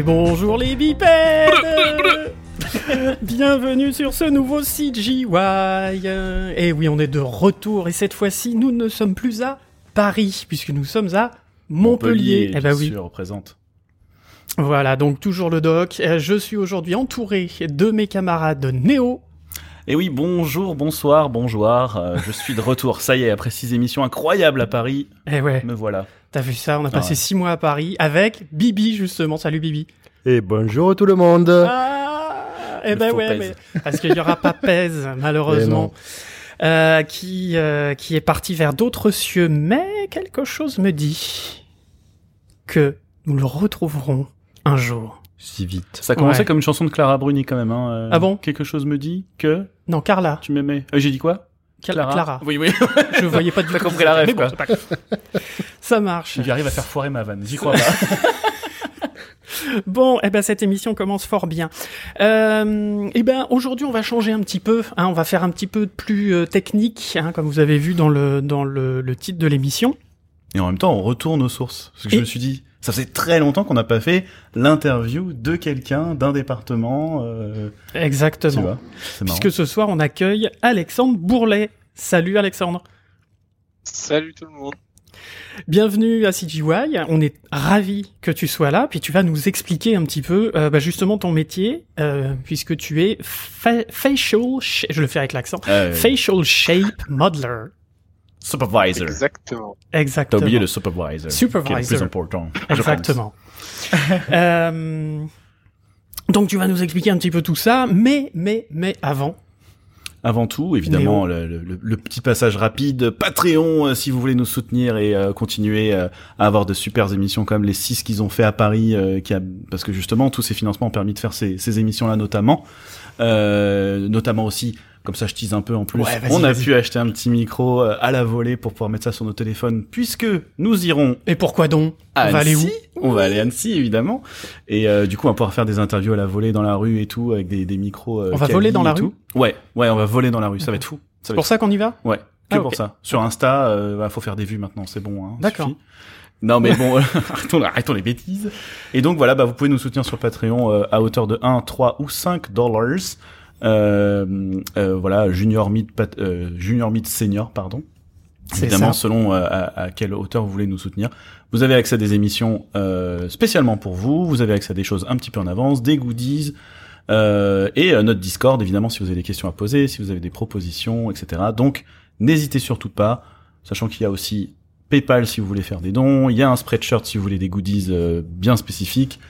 Et bonjour les bipèdes Bienvenue sur ce nouveau CGY Et oui, on est de retour, et cette fois-ci, nous ne sommes plus à Paris, puisque nous sommes à Montpellier. eh ben oui. représente. Voilà, donc toujours le doc. Euh, je suis aujourd'hui entouré de mes camarades Néo. Et oui, bonjour, bonsoir, bonjour. Euh, je suis de retour. Ça y est, après six émissions incroyables à Paris. Eh ouais. Me voilà. T'as vu ça On a passé six mois à Paris avec Bibi justement. Salut Bibi. Et bonjour tout le monde. Ah, eh ben ouais, mais parce qu'il y aura pas Pèse malheureusement. Euh, qui euh, qui est parti vers d'autres cieux, mais quelque chose me dit que nous le retrouverons un jour. Si vite. Ça a commencé comme une chanson de Clara Bruni quand même. Hein. Euh, ah bon? Quelque chose me dit que. Non, Carla. Tu m'aimais. J'ai dit quoi? Clara. Clara. Oui, oui. Je voyais pas de. T'as compris la rêve, quoi. Ça marche. J'arrive à faire foirer ma vanne. J'y crois pas. bon, eh ben cette émission commence fort bien. Euh, eh ben aujourd'hui on va changer un petit peu. Hein, on va faire un petit peu plus euh, technique, hein, comme vous avez vu dans le dans le, le titre de l'émission. Et en même temps, on retourne aux sources. Parce que je me suis dit, ça faisait très longtemps qu'on n'a pas fait l'interview de quelqu'un d'un département. Euh... Exactement. Puisque ce soir, on accueille Alexandre Bourlet. Salut Alexandre. Salut tout le monde. Bienvenue à CGY. On est ravi que tu sois là. Puis tu vas nous expliquer un petit peu, euh, bah, justement ton métier, euh, puisque tu es facial, je le fais avec l'accent, euh, facial shape modeler. Supervisor. Exactement. Exactement. T'as oublié le supervisor. Supervisor. Qui est le plus important. Exactement. euh, donc tu vas nous expliquer un petit peu tout ça, mais, mais, mais avant, avant tout, évidemment, le, le, le, petit passage rapide, Patreon, euh, si vous voulez nous soutenir et euh, continuer euh, à avoir de super émissions comme les six qu'ils ont fait à Paris, qui a, parce que justement, tous ces financements ont permis de faire ces, ces émissions-là notamment, notamment aussi comme ça, je tease un peu en plus. on a pu acheter un petit micro euh, à la volée pour pouvoir mettre ça sur nos téléphones, puisque nous irons. Et pourquoi donc? À On va aller où? On va aller à Annecy, évidemment. Et euh, du coup, on va pouvoir faire des interviews à la volée dans la rue et tout, avec des, des micros. Euh, on va voler dans la rue? Ouais, ouais, on va voler dans la rue. Ça va être fou. C'est pour ça qu'on y va? Ouais, que ah, pour ça. Sur Insta, il bah, faut faire des vues maintenant. C'est bon. Hein, D'accord. Non mais bon, arrêtons, arrêtons, les bêtises. Et donc voilà, bah, vous pouvez nous soutenir sur Patreon à hauteur de 1, 3 ou 5 dollars. Euh, euh, voilà, junior mid, euh, junior mid senior, pardon. Évidemment, selon à, à, quelle hauteur vous voulez nous soutenir. Vous avez accès à des émissions spécialement pour vous. Vous avez accès à des choses un petit peu en avance, des goodies. Euh, et notre Discord, évidemment, si vous avez des questions à poser, si vous avez des propositions, etc. Donc, n'hésitez surtout pas, sachant qu'il y a aussi PayPal si vous voulez faire des dons, il y a un Spreadshirt si vous voulez des goodies bien spécifiques.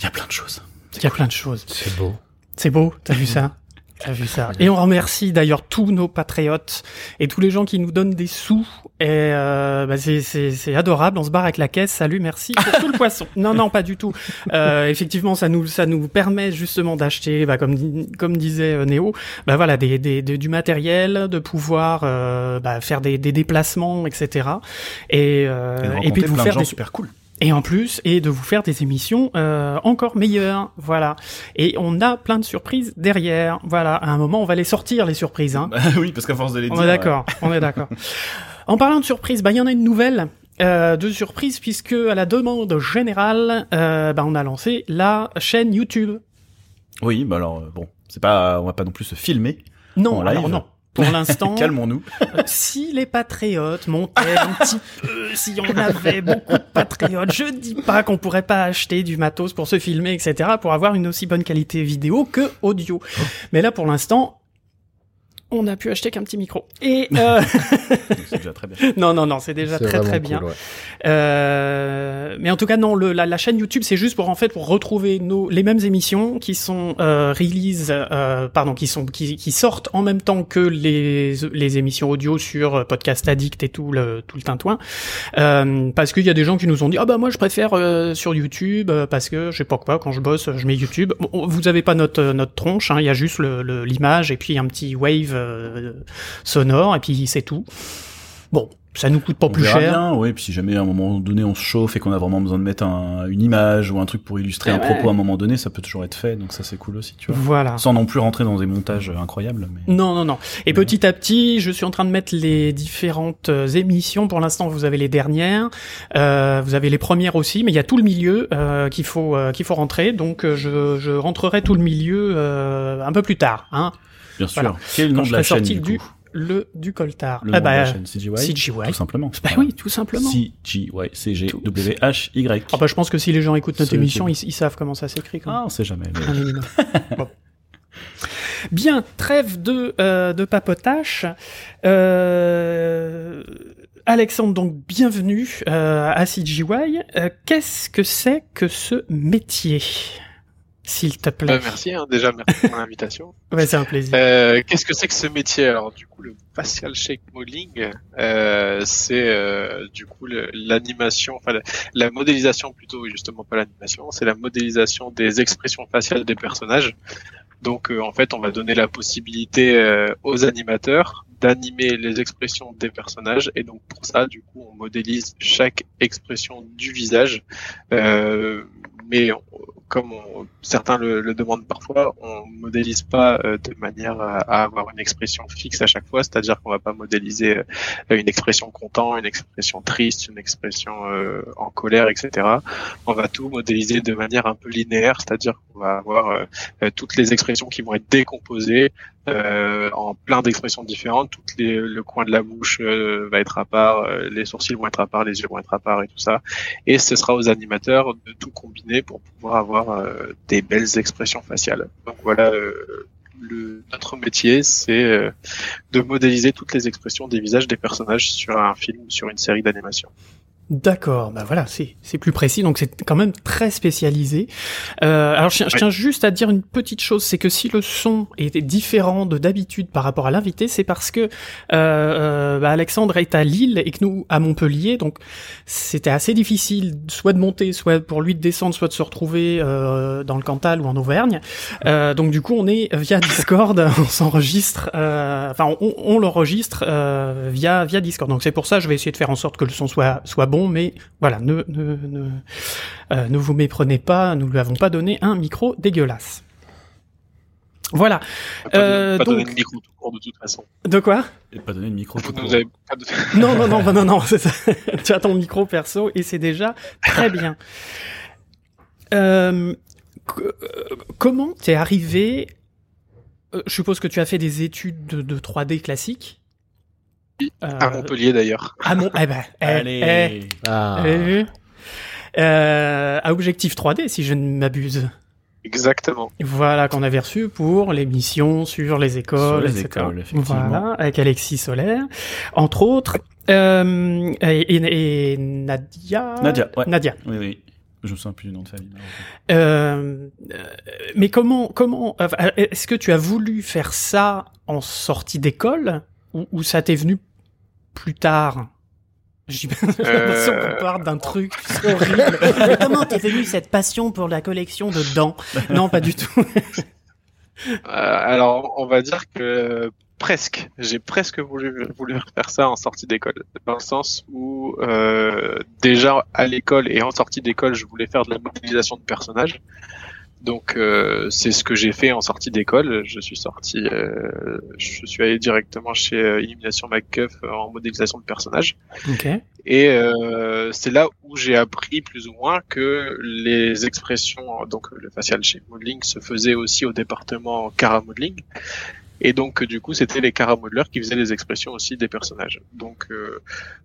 Il y a plein de choses. Il y a plein de choses. C'est beau. C'est beau, t'as vu ça? Vu ça. Et on remercie d'ailleurs tous nos patriotes et tous les gens qui nous donnent des sous. Et euh, bah c'est adorable. On se barre avec la caisse. Salut, merci pour tout le poisson. Non, non, pas du tout. Euh, effectivement, ça nous ça nous permet justement d'acheter, bah, comme comme disait euh, Néo, bah voilà, des, des, du matériel, de pouvoir euh, bah, faire des, des déplacements, etc. Et, euh, et, puis de vous faire des super cool et en plus, et de vous faire des émissions euh, encore meilleures, voilà. Et on a plein de surprises derrière, voilà. À un moment, on va les sortir les surprises, hein. Bah oui, parce qu'à force de les on Est d'accord, on est d'accord. En parlant de surprises, bah il y en a une nouvelle. Euh, de surprise puisque à la demande générale, euh, bah, on a lancé la chaîne YouTube. Oui, bah alors euh, bon, c'est pas, on va pas non plus se filmer. Non, alors non pour l'instant. Calmons-nous. si les patriotes montaient un petit peu, si on avait beaucoup de patriotes, je dis pas qu'on pourrait pas acheter du matos pour se filmer, etc., pour avoir une aussi bonne qualité vidéo que audio. Mais là, pour l'instant, on a pu acheter qu'un petit micro. Et euh... c'est déjà très bien. Non, non, non, c'est déjà très très bien. euh... Mais en tout cas, non, le, la, la, chaîne YouTube, c'est juste pour en fait pour retrouver nos les mêmes émissions qui sont euh, release, euh, pardon, qui sont qui, qui, sortent en même temps que les les émissions audio sur euh, Podcast Addict et tout le tout le tintouin. Euh, parce qu'il y a des gens qui nous ont dit ah bah moi je préfère euh, sur YouTube euh, parce que je sais pas quoi quand je bosse je mets YouTube. Bon, vous avez pas notre notre tronche, hein, il y a juste l'image le, et puis un petit wave euh, sonore et puis c'est tout. Bon, ça nous coûte pas on plus verra cher. Bien, oui, puis si jamais à un moment donné on se chauffe et qu'on a vraiment besoin de mettre un, une image ou un truc pour illustrer un Ouais. propos à un moment donné, ça peut toujours être fait, donc ça c'est cool aussi, tu vois. Voilà. Sans non plus rentrer dans des montages euh, incroyables. Mais... Non, non, non. Et Ouais. petit à petit, je suis en train de mettre les différentes euh, émissions. Pour l'instant, vous avez les dernières, euh, vous avez les premières aussi, mais il y a tout le milieu euh, qu'il faut euh, qu'il faut rentrer. Donc, euh, je, je rentrerai tout le milieu euh, un peu plus tard. Hein, Bien sûr. Voilà. Quel est le nom de la chaîne du du le du coltard. Le Ah nom de la bah, chaîne CGY CGY. Tout simplement. Bah oui, tout simplement. CGY, C G W H Y. Ah bah, je pense que si les gens écoutent notre émission, ils, savent comment ça s'écrit. quand même. Ah, on sait jamais. mais-. Bon. Bien, trêve de, euh, de papotage. Euh, Alexandre, donc bienvenue euh, à CGY. Qu'est-ce que c'est que ce métier? S'il te plaît. Euh, merci, hein, déjà, merci pour l'invitation. Ouais, c'est un plaisir. Euh, Qu'est-ce que c'est que ce métier? Alors, du coup, le facial shake modeling, euh, c'est euh, du coup l'animation, enfin la, la modélisation plutôt, justement pas l'animation, c'est la modélisation des expressions faciales des personnages. Donc, euh, en fait, on va donner la possibilité euh, aux animateurs d'animer les expressions des personnages, et donc pour ça, du coup, on modélise chaque expression du visage. Euh, mais on- comme on- certains le, le demandent parfois, on modélise pas euh, de manière à, avoir une expression fixe à chaque fois, c'est-à-dire qu'on va pas modéliser euh, une expression content, une expression triste, une expression euh, en colère, etc. On va tout modéliser de manière un peu linéaire, c'est-à-dire qu'on va avoir euh, euh, toutes les expressions qui vont être décomposées euh, en plein d'expressions différentes. Toutes les, le coin de la bouche euh, va être à part, euh, les sourcils vont être à part, les yeux vont être à part et tout ça. Et ce sera aux animateurs de tout combiner pour pouvoir avoir euh, des belles expressions faciales. Donc voilà, euh, le, notre métier, c'est de modéliser toutes les expressions des visages des personnages sur un film, sur une série d'animation. D'accord, bah voilà, c'est c'est plus précis, donc c'est quand même très spécialisé. Euh, alors je, tiens- je tiens juste à dire une petite chose, c'est que si le son était différent de d'habitude par rapport à l'invité, c'est parce que euh, euh, bah, Alexandre est à Lille et que nous à Montpellier, donc c'était assez difficile, soit de monter, soit pour lui de descendre, soit de se retrouver euh, dans le Cantal ou en Auvergne. Euh, donc du coup, on est via Discord, on s'enregistre, euh, enfin on, on l'enregistre euh, via via Discord. Donc c'est pour ça, je vais essayer de faire en sorte que le son soit soit bon, mais voilà, ne ne ne, euh, ne vous méprenez pas, nous lui avons pas donné un micro dégueulasse. Voilà. Pas, Euh, de, pas donner donc- de micro tout court de toute façon. De quoi? Et pas donner le micro tout Vous court. pas Non, non, non, non, non, c'est ça. tu as ton micro perso et c'est déjà très bien. Euh, euh, comment t'es arrivé euh, Je suppose que tu as fait des études de, de 3D classique. Euh, À Montpellier d'ailleurs. Ah mon, eh ben, eh, Allez. eh, Ah. eh, vu Euh, à Objectif 3D, si je ne m'abuse. Exactement. Voilà, qu'on avait reçu pour l'émission sur les écoles, Sur les etc. écoles, effectivement. Voilà, avec Alexis Solaire, entre autres. Euh, et, et- et Nadia. Nadia, ouais. Nadia. Oui, oui. Je me souviens plus du nom de famille. Euh, mais comment, comment, est-ce que tu as voulu faire ça en sortie d'école ou, ou ça t'est venu plus tard J'ai l'impression Euh, qu'on parle d'un truc horrible. Mais comment t'es venu cette passion pour la collection de dents? Non, pas du tout. Euh, alors, on va dire que presque. J'ai presque voulu, voulu faire ça en sortie d'école, dans le sens où euh, déjà à l'école et en sortie d'école, je voulais faire de la modélisation de personnages. Donc euh, c'est ce que j'ai fait en sortie d'école. Je suis sorti, euh, je suis allé directement chez euh, Illumination MacGuff en modélisation de personnages. Ok. Et euh, c'est là où j'ai appris plus ou moins que les expressions, donc le facial shape modeling, se faisait aussi au département cara modeling. Et donc du coup, c'était les cara modelers qui faisaient les expressions aussi des personnages. Donc euh,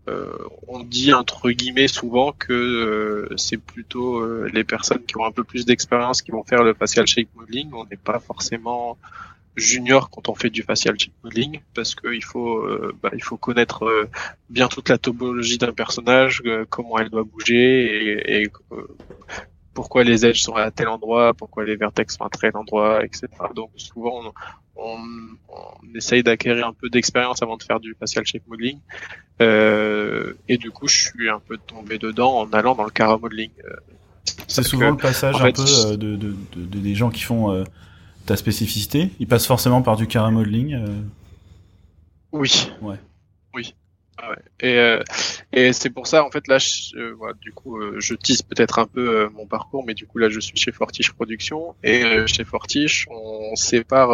euh, on dit entre guillemets souvent que euh, c'est plutôt euh, les personnes qui ont un peu plus d'expérience qui vont faire le facial shape modeling. On n'est pas forcément junior quand on fait du facial shape modeling parce qu'il faut euh, bah, il faut connaître euh, bien toute la topologie d'un personnage, comment elle doit bouger et, et, pourquoi les edges sont à tel endroit, pourquoi les vertex sont à tel endroit, etc. Donc souvent on, essaye d'acquérir un peu d'expérience avant de faire du facial shape modeling. Euh, et du coup, je suis un peu tombé dedans en allant dans le cara modeling. Euh, C'est souvent que, le passage en un peu euh, de, de, de- de- des gens qui font euh, ta spécificité. Ils passent forcément par du cara modeling. euh. Oui. Ouais. Oui. Et, euh, et c'est pour ça, en fait, là, je, euh, du coup, euh, je tease peut-être un peu mon parcours, mais du coup, là, je suis chez Fortiche Productions et chez Fortiche, on sépare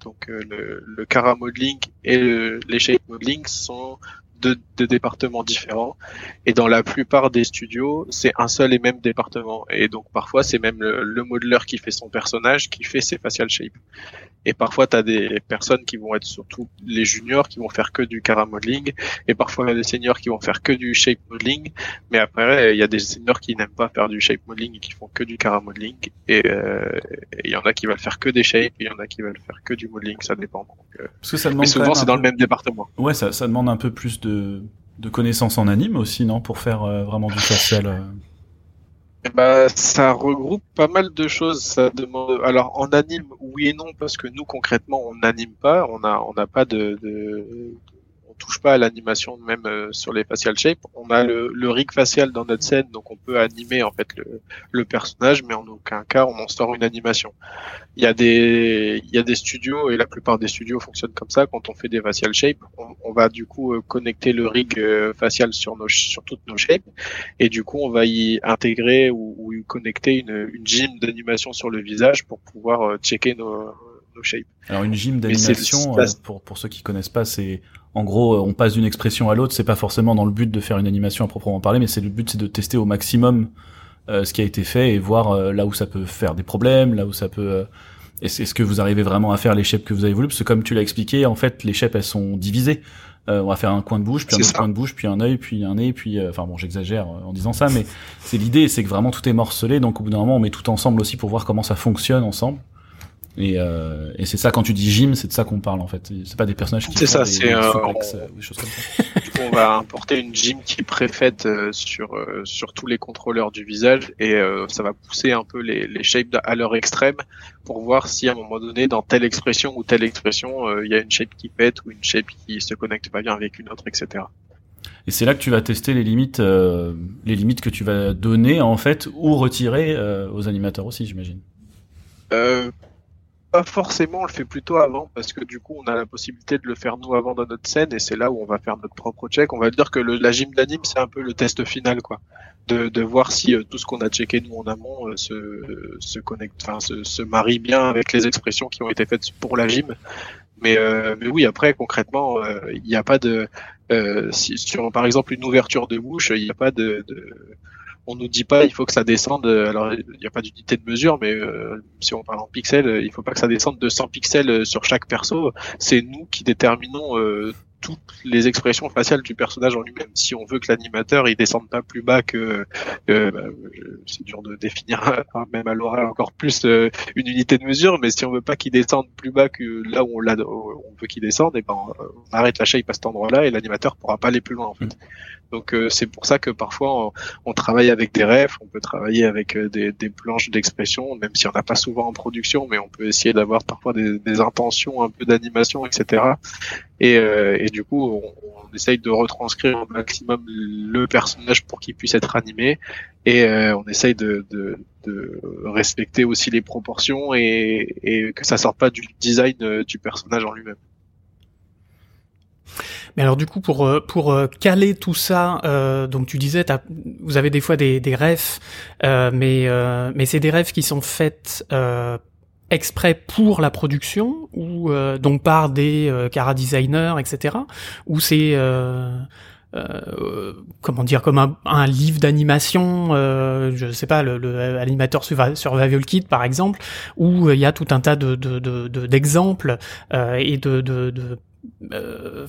donc le, le Cara Modeling et le, les Shape Modeling sont deux, départements différents. Et dans la plupart des studios, c'est un seul et même département. Et donc parfois, c'est même le, le modeleur qui fait son personnage qui fait ses facial shapes. Et parfois, tu as des personnes qui vont être surtout les juniors qui vont faire que du cara modeling. Et parfois, il y a des seniors qui vont faire que du shape modeling. Mais après, il y a des seniors qui n'aiment pas faire du shape modeling et qui font que du cara modeling. Et euh, il y en a qui veulent faire que des shapes. Et il y en a qui veulent faire que du modeling. Ça dépend. Euh, Parce que ça demande mais souvent, c'est dans le même département. Ouais, ça, ça demande un peu plus de, de connaissances en anime aussi, non Pour faire euh, vraiment du facial. Bah, ça regroupe pas mal de choses. Ça demande. Alors en anime, oui et non, parce que nous concrètement, on n'anime pas. On a, on n'a pas de, touche pas à l'animation même euh, sur les facial shapes. On a le, le, rig facial dans notre scène, donc on peut animer en fait le, le, personnage, mais en aucun cas on en sort une animation. Il y a des il y a des studios et la plupart des studios fonctionnent comme ça. Quand on fait des facial shapes, on, on va du coup euh, connecter le rig euh, facial sur nos sur toutes nos shapes et du coup on va y intégrer ou, ou y connecter une, une gym d'animation sur le visage pour pouvoir checker nos shapes. Alors une gym d'animation, pour, pour ceux qui connaissent pas, c'est en gros, euh, on passe d'une expression à l'autre. C'est pas forcément dans le but de faire une animation à proprement parler, mais c'est le but, c'est de tester au maximum euh, ce qui a été fait et voir euh, là où ça peut faire des problèmes, là où ça peut. Est-ce que vous arrivez vraiment à faire les shapes que vous avez voulu? Parce que comme tu l'as expliqué, en fait, les shapes elles sont divisées. on va faire un coin de bouche, puis un autre coin de bouche, puis un œil, puis un nez, puis enfin bon, j'exagère en disant ça, mais c'est l'idée, c'est que vraiment tout est morcelé. Donc au bout d'un moment, on met tout ensemble aussi pour voir comment ça fonctionne ensemble. Et, euh, et c'est ça quand tu dis gym, c'est de ça qu'on parle en fait. C'est pas des personnages qui C'est ça, c'est euh, on... Euh, choses comme ça. on va importer une gym qui est préfaite euh, sur sur tous les contrôleurs du visage et ça va pousser un peu les, les shapes à leur extrême pour voir si à un moment donné dans telle expression ou telle expression il y a une shape qui pète ou une shape qui se connecte pas bien avec une autre, etc. Et c'est là que tu vas tester les limites, les limites que tu vas donner en fait ou retirer aux animateurs aussi, j'imagine. Euh, pas forcément, on le fait plutôt avant parce que du coup on a la possibilité de le faire nous avant dans notre scène et c'est là où on va faire notre propre check. On va dire que le, la gym d'anime c'est un peu le test final quoi, de, de voir si euh, tout ce qu'on a checké nous en amont euh, se, se connecte, enfin se, se, marie bien avec les expressions qui ont été faites pour la gym. Mais, euh, mais oui après concrètement il n'y a pas de si, sur par exemple une ouverture de bouche il n'y a pas de, de on nous dit pas il faut que ça descende. Euh, alors il n'y a pas d'unité de mesure, mais euh, si on parle en pixels, il faut pas que ça descende de 100 pixels euh, sur chaque perso. C'est nous qui déterminons toutes les expressions faciales du personnage en lui-même. Si on veut que l'animateur il descende pas plus bas que, bah, c'est dur de définir même à l'oral encore plus une unité de mesure, mais si on veut pas qu'il descende plus bas que là où on, l'a, veut qu'il descende, et ben on arrête la shape à cet endroit-là et l'animateur pourra pas aller plus loin en fait. Donc euh, c'est pour ça que parfois on, travaille avec des refs, on peut travailler avec euh, des, planches d'expression, même si on n'a pas souvent en production, mais on peut essayer d'avoir parfois des, intentions, un peu d'animation, etc. Et, euh, et, du coup, on, on, essaye de retranscrire au maximum le personnage pour qu'il puisse être animé, et on essaye de, respecter aussi les proportions et, et que ça sorte pas du design du personnage en lui-même. Mais alors du coup pour euh, pour euh, caler tout ça, euh, donc tu disais, vous avez des fois des des euh, mais mais c'est des refs qui sont faites exprès pour la production ou donc par des cara designers, etc. Ou c'est comment dire comme un, livre d'animation euh, je sais pas le, le survival kit par exemple où il y a tout un tas de d'exemples de, de, et de, de,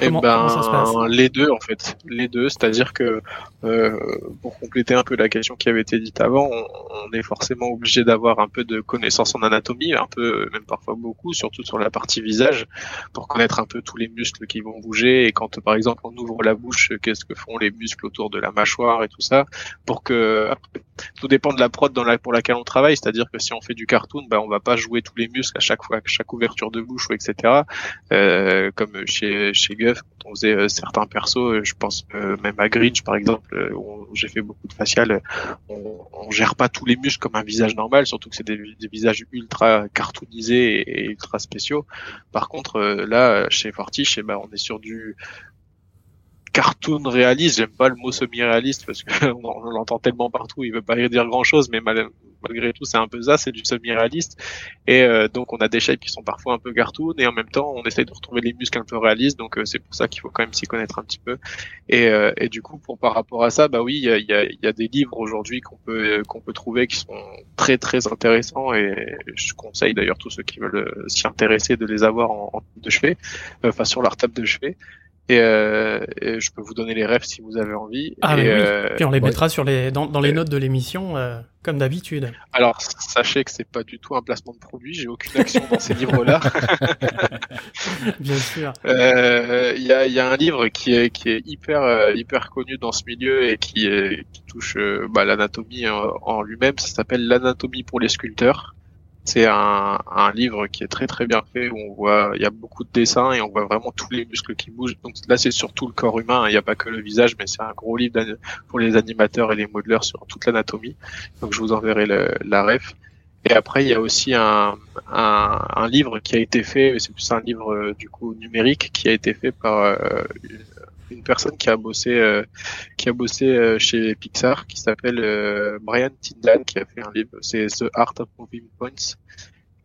eh ben, les deux en fait, les deux, c'est-à-dire que euh, pour compléter un peu la question qui avait été dite avant, on, est forcément obligé d'avoir un peu de connaissance en anatomie, un peu, même parfois beaucoup, surtout sur la partie visage, pour connaître un peu tous les muscles qui vont bouger et quand par exemple on ouvre la bouche, qu'est-ce que font les muscles autour de la mâchoire et tout ça, pour que tout dépend de la prod dans la, pour laquelle on travaille, c'est-à-dire que si on fait du cartoon, bah on va pas jouer tous les muscles à chaque fois, à chaque ouverture de bouche ou etc. Euh, comme chez chez Quand on faisait certains persos, je pense même à Grinch par exemple, où j'ai fait beaucoup de facial, on, on gère pas tous les muscles comme un visage normal, surtout que c'est des, visages ultra cartoonisés et, ultra spéciaux. Par contre, là, chez Fortiche, eh ben, on est sur du cartoon réaliste. J'aime pas le mot semi-réaliste parce qu'on on l'entend tellement partout, il veut pas dire grand chose, mais malgré tout, c'est un peu ça, c'est du semi-réaliste. Et euh, donc, on a des shapes qui sont parfois un peu cartoon et en même temps, on essaye de retrouver les muscles un peu réalistes. Donc, euh, c'est pour ça qu'il faut quand même s'y connaître un petit peu. Et, euh, et du coup, pour par rapport à ça, bah oui, il y a, y, a, y a, des livres aujourd'hui qu'on peut qu'on peut trouver qui sont très très intéressants et je conseille d'ailleurs tous ceux qui veulent s'y intéresser de les avoir en, en de chevet, enfin sur leur table de chevet. Euh, et, je peux vous donner les refs si vous avez envie. Ah et, oui. Euh, Puis on les mettra sur les dans, dans les notes de l'émission euh, comme d'habitude. Alors sachez que c'est pas du tout un placement de produit. J'ai aucune action dans ces livres-là. Bien sûr. Il y a, y, a, un livre qui est qui est hyper hyper connu dans ce milieu et qui, qui touche bah, l'anatomie en, en lui-même. Ça s'appelle l'anatomie pour les sculpteurs. C'est un, un, livre qui est très très bien fait où on voit, il y a beaucoup de dessins et on voit vraiment tous les muscles qui bougent. Donc là, c'est surtout le corps humain. Hein. Il n'y a pas que le visage, mais c'est un gros livre pour les animateurs et les modeleurs sur toute l'anatomie. Donc je vous enverrai le, la ref. Et après, il y a aussi un, un, un livre qui a été fait, c'est plus un livre euh, du coup numérique qui a été fait par euh, une personne qui a bossé euh, qui a bossé euh, chez Pixar qui s'appelle euh, Brian Tyndall qui a fait un livre c'est The Art of Moving Points.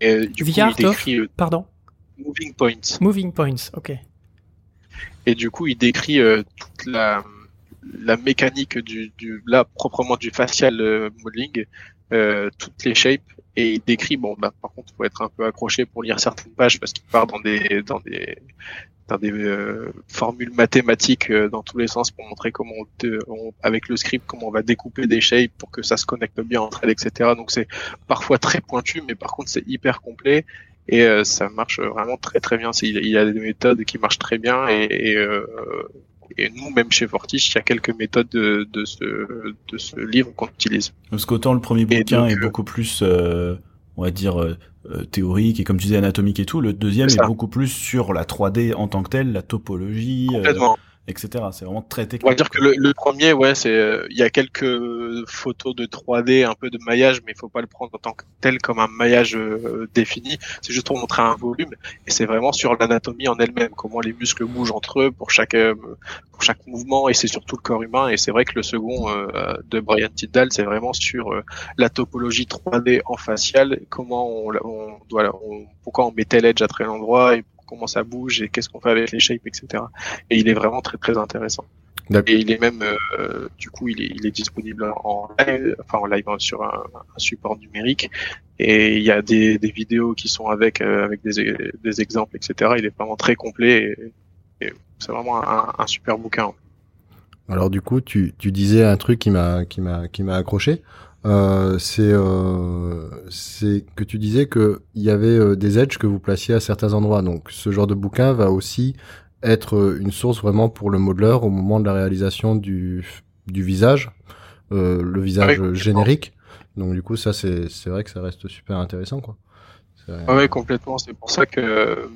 Et du The coup, Art il décrit, of pardon Moving Points. Moving Points ok. Et du coup il décrit toute la la mécanique du, du là proprement du facial modeling toutes les shapes. Et il décrit bon bah par contre faut être un peu accroché pour lire certaines pages parce qu'il part dans des dans des des euh, formules mathématiques euh, dans tous les sens pour montrer comment on, avec le script comment on va découper des shapes pour que ça se connecte bien entre elles etc donc c'est parfois très pointu mais par contre c'est hyper complet. Et euh, ça marche vraiment très très bien. Il, y a des méthodes qui marchent très bien. Et, et, et nous même chez Fortiche il y a quelques méthodes de, de ce de ce livre qu'on utilise. Parce qu'autant le premier bouquin est beaucoup plus on va dire euh, théorique et comme tu disais anatomique et tout. Le deuxième est, beaucoup plus sur la 3D en tant que telle, la topologie. Euh, etc. C'est vraiment très technique. On va dire que le, le premier, ouais, c'est euh, il y a quelques photos de 3D, un peu de maillage, mais il faut pas le prendre en tant que tel comme un maillage euh, défini. C'est juste pour montrer un volume et c'est vraiment sur l'anatomie en elle-même, comment les muscles bougent entre eux pour chaque euh, pour chaque mouvement et c'est surtout le corps humain. Et c'est vrai que le second de Brian Tidal, c'est vraiment sur la topologie 3D en facial, comment on, on doit, on, pourquoi on met tel edge à tel endroit et comment ça bouge et qu'est-ce qu'on fait avec les shapes, etc. Et il est vraiment très très intéressant. Et il est même, euh, du coup, il est, il est, disponible en live, enfin en live sur un, un, support numérique. Et il y a des, des vidéos qui sont avec euh, avec des, des, exemples, etc. Il est vraiment très complet. Et, et c'est vraiment un, un, super bouquin. Alors du coup, tu, tu disais un truc qui m'a qui m'a qui m'a accroché. Euh, c'est euh, que tu disais que il y avait euh, des edges que vous placiez à certains endroits. Donc ce genre de bouquin va aussi être euh, une source vraiment pour le modeler au moment de la réalisation du du visage, euh, le visage générique. Donc du coup ça c'est c'est vrai que ça reste super intéressant quoi. Oui, complètement. C'est pour ça que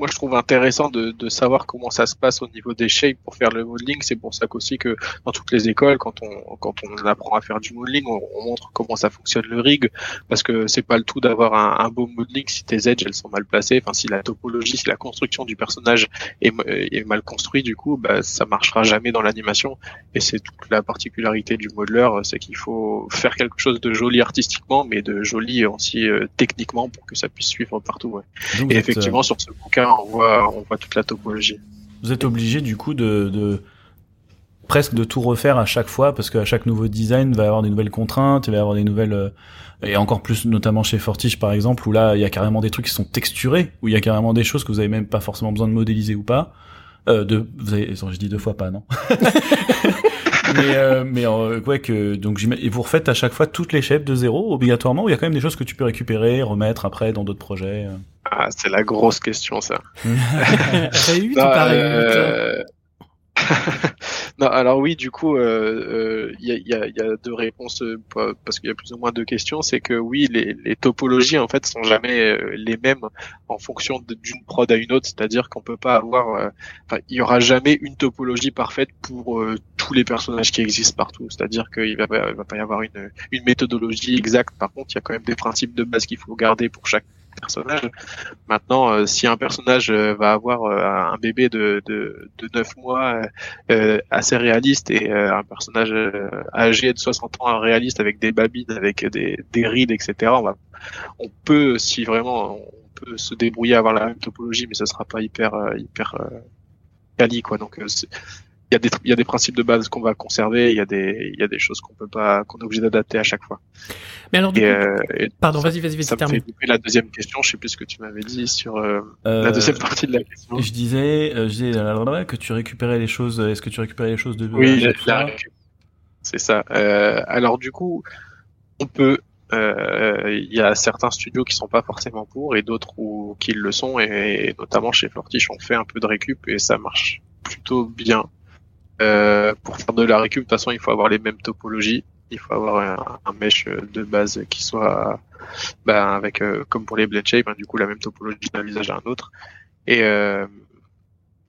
moi je trouve intéressant de, de, savoir comment ça se passe au niveau des shapes pour faire le modeling. C'est pour ça qu'aussi que dans toutes les écoles, quand on quand on apprend à faire du modeling, on, montre comment ça fonctionne le rig, parce que c'est pas le tout d'avoir un, un, beau modeling si tes edges elles sont mal placées, enfin si la topologie, si la construction du personnage est, est mal construite, du coup, bah, ça marchera jamais dans l'animation. Et c'est toute la particularité du modeler, c'est qu'il faut faire quelque chose de joli artistiquement, mais de joli aussi euh, techniquement pour que ça puisse suivre partout. Ouais. Et effectivement, sur ce bouquin on voit, toute la topologie. Vous êtes obligé du coup de, presque de tout refaire à chaque fois parce qu'à chaque nouveau design il va y avoir des nouvelles contraintes, il va y avoir des nouvelles euh, et encore plus notamment chez Fortiche par exemple où là il y a carrément des trucs qui sont texturés où il y a carrément des choses que vous avez même pas forcément besoin de modéliser ou pas. Euh, de, vous avez, je dis deux fois pas non. mais euh, mais euh, ouais que donc et vous refaites à chaque fois toutes les shapes de zéro obligatoirement ou il y a quand même des choses que tu peux récupérer remettre après dans d'autres projets euh? Ah c'est la grosse question ça bah, ou pas. non, alors oui, du coup, il euh, euh, y, a, y, a, y, a, deux réponses euh, parce qu'il y a plus ou moins deux questions. C'est que oui, les, les, topologies en fait sont jamais les mêmes en fonction d'une prod à une autre. C'est-à-dire qu'on peut pas avoir, enfin, il y aura jamais une topologie parfaite pour tous les personnages qui existent partout. C'est-à-dire qu'il va, va pas y avoir une, une méthodologie exacte. Par contre, il y a quand même des principes de base qu'il faut garder pour chaque personnage. Maintenant, euh, si un personnage euh, va avoir euh, un bébé de, de, de 9 mois assez réaliste et un personnage âgé de 60 ans réaliste avec des babines, avec des, des rides, etc., on, va, on peut, si vraiment on peut se débrouiller à avoir la même topologie, mais ce sera pas hyper hyper quali quoi. Donc il y a des il y a des principes de base qu'on va conserver, il y a des il y a des choses qu'on peut pas qu'on est obligé d'adapter à chaque fois. Mais alors du coup, euh, pardon, vas-y vas-y vas-y ça termine. Me fait la deuxième question, je sais plus ce que tu m'avais dit sur euh, la euh, deuxième partie de la question. Je disais je disais que tu récupérais les choses, est-ce que tu récupérais les choses de Oui, c'est ça. alors du coup, on peut il y a certains studios qui sont pas forcément pour et d'autres où qui le sont et, notamment chez Fortiche on fait un peu de récup et ça marche plutôt bien. Euh, pour faire de la récup, de toute façon, il faut avoir les mêmes topologies. Il faut avoir un, mesh de base qui soit ben, avec, euh, comme pour les blade shape, hein, du coup la même topologie d'un visage à un autre. Et euh,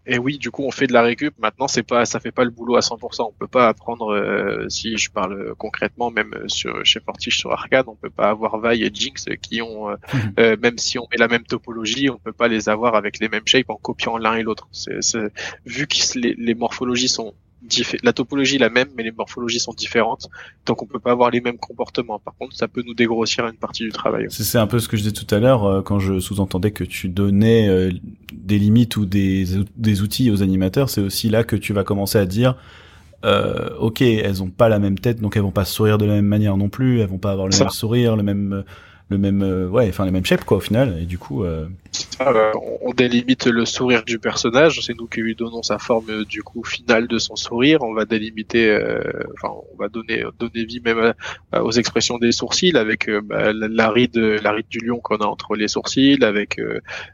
et oui, du coup, on fait de la récup. Maintenant, c'est pas, ça fait pas le boulot à 100%. On peut pas apprendre, si je parle concrètement, même sur chez Fortiche sur Arcade, on peut pas avoir Vi et Jinx qui ont, mhm. même si on met la même topologie, on peut pas les avoir avec les mêmes shapes en copiant l'un et l'autre. C'est, vu que les, les morphologies sont la topologie est la même, mais les morphologies sont différentes, donc on peut pas avoir les mêmes comportements. Par contre, ça peut nous dégrossir une partie du travail. C'est un peu ce que je disais tout à l'heure euh, quand je sous-entendais que tu donnais euh, des limites ou des, des outils aux animateurs. C'est aussi là que tu vas commencer à dire. Euh, ok, elles ont pas la même tête, donc elles vont pas sourire de la même manière non plus. Elles vont pas avoir le même sourire, le même le même euh, ouais enfin les mêmes shapes quoi au final. Et du coup euh... euh on délimite le sourire du personnage. C'est nous qui lui donnons sa forme euh, du coup finale de son sourire. On va délimiter enfin on va donner donner vie même aux expressions des sourcils avec bah, la, ride la ride du lion qu'on a entre les sourcils avec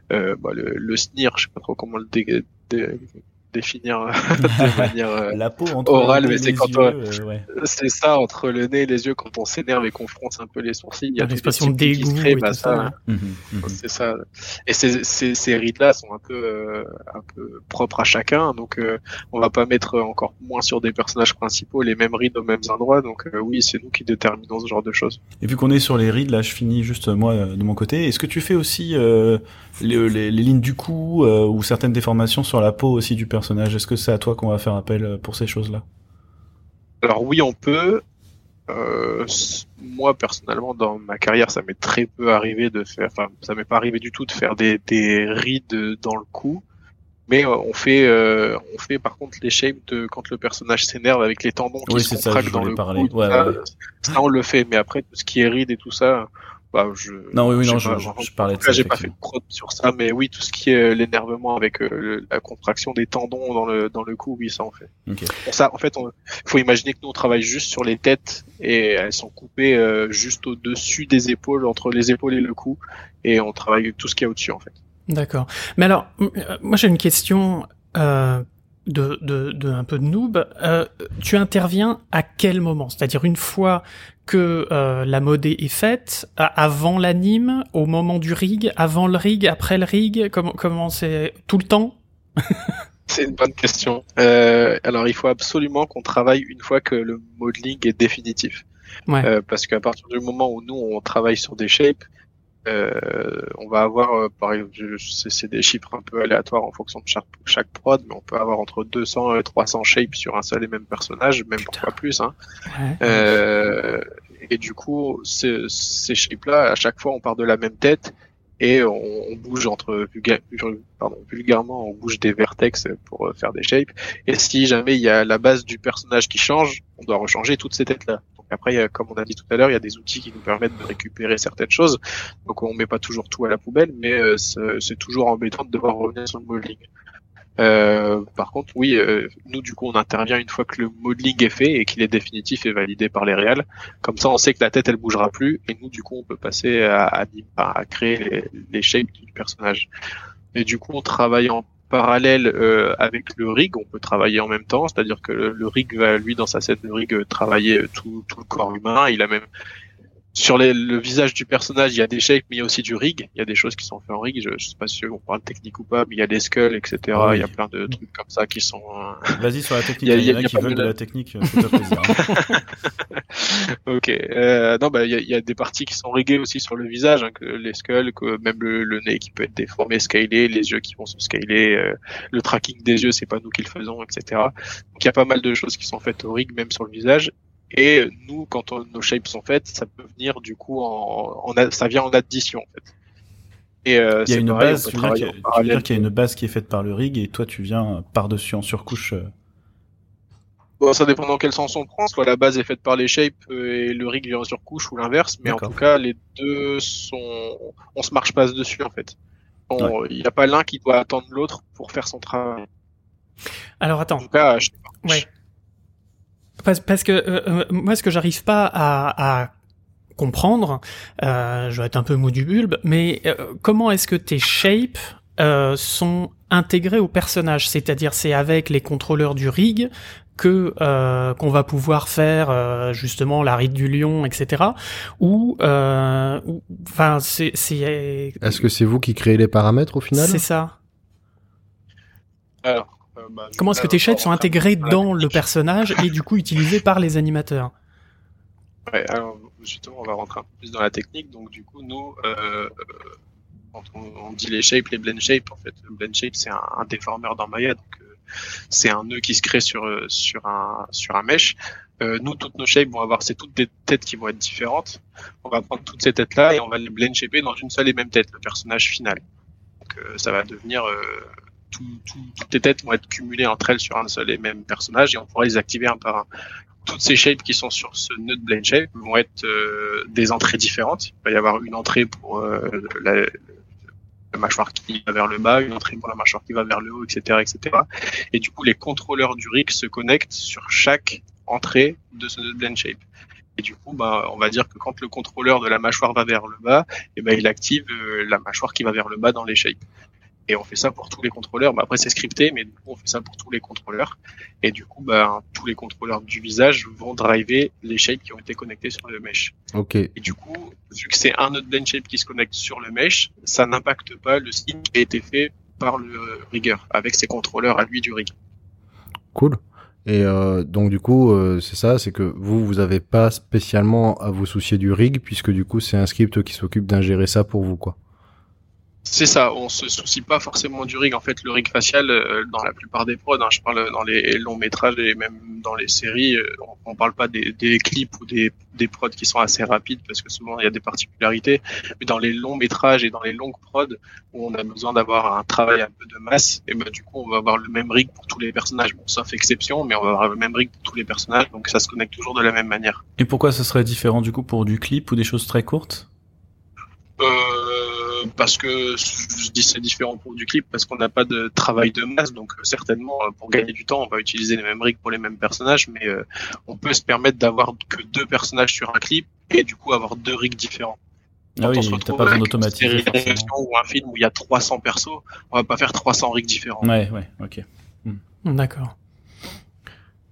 bah, le, le sneer je sais pas trop comment le dé, définir de manière euh, la peau orale, mais c'est quand euh, c'est ça entre le nez et les yeux quand on s'énerve et qu'on fronce un peu les sourcils. Il y a l'expression de dégoût. Bah, ça, mhm, mhm. C'est ça. Et ces, ces, ces rides-là sont un peu euh, un peu propres à chacun, donc on va pas mettre encore moins sur des personnages principaux les mêmes rides aux mêmes endroits. Donc oui, c'est nous qui déterminons ce genre de choses. Et vu qu'on est sur les rides, là, je finis juste moi de mon côté. Est-ce que tu fais aussi les, les, lignes du cou ou certaines déformations sur la peau aussi du personnage est-ce que c'est à toi qu'on va faire appel euh, pour ces choses-là? Alors oui, on peut. Euh, moi personnellement, dans ma carrière, ça m'est très peu arrivé de faire. Enfin, ça m'est pas arrivé du tout de faire des, rides dans le cou. Mais euh, on fait, on fait par contre les shapes de quand le personnage s'énerve avec les tendons qui se contractent dans le cou. ça, on le fait. Mais après tout ce qui est ride et tout ça, bah, je, non, oui, oui, non, je, je, parlais de ça. J'ai pas fait de prod sur ça, mais oui, tout ce qui est euh, l'énervement avec euh, la contraction des tendons dans le dans le cou, oui, ça en fait. Okay. Pour ça, en fait, il faut imaginer que nous on travaille juste sur les têtes et elles sont coupées euh, juste au-dessus des épaules, entre les épaules et le cou, et on travaille tout ce qui est au-dessus en fait. D'accord. Mais alors, moi j'ai une question. Euh de, de, de, un peu de noob, euh, tu interviens à quel moment? C'est-à-dire une fois que euh, la modée est faite, avant l'anime, au moment du rig, avant le rig, après le rig, comment comment c'est tout le temps? C'est une bonne question. Euh, alors il faut absolument qu'on travaille une fois que le modeling est définitif. Ouais. Euh, parce qu'à partir du moment où nous on travaille sur des shapes, euh, on va avoir, euh, par exemple, c'est des chiffres un peu aléatoires en fonction de chaque, chaque, prod, mais on peut avoir entre 200 et 300 shapes sur un seul et même personnage, même pourquoi plus. Hein. Euh, et du coup, ces, ces shapes-là, à chaque fois, on part de la même tête et on, bouge entre pardon, vulgairement, on bouge des vertex pour faire des shapes. Et si jamais il y a la base du personnage qui change, on doit rechanger toutes ces têtes-là. Après, comme on a dit tout à l'heure, il y a des outils qui nous permettent de récupérer certaines choses. Donc on met pas toujours tout à la poubelle, mais euh, c'est toujours embêtant de devoir revenir sur le modeling. Euh, par contre, oui, euh, nous du coup on intervient une fois que le modeling est fait et qu'il est définitif et validé par les réels. Comme ça, on sait que la tête elle bougera plus et nous du coup on peut passer à, à, créer les, les shapes du personnage. Et du coup, on travaille en parallèle euh, avec le rig, on peut travailler en même temps, c'est-à-dire que le, rig va lui dans sa scène de rig travailler tout, tout le corps humain. Il a même sur le visage du personnage, il y a des shapes, mais il y a aussi du rig. Il y a des choses qui sont faites en rig. Je, je sais pas si on parle technique ou pas, mais il y a des skulls, etc. Ah il y a plein de trucs comme ça qui sont. Euh, Vas-y sur la technique. Il y, a, qui veulent de la, technique. C'est plaisir. ok. Euh, non, bah il y, a, des parties qui sont riguées aussi sur le visage, hein, que les skulls, que même le, nez qui peut être déformé, scalé, les yeux qui vont se scaler, euh, le tracking des yeux, c'est pas nous qui le faisons, etc. Donc il y a pas mal de choses qui sont faites au rig, même sur le visage. Et nous, quand nos shapes sont faites, ça peut venir du coup en, ça vient en addition en fait. Et euh, il y a une base, tu veux dire qu'il y, a une base qui est faite par le rig et toi tu viens par dessus en surcouche. Euh. Bon, ça dépend dans quel sens on prend. Soit la base est faite par les shapes et le rig vient en surcouche ou l'inverse. Mais en tout cas, les deux sont, on se marche pas dessus en fait. Il n'y a pas l'un qui doit attendre l'autre pour faire son travail. Alors attends. En tout cas, je sais pas. Ouais. Parce, parce que euh, euh, moi, ce que j'arrive pas à, à comprendre, euh, je vais être un peu mou du bulbe, mais euh, comment est-ce que tes shapes sont intégrés au personnage? C'est-à-dire, c'est avec les contrôleurs du rig que qu'on va pouvoir faire justement la ride du lion, etc. Ou, enfin, c'est, c'est. Est-ce que c'est vous qui créez les paramètres au final? C'est ça. Alors, bah, Comment est-ce que tes shapes sont intégrés dans le personnage et du coup utilisés par les animateurs Ouais, alors justement, on va rentrer un peu plus dans la technique. Donc, du coup, nous, euh, quand on, dit les shapes, les blend shapes, en fait, le blend shape, c'est un, déformeur dans Maya. Donc, euh, c'est un nœud qui se crée sur, sur, un, sur un mesh. nous, toutes nos shapes vont avoir, c'est toutes des têtes qui vont être différentes. On va prendre toutes ces têtes-là et on va les blend shaper dans une seule et même tête, le personnage final. Donc, ça va devenir tout, toutes les têtes vont être cumulées entre elles sur un seul et même personnage et on pourra les activer un par un. Toutes ces shapes qui sont sur ce nœud de blend shape vont être euh, des entrées différentes. Il va y avoir une entrée pour euh, la, mâchoire qui va vers le bas, une entrée pour la mâchoire qui va vers le haut, etc., etc. Et du coup, les contrôleurs du rig se connectent sur chaque entrée de ce nœud blend shape. Et du coup, bah, on va dire que quand le contrôleur de la mâchoire va vers le bas, et eh ben, il active euh, la mâchoire qui va vers le bas dans les shapes et on fait ça pour tous les contrôleurs. Bah, après c'est scripté, mais du coup on fait ça pour tous les contrôleurs. Et du coup, bah, tous les contrôleurs du visage vont driver les shapes qui ont été connectés sur le mesh. Ok. Et du coup, vu que c'est un autre blend shape qui se connecte sur le mesh, ça n'impacte pas le signe qui a été fait par le rigger avec ses contrôleurs à lui du rig. Cool. Et euh, donc du coup, euh, c'est ça, c'est que vous, vous avez pas spécialement à vous soucier du rig, puisque du coup, c'est un script qui s'occupe d'ingérer ça pour vous, quoi. C'est ça, on se soucie pas forcément du rig. En fait, le rig facial, euh, dans la plupart des prods, hein, je parle dans les longs métrages et même dans les séries, euh, on, parle pas des, clips ou des, des prods qui sont assez rapides parce que souvent il y a des particularités. Mais dans les longs métrages et dans les longues prods où on a besoin d'avoir un travail un peu de masse, et ben du coup on va avoir le même rig pour tous les personnages. Bon, sauf exception, mais on va avoir le même rig pour tous les personnages, donc ça se connecte toujours de la même manière. Et pourquoi ce serait différent du coup pour du clip ou des choses très courtes? Euh, parce que je dis c'est différent pour du clip parce qu'on n'a pas de travail de masse donc euh, certainement euh, pour gagner du temps on va utiliser les mêmes rigs pour les mêmes personnages mais on peut se permettre d'avoir que deux personnages sur un clip et du coup avoir deux rigs différents. ah oui, t'as pas besoin d'automatiser ou un film où il y a 300 persos, on va pas faire 300 rigs différents. Ouais, ouais, ok. Hmm. D'accord.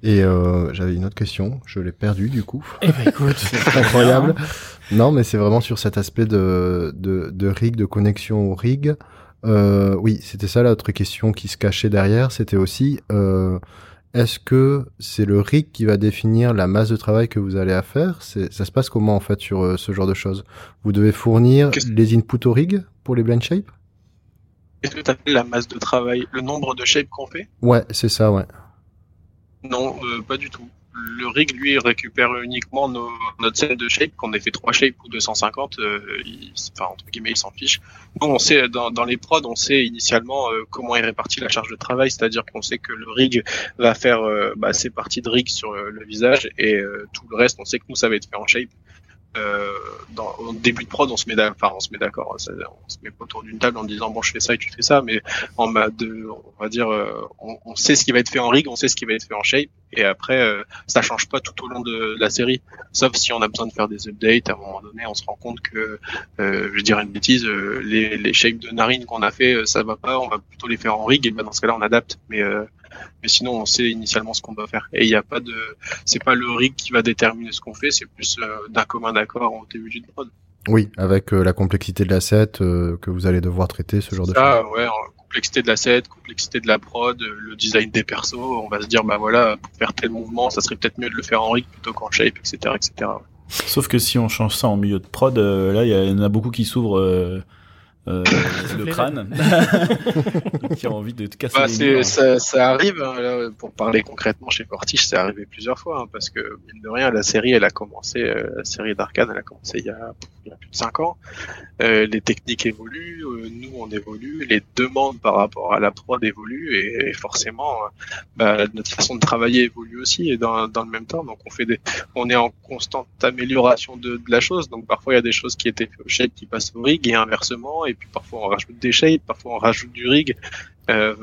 Et euh, j'avais une autre question, je l'ai perdue du coup. Eh ben écoute, c'est incroyable. Non, mais c'est vraiment sur cet aspect de, de, de rig, de connexion au rig. Euh, oui, c'était ça l'autre question qui se cachait derrière. C'était aussi, euh, est-ce que c'est le rig qui va définir la masse de travail que vous allez à faire? Ça se passe comment en fait sur euh, ce genre de choses? Vous devez fournir les inputs au rig pour les blend shapes? Est-ce que tu appelles la masse de travail, le nombre de shapes qu'on fait? Ouais, c'est ça, ouais. Non, euh, pas du tout. Le rig, lui, récupère uniquement nos, notre scène de shape, qu'on ait fait 3 shapes ou 250, euh, il, enfin, entre guillemets, il s'en fiche. On sait, dans, les prods, on sait initialement euh, comment est répartie la charge de travail, c'est-à-dire qu'on sait que le rig va faire bah, ses parties de rig sur le visage et tout le reste, on sait que nous, ça va être fait en shape. Euh, dans, au début de prod, on se met d'accord, enfin, on se met d'accord, on se met pas autour d'une table en disant bon, je fais ça et tu fais ça, mais en de, on va dire, euh, on, on, sait ce qui va être fait en rig, on sait ce qui va être fait en shape, et après, euh, ça change pas tout au long de, la série, sauf si on a besoin de faire des updates. À un moment donné, on se rend compte que, euh, je vais dire une bêtise, euh, les, les shapes de narine qu'on a fait, ça va pas, on va plutôt les faire en rig, et ben dans ce cas-là, on adapte, mais mais sinon on sait initialement ce qu'on doit faire. Et il n'y a pas de c'est pas le rig qui va déterminer ce qu'on fait c'est plus euh, d'un commun accord au début du prod. Oui avec euh, la complexité de l'asset euh, que vous allez devoir traiter ce genre de choses. ouais complexité de l'asset complexité de la prod le design des persos on va se dire bah voilà pour faire tel mouvement ça serait peut-être mieux de le faire en rig plutôt qu'en shape etc etc Sauf que si on change ça en milieu de prod, là, il y, en a beaucoup qui s'ouvrent euh, le crâne. Qui a envie de te casser bah, les ça, ça, arrive hein, là, pour parler concrètement chez Fortiche c'est arrivé plusieurs fois hein, parce que mine de rien la série elle a commencé euh, la série d'Arkane elle a commencé il y a, il y a plus de 5 ans. Euh, les techniques évoluent euh, on évolue les demandes par rapport à la prod évoluent et, et forcément bah, notre façon de travailler évolue aussi et dans, dans le même temps. Donc on fait des on est en constante amélioration de, de la chose. Donc parfois il y a des choses qui étaient au shape qui passent au rig et inversement. Et puis parfois on rajoute des shapes, parfois on rajoute du rig. Euh,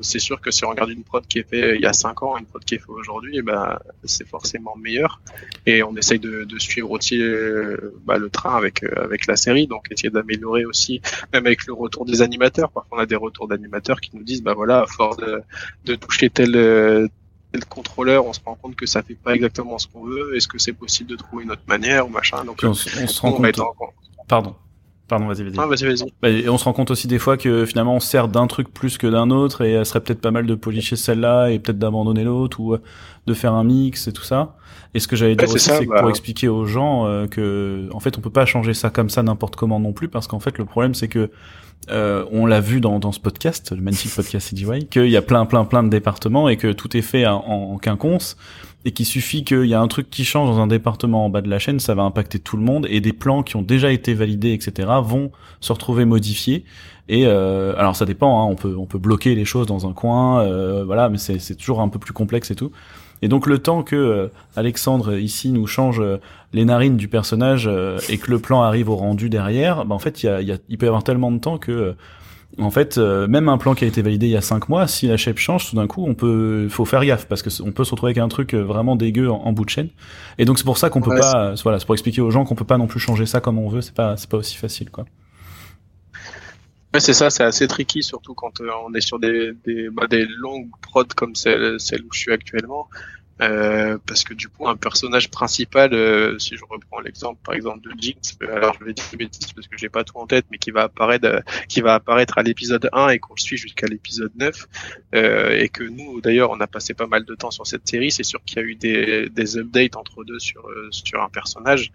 c'est sûr que si on regarde une prod qui est faite il y a 5 ans, une prod qui est faite aujourd'hui, ben c'est forcément meilleur. Et on essaye de, de suivre aussi euh, bah, le train avec euh, avec la série, donc essayer d'améliorer aussi, même avec le retour des animateurs. Parfois on a des retours d'animateurs qui nous disent, bah voilà, à force de, de toucher tel tel contrôleur, on se rend compte que ça fait pas exactement ce qu'on veut. Est-ce que c'est possible de trouver une autre manière ou machin? Donc on, se rend compte. Pardon. Pardon, vas-y, vas-y. Ah, vas-y, vas-y. Bah, et on se rend compte aussi des fois que finalement on sert d'un truc plus que d'un autre et elle serait peut-être pas mal de policher celle-là et peut-être d'abandonner l'autre ou euh, de faire un mix et tout ça. Et ce que j'allais dire aussi, c'est bah... pour expliquer aux gens euh, que en fait on peut pas changer ça comme ça n'importe comment non plus parce qu'en fait le problème c'est que euh, on l'a vu dans, dans ce podcast, le magnifique podcast CGY, qu'il y a plein plein plein de départements et que tout est fait en, en quinconce et qu'il suffit qu'il y a un truc qui change dans un département en bas de la chaîne, ça va impacter tout le monde et des plans qui ont déjà été validés, etc., vont se retrouver modifiés. Et euh, alors ça dépend, hein, on peut on peut bloquer les choses dans un coin, euh, voilà, mais c'est c'est toujours un peu plus complexe et tout. Et donc le temps que euh, Alexandre ici nous change les narines du personnage et que le plan arrive au rendu derrière, bah, en fait il y a, y peut y avoir tellement de temps que en fait, euh, même un plan qui a été validé il y a 5 mois, si la shape change, tout d'un coup, on peut, faut faire gaffe parce que on peut se retrouver avec un truc euh, vraiment dégueu en, bout de chaîne. Et donc c'est pour ça qu'on peut pas, euh, voilà, c'est pour expliquer aux gens qu'on peut pas non plus changer ça comme on veut. C'est pas, c'est pas aussi facile, quoi. Ouais, c'est ça, c'est assez tricky, surtout quand on est sur des, des, bah, des longues prods comme celle, celle où je suis actuellement. Euh, parce que du coup un personnage principal, euh, si je reprends l'exemple par exemple de Jinx, euh, alors je vais dire bêtises parce que j'ai pas tout en tête, mais qui va apparaître, qui va apparaître à l'épisode 1 et qu'on suit jusqu'à l'épisode 9, et que nous d'ailleurs on a passé pas mal de temps sur cette série, c'est sûr qu'il y a eu des, des updates entre deux sur sur un personnage.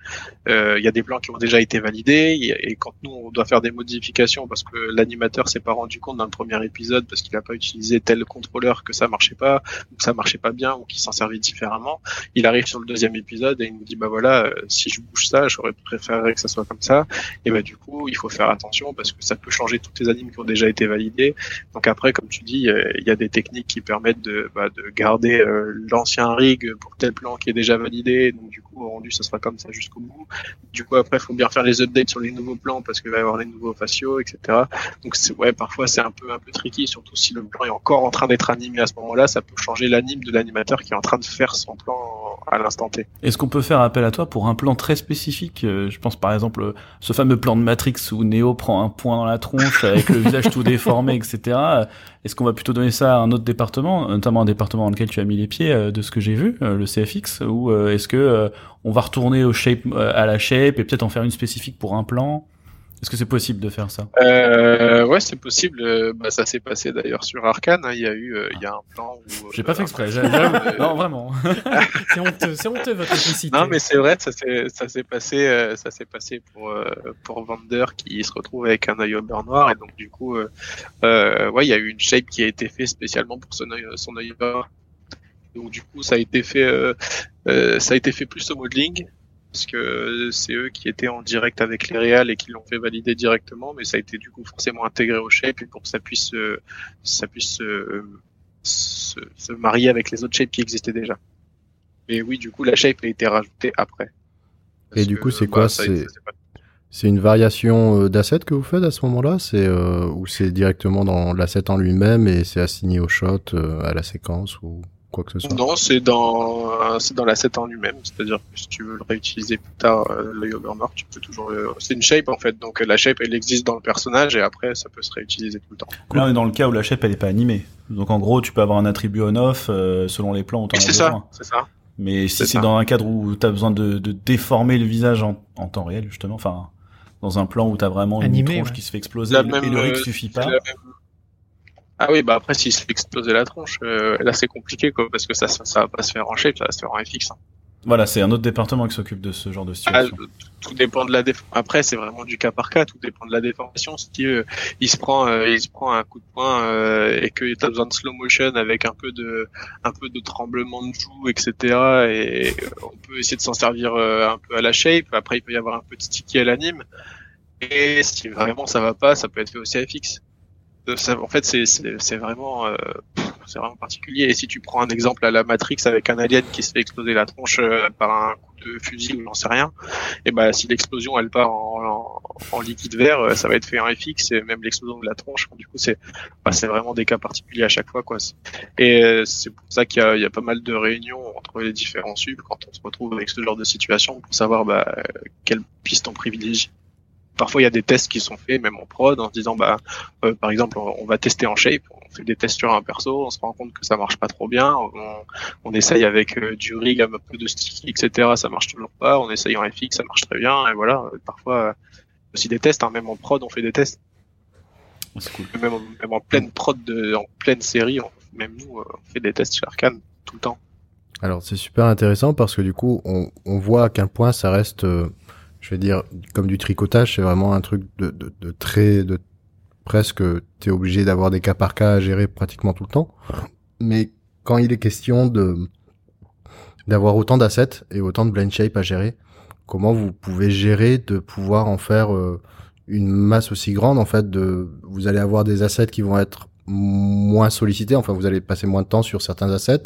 Il y a des plans qui ont déjà été validés et quand nous on doit faire des modifications parce que l'animateur s'est pas rendu compte dans le premier épisode parce qu'il a pas utilisé tel contrôleur que ça marchait pas, ou que ça marchait pas bien ou qu'il s'en différemment. Il arrive sur le deuxième épisode et il nous dit bah voilà, euh, si je bouge ça, j'aurais préféré que ça soit comme ça. Et bah du coup, il faut faire attention parce que ça peut changer toutes les animes qui ont déjà été validées. Donc après, comme tu dis, il y a des techniques qui permettent de, bah, de garder euh, l'ancien rig pour tel plan qui est déjà validé. Donc du coup, au rendu, ça sera comme ça jusqu'au bout. Du coup, après, il faut bien faire les updates sur les nouveaux plans parce qu'il va y avoir les nouveaux faciaux, etc. Donc ouais, parfois c'est un peu un peu tricky, surtout si le plan est encore en train d'être animé à ce moment-là, ça peut changer l'anime de l'animateur qui est en train de faire son plan à l'instant T. Est-ce qu'on peut faire appel à toi pour un plan très spécifique euh, Je pense par exemple ce fameux plan de Matrix où Neo prend un point dans la tronche avec le visage tout déformé, etc. Est-ce qu'on va plutôt donner ça à un autre département, notamment un département dans lequel tu as mis les pieds, euh, de ce que j'ai vu, euh, le CFX, ou est-ce que on va retourner au shape, à la shape et peut-être en faire une spécifique pour un plan? Est-ce que c'est possible de faire ça? Euh, Ouais, c'est possible. Euh, bah, ça s'est passé d'ailleurs sur Arkane. Hein. Il y a eu, euh, il y a un plan où. J'ai pas fait exprès. non, vraiment. c'est honteux, c'est honteux votre complicité. Non, mais c'est vrai, ça s'est, ça s'est passé, ça s'est passé pour pour Vander qui se retrouve avec un œil au beurre noir et donc du coup, ouais, il y a eu une shape qui a été faite spécialement pour son œil, son œil beurre. Donc du coup, ça a été fait, ça a été fait plus au modeling parce que c'est eux qui étaient en direct avec les réals et qui l'ont fait valider directement, mais ça a été du coup forcément intégré au shape pour que ça puisse, euh, ça puisse euh, se, se, marier avec les autres shapes qui existaient déjà. Et oui, du coup, la shape a été rajoutée après. Et du coup, c'est quoi bah, C'est c'est une variation euh, d'asset que vous faites à ce moment-là, c'est euh, ou c'est directement dans l'asset en lui-même et c'est assigné au shot, à la séquence ou quoi que ce soit. Non, c'est dans c'est dans l'asset en lui-même, c'est-à-dire que si tu veux le réutiliser plus tard, le Yogurmort, tu peux toujours. C'est une shape en fait, donc la shape elle existe dans le personnage et après ça peut se réutiliser tout le temps. Là on est dans le cas où la shape elle est pas animée, donc en gros tu peux avoir un attribut on/off selon les plans. C'est ça, c'est ça. Mais si c'est dans un cadre où tu as besoin de, de, déformer le visage en, en temps réel justement, enfin dans un plan où t'as vraiment une tronche qui se fait exploser et, le rig euh, suffit pas. Ah oui, bah après s'il se fait exploser la tronche, euh, là c'est compliqué quoi, parce que ça, ça, va pas se faire en shape, ça va se faire en FX. Hein. Voilà, c'est un autre département qui s'occupe de ce genre de situation. Ah, tout dépend de la déf... Après, c'est vraiment du cas par cas. Tout dépend de la déformation. Si euh, il se prend, euh, il se prend un coup de poing euh, et que tu as besoin de slow motion avec un peu de, un peu de tremblement de joue, etc. Et on peut essayer de s'en servir un peu à la shape. Après, il peut y avoir un peu de sticky à l'anime. Et si vraiment ça va pas, ça peut être fait aussi à FX. en fait, c'est vraiment c'est vraiment particulier. Et si tu prends un exemple à la Matrix avec un alien qui se fait exploser la tronche euh, par un coup de fusil ou j'en sais rien, et ben si l'explosion elle part en, liquide vert, euh, ça va être fait en FX et même l'explosion de la tronche. Du coup, c'est bah, c'est vraiment des cas particuliers à chaque fois quoi. Et euh, c'est pour ça qu'il y, y a, pas mal de réunions entre les différents subs quand on se retrouve avec ce genre de situation pour savoir bah, quelle piste on privilégie parfois il y a des tests qui sont faits même en prod en se disant bah euh, par exemple on, va tester en shape on fait des tests sur un perso on se rend compte que ça marche pas trop bien on, essaye avec euh, du rig un peu de sticky etc ça marche toujours pas on essaye en FX ça marche très bien et voilà parfois aussi des tests hein, même en prod on fait des tests cool. même, en pleine prod de, en pleine série même nous euh, on fait des tests chez Arkane tout le temps alors c'est super intéressant parce que du coup on, on voit à quel point ça reste je vais dire, comme du tricotage, c'est vraiment un truc de, de, de très, de presque, t'es obligé d'avoir des cas par cas à gérer pratiquement tout le temps. Mais quand il est question de d'avoir autant d'assets et autant de blend shape à gérer, comment vous pouvez gérer de pouvoir en faire euh, une masse aussi grande en fait de vous allez avoir des assets qui vont être moins sollicités enfin vous allez passer moins de temps sur certains assets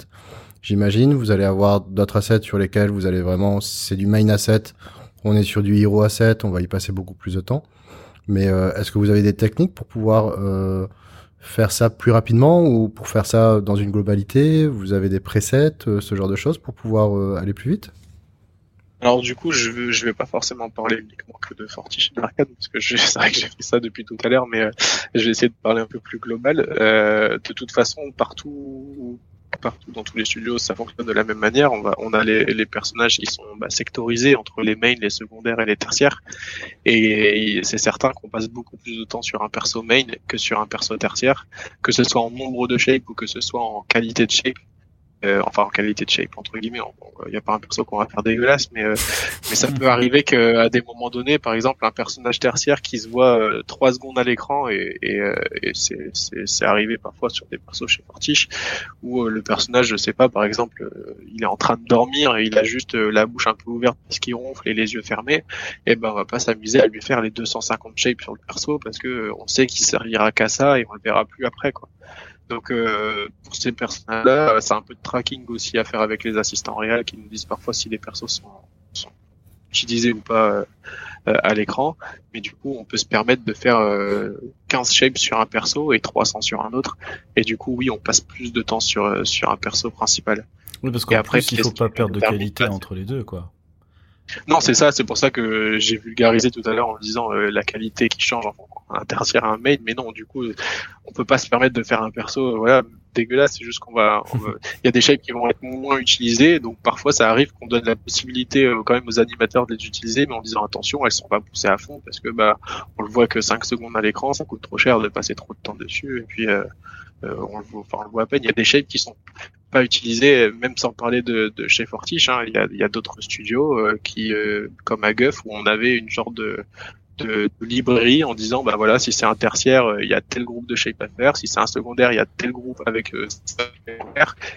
j'imagine vous allez avoir d'autres assets sur lesquels vous allez vraiment c'est du main asset on est sur du Hero Asset, on va y passer beaucoup plus de temps. Mais euh, est-ce que vous avez des techniques pour pouvoir euh, faire ça plus rapidement ou pour faire ça dans une globalité? Vous avez des presets, euh, ce genre de choses pour pouvoir aller plus vite? Alors du coup, je ne vais pas forcément parler uniquement que de Fortiche et d'Arcade, parce que c'est vrai que j'ai fait ça depuis tout à l'heure, mais je vais essayer de parler un peu plus global. de toute façon, partout partout dans tous les studios, ça fonctionne de la même manière. On, a les, personnages qui sont bah, sectorisés entre les mains, les secondaires et les tertiaires. Et, c'est certain qu'on passe beaucoup plus de temps sur un perso main que sur un perso tertiaire, que ce soit en nombre de shape ou que ce soit en qualité de shape. Euh, enfin en qualité de shape entre guillemets. Il n'y a pas un perso qu'on va faire dégueulasse, mais euh, mais ça peut arriver qu'à des moments donnés, par exemple, un personnage tertiaire qui se voit euh, trois secondes à l'écran et, et, et c'est c'est arrivé parfois sur des persos chez Fortiche où le personnage, je sais pas, par exemple, il est en train de dormir et il a juste la bouche un peu ouverte parce qu'il ronfle et les yeux fermés, et ben on va pas s'amuser à lui faire les 250 shapes sur le perso parce que on sait qu'il servira qu'à ça et on le verra plus après quoi. Donc euh, pour ces personnages-là, c'est un peu de tracking aussi à faire avec les assistants réels qui nous disent parfois si les persos sont, sont utilisés ou pas euh, à l'écran. Mais du coup, on peut se permettre de faire 15 euh, shapes sur un perso et 300 sur un autre. Et du coup, oui, on passe plus de temps sur sur un perso principal. Oui, parce qu'après, plus, il faut pas perdre de qualité entre les deux, quoi. Non, c'est ça, c'est pour ça que j'ai vulgarisé tout à l'heure en disant euh, la qualité qui change en un tertiaire à un main, mais non, du coup, on peut pas se permettre de faire un perso, euh, voilà, dégueulasse, c'est juste qu'on va, il y a des shapes qui vont être moins utilisés, donc parfois ça arrive qu'on donne la possibilité euh, quand même aux animateurs de les utiliser, mais en disant attention, elles sont pas poussées à fond parce que bah on le voit que 5 secondes à l'écran, ça coûte trop cher de passer trop de temps dessus, et puis on, le voit, enfin, on le voit à peine. Il y a des shapes qui sont pas utilisés, même sans parler de, de chez Fortiche. Hein. Il y a, a d'autres studios euh, qui, euh, comme à Guff, où on avait une sorte de, de, librairie en disant bah voilà si c'est un tertiaire euh, il y a tel groupe de shape à faire si c'est un secondaire il y a tel groupe avec euh,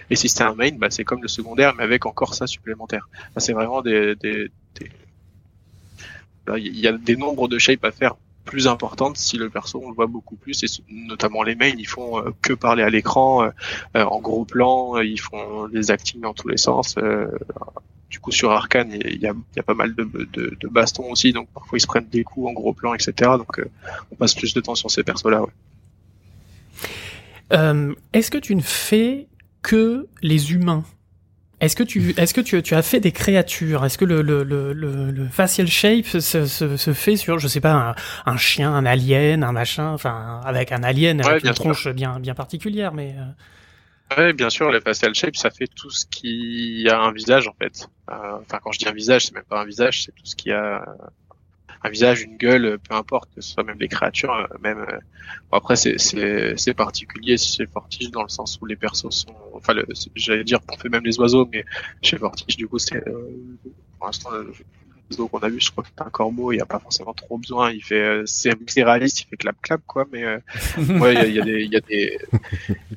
et si c'est un main bah c'est comme le secondaire mais avec encore ça supplémentaire c'est vraiment des, des, des... il y a des nombres de shapes à faire plus importante si le perso on le voit beaucoup plus et notamment les mails ils font euh, que parler à l'écran euh, euh, en gros plan ils font des actings dans tous les sens du coup sur Arkane il y a, y a, pas mal de, de, bastons aussi, donc parfois ils se prennent des coups en gros plan, etc. Donc on passe plus de temps sur ces persos-là. Ouais. Euh, est-ce que tu ne fais que les humains? Est-ce que tu est-ce que tu, tu as fait des créatures? Est-ce que le, le, le, le, facial shape se, se, se, fait sur je sais pas un, un, chien, un alien, un machin, enfin avec un alien avec une tronche bien bien particulière, mais euh... ouais, bien sûr, le facial shape ça fait tout ce qui a un visage en fait. Euh, enfin quand je dis un visage, c'est même pas un visage, c'est tout ce qui a un visage, une gueule, peu importe, que ce soit même les créatures, euh, même. Euh, bon, après, c'est c'est particulier chez Fortige dans le sens où les persos sont, enfin, j'allais dire qu'on fait même les oiseaux, mais chez Fortige, du coup, c'est euh, pour l'instant donc qu'on a vu, je crois que c'est un corbeau, il n'y a pas forcément trop besoin. Il fait, euh, c'est réaliste, il fait clap clap quoi. Mais euh, ouais, il y, a des, il y a des,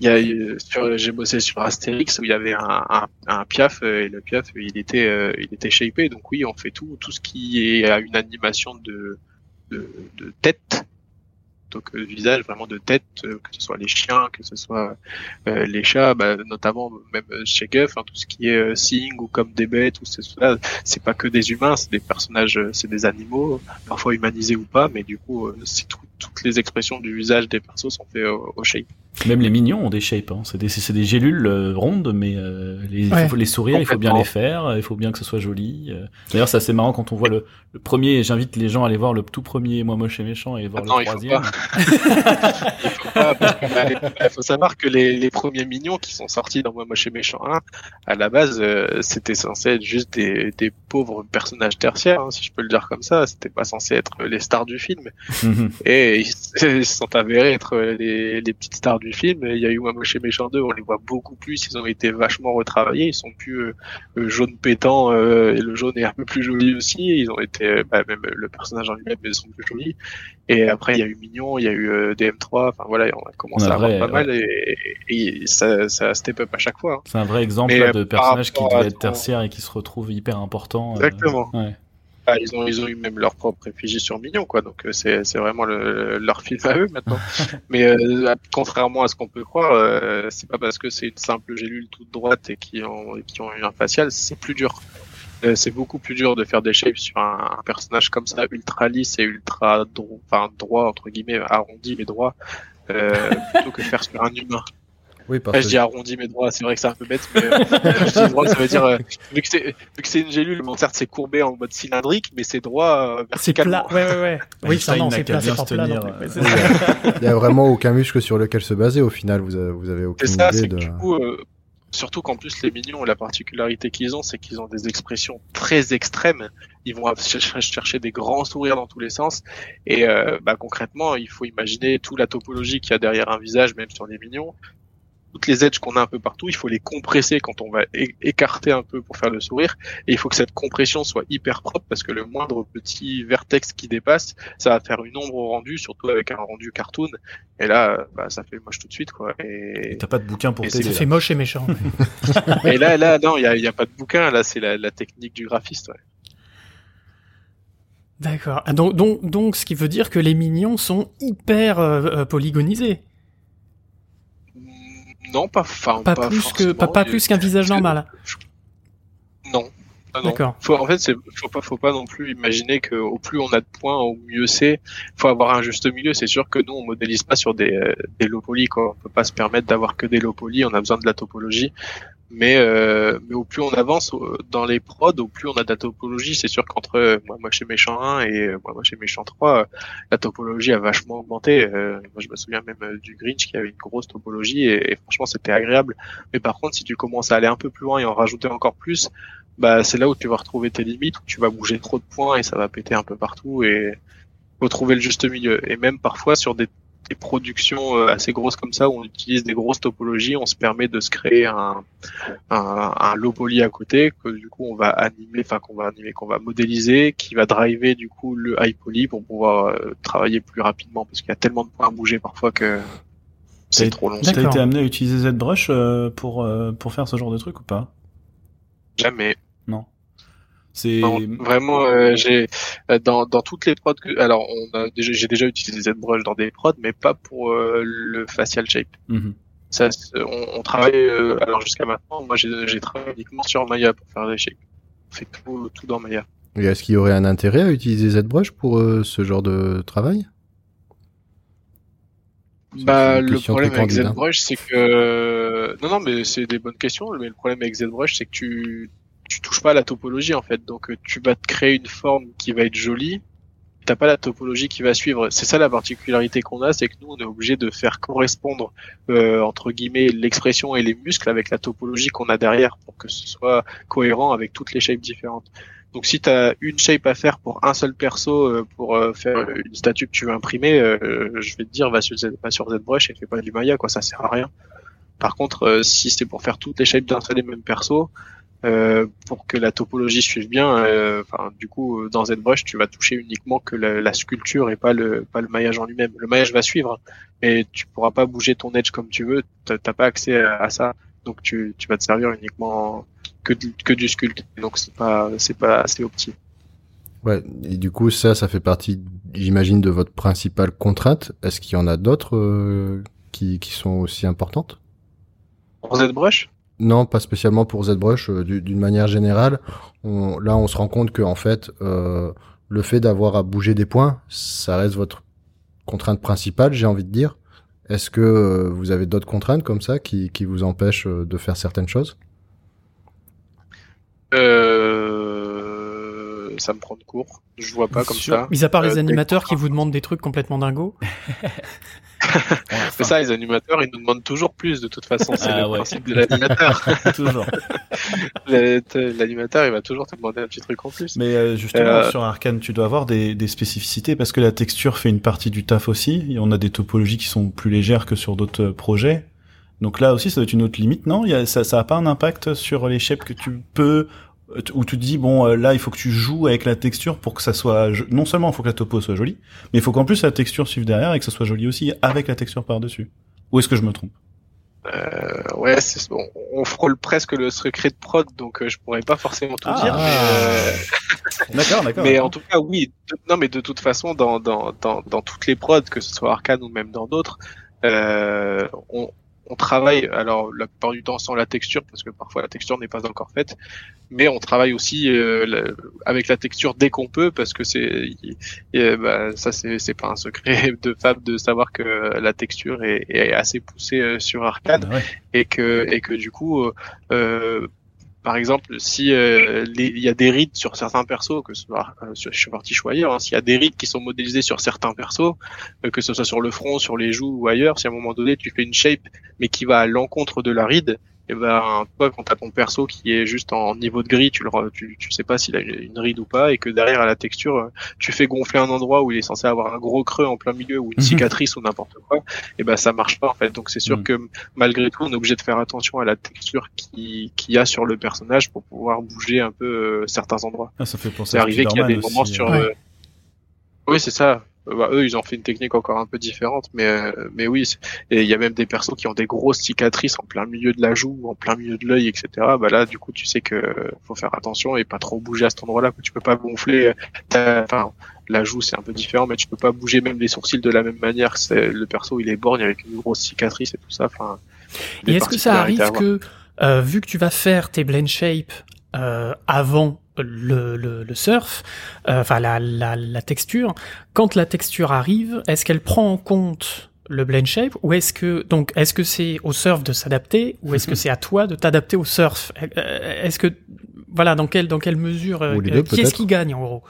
il y a sur, j'ai bossé sur Astérix où il y avait un, un, un piaf et le piaf il était, euh, il était shapé. Donc oui, on fait tout, tout ce qui est à une animation de, de, de tête donc euh, visage vraiment de tête, euh, que ce soit les chiens, que ce soit euh, les chats, bah, notamment même chez Guff, hein, tout ce qui est Sing ou comme des bêtes ou c'est c'est pas que des humains, c'est des personnages, c'est des animaux, parfois humanisés ou pas, mais du coup c'est toutes les expressions du visage des persos sont faites au shape. Même les mignons ont des shapes. Hein. C'est des, des, gélules euh, rondes, mais euh, les, les sourires, il faut bien les faire. Il faut bien que ce soit joli. Euh. D'ailleurs, c'est assez marrant quand on voit le, le premier. J'invite les gens à aller voir le tout premier Moi moche et méchant et voir le troisième. Il faut, pas. il faut, savoir que les, les, premiers mignons qui sont sortis dans Moi moche et méchant 1, à la base, c'était censé être juste des, des pauvres personnages tertiaires, hein, si je peux le dire comme ça. C'était pas censé être les stars du film. Mhm. Et ils, ils sont avérés être les, les petites stars du film. Il y a eu Moi Moche et Méchant 2, on les voit beaucoup plus, ils ont été vachement retravaillés, ils sont plus euh, euh, jaune pétant, euh, et le jaune est un peu plus joli aussi, ils ont été, bah, même le personnage en lui-même, ils sont plus jolis. Et après, il y a eu Mignon, il y a eu DM3, enfin voilà, on a commencé à avoir pas mal, et, ça, ça step up à chaque fois. Hein. C'est un vrai exemple de personnage qui devait être tertiaire et qui se retrouve hyper important. Exactement. Ouais. Ah, ils ont ils ont eu même leur propre réfugié sur Mignon quoi. Donc euh, c'est c'est vraiment le, leur film à eux maintenant. Mais euh, contrairement à ce qu'on peut croire euh, c'est pas parce que c'est une simple gélule toute droite et qui ont qui ont eu un facial c'est plus dur. Euh, c'est beaucoup plus dur de faire des shapes sur un, personnage comme ça ultra lisse et ultra enfin droit entre guillemets arrondi mais droit plutôt que faire sur un humain oui, je dis arrondi mes droits, c'est vrai que c'est un peu bête, mais euh, je dis droit, ça veut dire euh, vu que c'est une gélule, bon, certes c'est courbé en mode cylindrique, mais c'est droit euh, C'est plat, ouais ouais ouais. oui, ça non, c'est plat, c'est plat. Il y a vraiment aucun muscle sur lequel se baser au final. Vous avez, vous avez aucune ça, idée de. Du coup, euh, surtout qu'en plus les mignons, la particularité qu'ils ont, c'est qu'ils ont des expressions très extrêmes. Ils vont chercher des grands sourires dans tous les sens. Et euh, bah, concrètement, il faut imaginer toute la topologie qu'il y a derrière un visage, même sur les mignons toutes les edges qu'on a un peu partout, il faut les compresser quand on va écarter un peu pour faire le sourire. Et il faut que cette compression soit hyper propre parce que le moindre petit vertex qui dépasse, ça va faire une ombre au rendu, surtout avec un rendu cartoon. Et là, bah, ça fait moche tout de suite, quoi. Et t'as pas de bouquin pour t'aider. Ça fait moche et méchant. et là, là, non, il y a, y a, pas de bouquin. Là, c'est la, la, technique du graphiste. Ouais. D'accord. Ah, donc, donc, donc, ce qui veut dire que les mignons sont hyper euh, euh polygonisés. Non, pas, enfin, pas, plus que pas, pas plus qu'un visage normal. Non. D'accord. en fait, c'est faut pas faut pas non plus imaginer que au plus on a de points, au mieux c'est. Faut avoir un juste milieu. C'est sûr que nous on modélise pas sur des des low poly quoi. On peut pas se permettre d'avoir que des low poly. On a besoin de la topologie. Mais, euh, mais au plus on avance dans les prods, au plus on a de la topologie. C'est sûr qu'entre euh, moi, moi chez Méchant 1 et euh, moi, moi chez Méchant 3, la topologie a vachement augmenté. moi je me souviens même du Grinch qui avait une grosse topologie et, franchement c'était agréable. Mais par contre si tu commences à aller un peu plus loin et en rajouter encore plus, bah c'est là où tu vas retrouver tes limites, où tu vas bouger trop de points et ça va péter un peu partout et faut trouver le juste milieu. Et même parfois sur des des productions euh, assez grosses comme ça où on utilise des grosses topologies, on se permet de se créer un, un, un low poly à côté que du coup on va animer, enfin qu'on va animer, qu'on va modéliser, qui va driver du coup le high poly pour pouvoir euh, travailler plus rapidement parce qu'il y a tellement de points à bouger parfois que c'est trop long. T'as été amené à utiliser ZBrush euh, pour pour faire ce genre de truc ou pas? Jamais. Non. C'est vraiment euh, j'ai euh, dans, dans toutes les prods que alors on a déjà j'ai déjà utilisé ZBrush dans des prods mais pas pour euh, le facial shape. Mhm. Ça on, on travaille alors jusqu'à maintenant moi j'ai j'ai travaillé uniquement sur Maya pour faire des shapes. on fait tout, tout dans Maya. Et est-ce qu'il y aurait un intérêt à utiliser ZBrush pour ce genre de travail? Bah, le problème avec ZBrush, c'est que non, non, mais c'est des bonnes questions. Mais le problème avec ZBrush, c'est que tu tu touches pas à la topologie en fait. Donc tu vas te créer une forme qui va être jolie. T'as pas la topologie qui va suivre. C'est ça la particularité qu'on a, c'est que nous on est obligé de faire correspondre euh, entre guillemets l'expression et les muscles avec la topologie qu'on a derrière pour que ce soit cohérent avec toutes les shapes différentes. Donc si tu as une shape à faire pour un seul perso euh, pour euh, faire une statue que tu veux imprimer, euh, je vais te dire va sur, va sur ZBrush et fais pas du Maya quoi, ça sert à rien. Par contre, si c'est pour faire toutes les shapes d'un seul et même perso, pour que la topologie suive bien, enfin du coup dans ZBrush tu vas toucher uniquement que la, sculpture et pas le pas le maillage en lui-même. Le maillage va suivre, mais tu pourras pas bouger ton edge comme tu veux, t'as pas accès à, ça, donc tu, tu vas te servir uniquement que, que du sculpt. Donc c'est pas c'est pas assez opti. Ouais, et du coup ça ça fait partie j'imagine de votre principale contrainte. Est-ce qu'il y en a d'autres euh, qui qui sont aussi importantes? Pour ZBrush? Non, pas spécialement pour ZBrush euh, d'une manière générale. On, là on se rend compte que en fait euh, le fait d'avoir à bouger des points, ça reste votre contrainte principale, j'ai envie de dire. Est-ce que euh, vous avez d'autres contraintes comme ça qui, qui vous empêchent de faire certaines choses? Euh, ça me prend de court. Je vois pas comme ça. Mis à part les animateurs qui vous demandent des trucs complètement dingos. c'est ça, les animateurs, ils nous demandent toujours plus de toute façon. C'est ah le principe de l'animateur. toujours. L'animateur, il va toujours te demander un petit truc en plus. Mais euh, justement, sur Arkane, tu dois avoir des, des, spécificités parce que la texture fait une partie du taf aussi. on a des topologies qui sont plus légères que sur d'autres projets. Donc là aussi, ça doit être une autre limite, non? Il y a, Ça n'a pas un impact sur les shapes que tu peux où tu te dis bon euh, là il faut que tu joues avec la texture pour que ça soit non seulement il faut que la topo soit jolie mais il faut qu'en plus la texture suive derrière et que ça soit joli aussi avec la texture par dessus ou est-ce que je me trompe? Euh, ouais c'est bon on frôle presque le secret de prod donc euh, je pourrais pas forcément tout dire mais euh, d'accord d'accord. mais en tout cas oui non mais de toute façon dans dans dans, dans toutes les prods que ce soit Arcane ou même dans d'autres on, on travaille, alors la plupart du temps sans la texture, parce que parfois la texture n'est pas encore faite, mais on travaille aussi euh, avec la texture dès qu'on peut, parce que c'est, bah, ça c'est pas un secret de Fab de savoir que la texture est, assez poussée euh, sur Arcade ah bah et que et que du coup euh, par exemple, si euh, il y a des rides sur certains persos, que ce soit euh, je suis parti choisir, hein, s'il y a des rides qui sont modélisés sur certains persos, euh, que ce soit sur le front, sur les joues ou ailleurs, si à un moment donné tu fais une shape mais qui va à l'encontre de la ride, et ben toi quand t'as ton perso qui est juste en niveau de gris, tu le tu, tu sais pas s'il a une ride ou pas et que derrière à la texture tu fais gonfler un endroit où il est censé avoir un gros creux en plein milieu ou une mhm. cicatrice ou n'importe quoi, et ben ça marche pas en fait. Donc c'est sûr mhm. que malgré tout on est obligé de faire attention à la texture qui qui y a sur le personnage pour pouvoir bouger un peu euh, certains endroits. Ah, ça fait penser. C'est arrivé qu'il y a des moments sur. Euh, oui c'est ça. Euh, bah, eux, ils ont fait une technique encore un peu différente, mais euh, mais oui, et il y a même des personnes qui ont des grosses cicatrices en plein milieu de la joue, en plein milieu de l'œil, etc. Bah là, du coup, tu sais que faut faire attention et pas trop bouger à cet endroit-là. Tu peux pas gonfler. Enfin, la joue, c'est un peu différent, mais tu peux pas bouger même les sourcils de la même manière. C'est le perso, il est borgne avec une grosse cicatrice et tout ça. Enfin. Et est-ce que ça arrive que euh, vu que tu vas faire tes blend shape euh, avant le, le, le surf, euh, enfin la, la, la, texture, quand la texture arrive, est-ce qu'elle prend en compte le blend shape ou est-ce que donc est-ce que c'est au surf de s'adapter ou est-ce que c'est à toi de t'adapter au surf? Euh, Est-ce que voilà dans quelle dans quelle mesure euh, qui est-ce qui gagne en gros?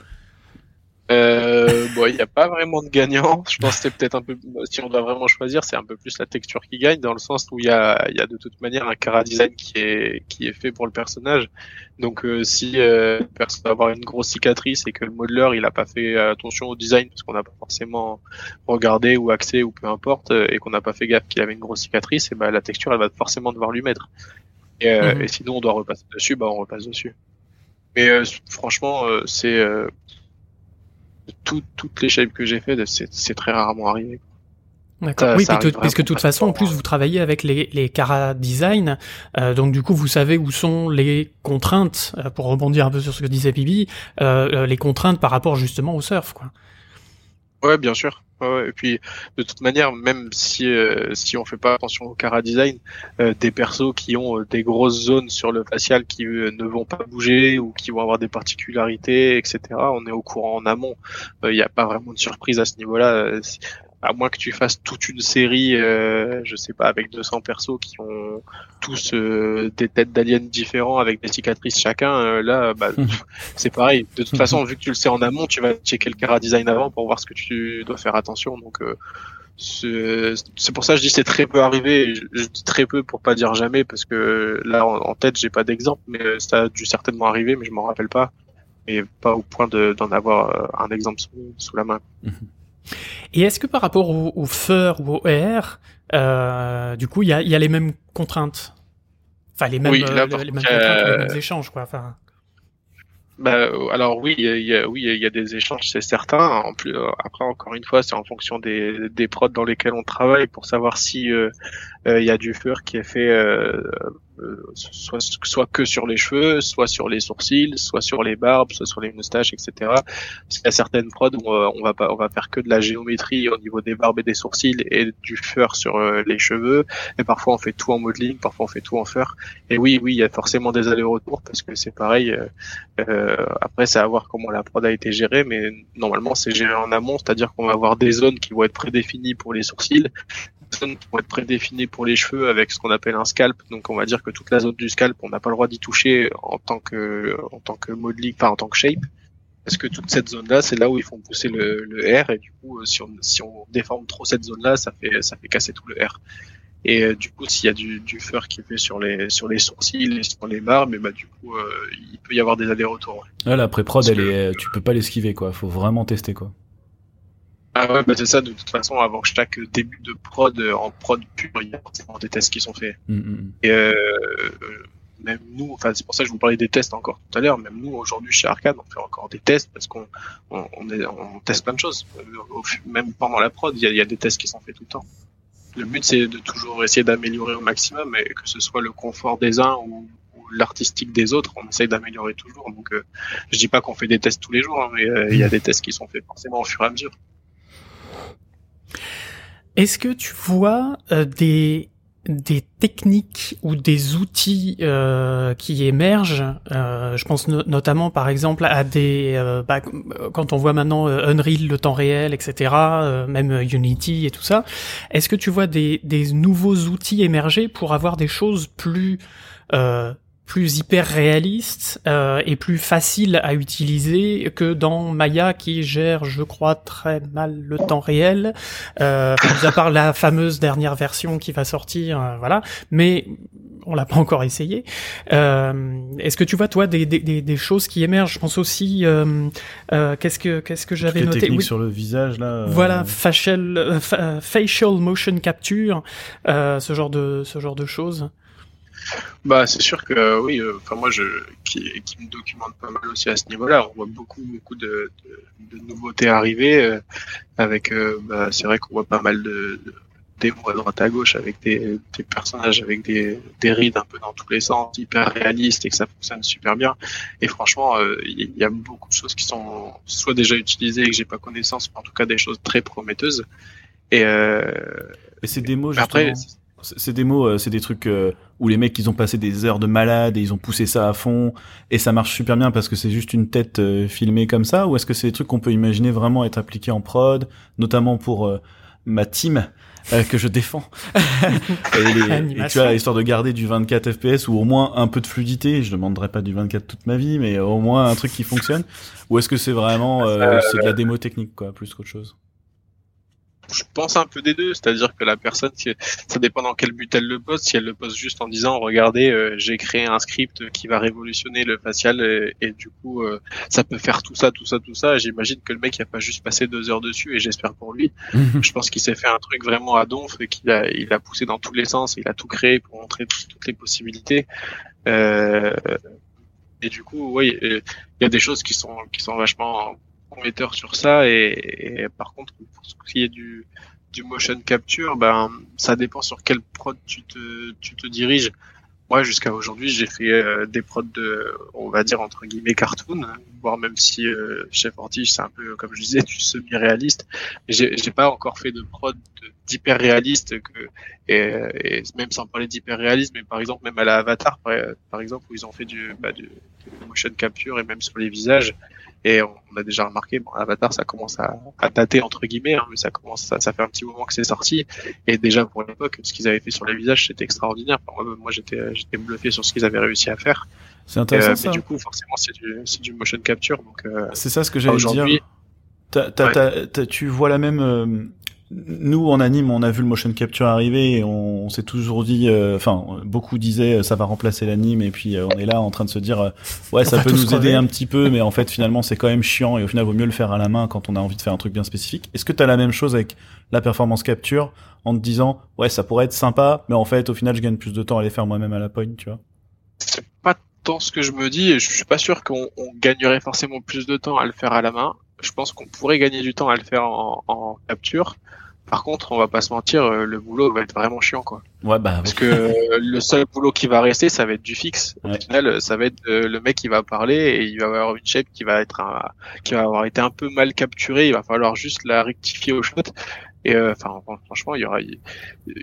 Euh, bon, il n'y a pas vraiment de gagnant. Je pense que c'est peut-être un peu, si on doit vraiment choisir, c'est un peu plus la texture qui gagne, dans le sens où il y a, il y a de toute manière un cara design qui est, qui est fait pour le personnage. Donc, euh, si euh, le personnage va avoir une grosse cicatrice et que le modeler il a pas fait attention au design parce qu'on n'a pas forcément regardé ou accès ou peu importe et qu'on n'a pas fait gaffe qu'il avait une grosse cicatrice, et ben la texture elle va forcément devoir lui mettre. Et, mhm. et sinon on doit repasser dessus, bah on repasse dessus. Mais franchement, c'est toutes les shapes que j'ai fait, c'est très rarement arrivé. D'accord. Oui, parce que de toute façon, en plus, vous travaillez avec les, les Cara Design, euh, donc du coup, vous savez où sont les contraintes, euh, pour rebondir un peu sur ce que disait Bibi, euh, les contraintes par rapport justement au surf, quoi. Ouais, bien sûr. Et puis de toute manière, même si euh, si on fait pas attention au cara design, euh, des persos qui ont euh, des grosses zones sur le facial qui ne vont pas bouger ou qui vont avoir des particularités, etc. On est au courant en amont. Il n'y a pas vraiment de surprise à ce niveau-là à moins que tu fasses toute une série, euh, je sais pas, avec 200 persos qui ont tous euh, des têtes d'aliens différents avec des cicatrices chacun, euh, là, bah, c'est pareil. De toute façon, vu que tu le sais en amont, tu vas checker le cara design avant pour voir ce que tu dois faire attention. Donc, c'est pour ça que je dis c'est très peu arrivé. Je, dis très peu pour pas dire jamais parce que là en, tête j'ai pas d'exemple, mais ça a dû certainement arriver, mais je m'en rappelle pas et pas au point d'en avoir un exemple sous, sous la main. Et est-ce que par rapport au, au FER ou au R, euh, du coup, il y a, y a, les mêmes contraintes? Enfin, les mêmes, euh, les, mêmes contraintes, les mêmes échanges, quoi. Enfin... Bah, alors oui, il y a, oui, il y a des échanges, c'est certain. En plus, euh, après, encore une fois, c'est en fonction des, des prods dans lesquels on travaille pour savoir si euh, il y a du fur qui est fait euh, soit, soit que sur les cheveux, soit sur les sourcils, soit sur les barbes, soit sur les moustaches, etc. Parce qu'il y a certaines prods où euh, on va pas, on va faire que de la géométrie au niveau des barbes et des sourcils et du fur sur euh, les cheveux. Et parfois on fait tout en modeling, parfois on fait tout en fur. Et oui, oui, il y a forcément des allers-retours parce que c'est pareil. après, c'est à voir comment la prod a été gérée, mais normalement c'est géré en amont, c'est-à-dire qu'on va avoir des zones qui vont être prédéfinies pour les sourcils, zones qui vont être prédéfinies pour les cheveux avec ce qu'on appelle un scalp. Donc on va dire que toute la zone du scalp, on n'a pas le droit d'y toucher en tant que en tant que modeling, pas en tant que shape. Parce que toute cette zone-là, c'est là où ils font pousser le, le R et du coup, euh, si on, si on déforme trop cette zone-là, ça fait ça fait casser tout le R. Et euh, du coup, s'il y a du, du fur qui fait sur les sur les sourcils et sur les barbes, et bah du coup, euh, il peut y avoir des allers-retours. Ouais. la pré-prod, elle est, tu peux pas l'esquiver quoi. Faut vraiment tester quoi. Ah ouais, bah c'est ça, de toute façon, avant chaque début de prod, euh, en prod pur, il y a forcément des tests qui sont faits. Mm, mm, mm. Et euh, même nous, enfin c'est pour ça que je vous parlais des tests encore tout à l'heure, même nous aujourd'hui chez Arcade, on fait encore des tests parce qu'on on, on, teste plein de choses. Euh, même pendant la prod, il y a, y a, des tests qui sont faits tout le temps. Le but c'est de toujours essayer d'améliorer au maximum, et que ce soit le confort des uns ou, l'artistique des autres, on essaye d'améliorer toujours. Donc euh, je dis pas qu'on fait des tests tous les jours, hein, mais il y a des tests qui sont faits forcément au fur et à mesure. Est-ce que tu vois euh, des des techniques ou des outils euh, qui émergent. Euh, je pense notamment, par exemple, à des bah, quand on voit maintenant Unreal le temps réel, etc. même Unity et tout ça. Est-ce que tu vois des nouveaux outils émerger pour avoir des choses plus plus hyper réaliste euh, et plus facile à utiliser que dans Maya qui gère, je crois, très mal le temps réel, euh, à part la fameuse dernière version qui va sortir, euh, voilà. Mais on l'a pas encore essayé. Euh, Est-ce que tu vois toi des, des, des, choses qui émergent? Je pense aussi euh, euh, qu'est-ce que qu'est-ce que j'avais noté? oui. sur le visage là. Voilà, facial facial motion capture, ce genre de ce genre de choses. Bah, c'est sûr que euh, oui. Euh, enfin, moi, je qui, qui, me documente pas mal aussi à ce niveau-là. On voit beaucoup, beaucoup de, de, de nouveautés arriver. Euh, avec, bah, c'est vrai qu'on voit pas mal de, de démos à droite à gauche avec des, des personnages avec des, des rides un peu dans tous les sens, hyper réalistes et que ça fonctionne super bien. Et franchement, il y a beaucoup de choses qui sont soit déjà utilisées et que j'ai pas connaissance, mais en tout cas des choses très prometteuses. Et, euh, et ces démos, justement, après, c'est des mots, euh, c'est des trucs euh, où les mecs ils ont passé des heures de malade et ils ont poussé ça à fond et ça marche super bien parce que c'est juste une tête euh, filmée comme ça ou est-ce que c'est des trucs qu'on peut imaginer vraiment être appliqués en prod, notamment pour ma team que je défends. et, tu as l'histoire de garder du 24 FPS ou au moins un peu de fluidité. Je demanderai pas du 24 toute ma vie, mais au moins un truc qui fonctionne. Ou est-ce que c'est vraiment c'est de la démo technique quoi, plus qu'autre chose? Je pense un peu des deux, c'est-à-dire que la personne, ça dépend dans quel but elle le poste. Si elle le poste juste en disant, regardez, euh, j'ai créé un script qui va révolutionner le facial et, du coup, euh, ça peut faire tout ça, tout ça, tout ça. J'imagine que le mec, il a pas juste passé deux heures dessus et j'espère pour lui. je pense qu'il s'est fait un truc vraiment à donf et qu'il a, il a poussé dans tous les sens, il a tout créé pour montrer toutes les possibilités. Euh, et du coup, oui, il y a des choses qui sont qui sont vachement prometteur sur ça et, par contre pour ce qui est du, du motion capture ben ça dépend sur quelle prod tu te, tu te diriges moi, jusqu'à aujourd'hui, j'ai fait euh, des prods de, on va dire entre guillemets cartoon, voire même si euh, Chef Ortige, c'est un peu comme je disais, du semi-réaliste. J'ai, pas encore fait de prod d'hyper réaliste que, et, même sans parler d'hyper réaliste, mais par exemple même à la Avatar, par, exemple, où ils ont fait du, bah, du motion capture et même sur les visages. Et on, a déjà remarqué, bon, Avatar, ça commence à, à dater entre guillemets, hein, mais ça commence, ça, ça, fait un petit moment que c'est sorti. Et déjà pour l'époque, ce qu'ils avaient fait sur les visages, c'était extraordinaire. moi, moi j'étais, j'étais bluffé sur ce qu'ils avaient réussi à faire. C'est intéressant. Euh, ça. Mais du coup, forcément, c'est du, c'est du motion capture. Donc, euh, c'est ça ce que j'allais dire. T'as, t'as, t'as, tu vois la même euh, nous en anime, on a vu le motion capture arriver et on, s'est toujours dit, euh, enfin beaucoup disaient euh, ça va remplacer l'anime et puis euh, on est là en train de se dire ouais ça peut nous aider un petit peu mais en fait finalement c'est quand même chiant et au final vaut mieux le faire à la main quand on a envie de faire un truc bien spécifique. Est-ce que tu as la même chose avec la performance capture en te disant ouais ça pourrait être sympa mais en fait au final je gagne plus de temps à les faire moi-même à la point tu vois? C'est pas tant ce que je me dis et je suis pas sûr qu'on gagnerait forcément plus de temps à le faire à la main. Je pense qu'on pourrait gagner du temps à le faire en, en capture par contre, on va pas se mentir, euh, le boulot va être vraiment chiant, quoi. Ouais, bah. Parce que euh, le seul boulot qui va rester, ça va être du fixe. Au final, ça va être euh, le mec qui va parler et il va avoir une shape qui va être un, qui va avoir été un peu mal capturée. Il va falloir juste la rectifier au shot. Et enfin, franchement, il y aura, il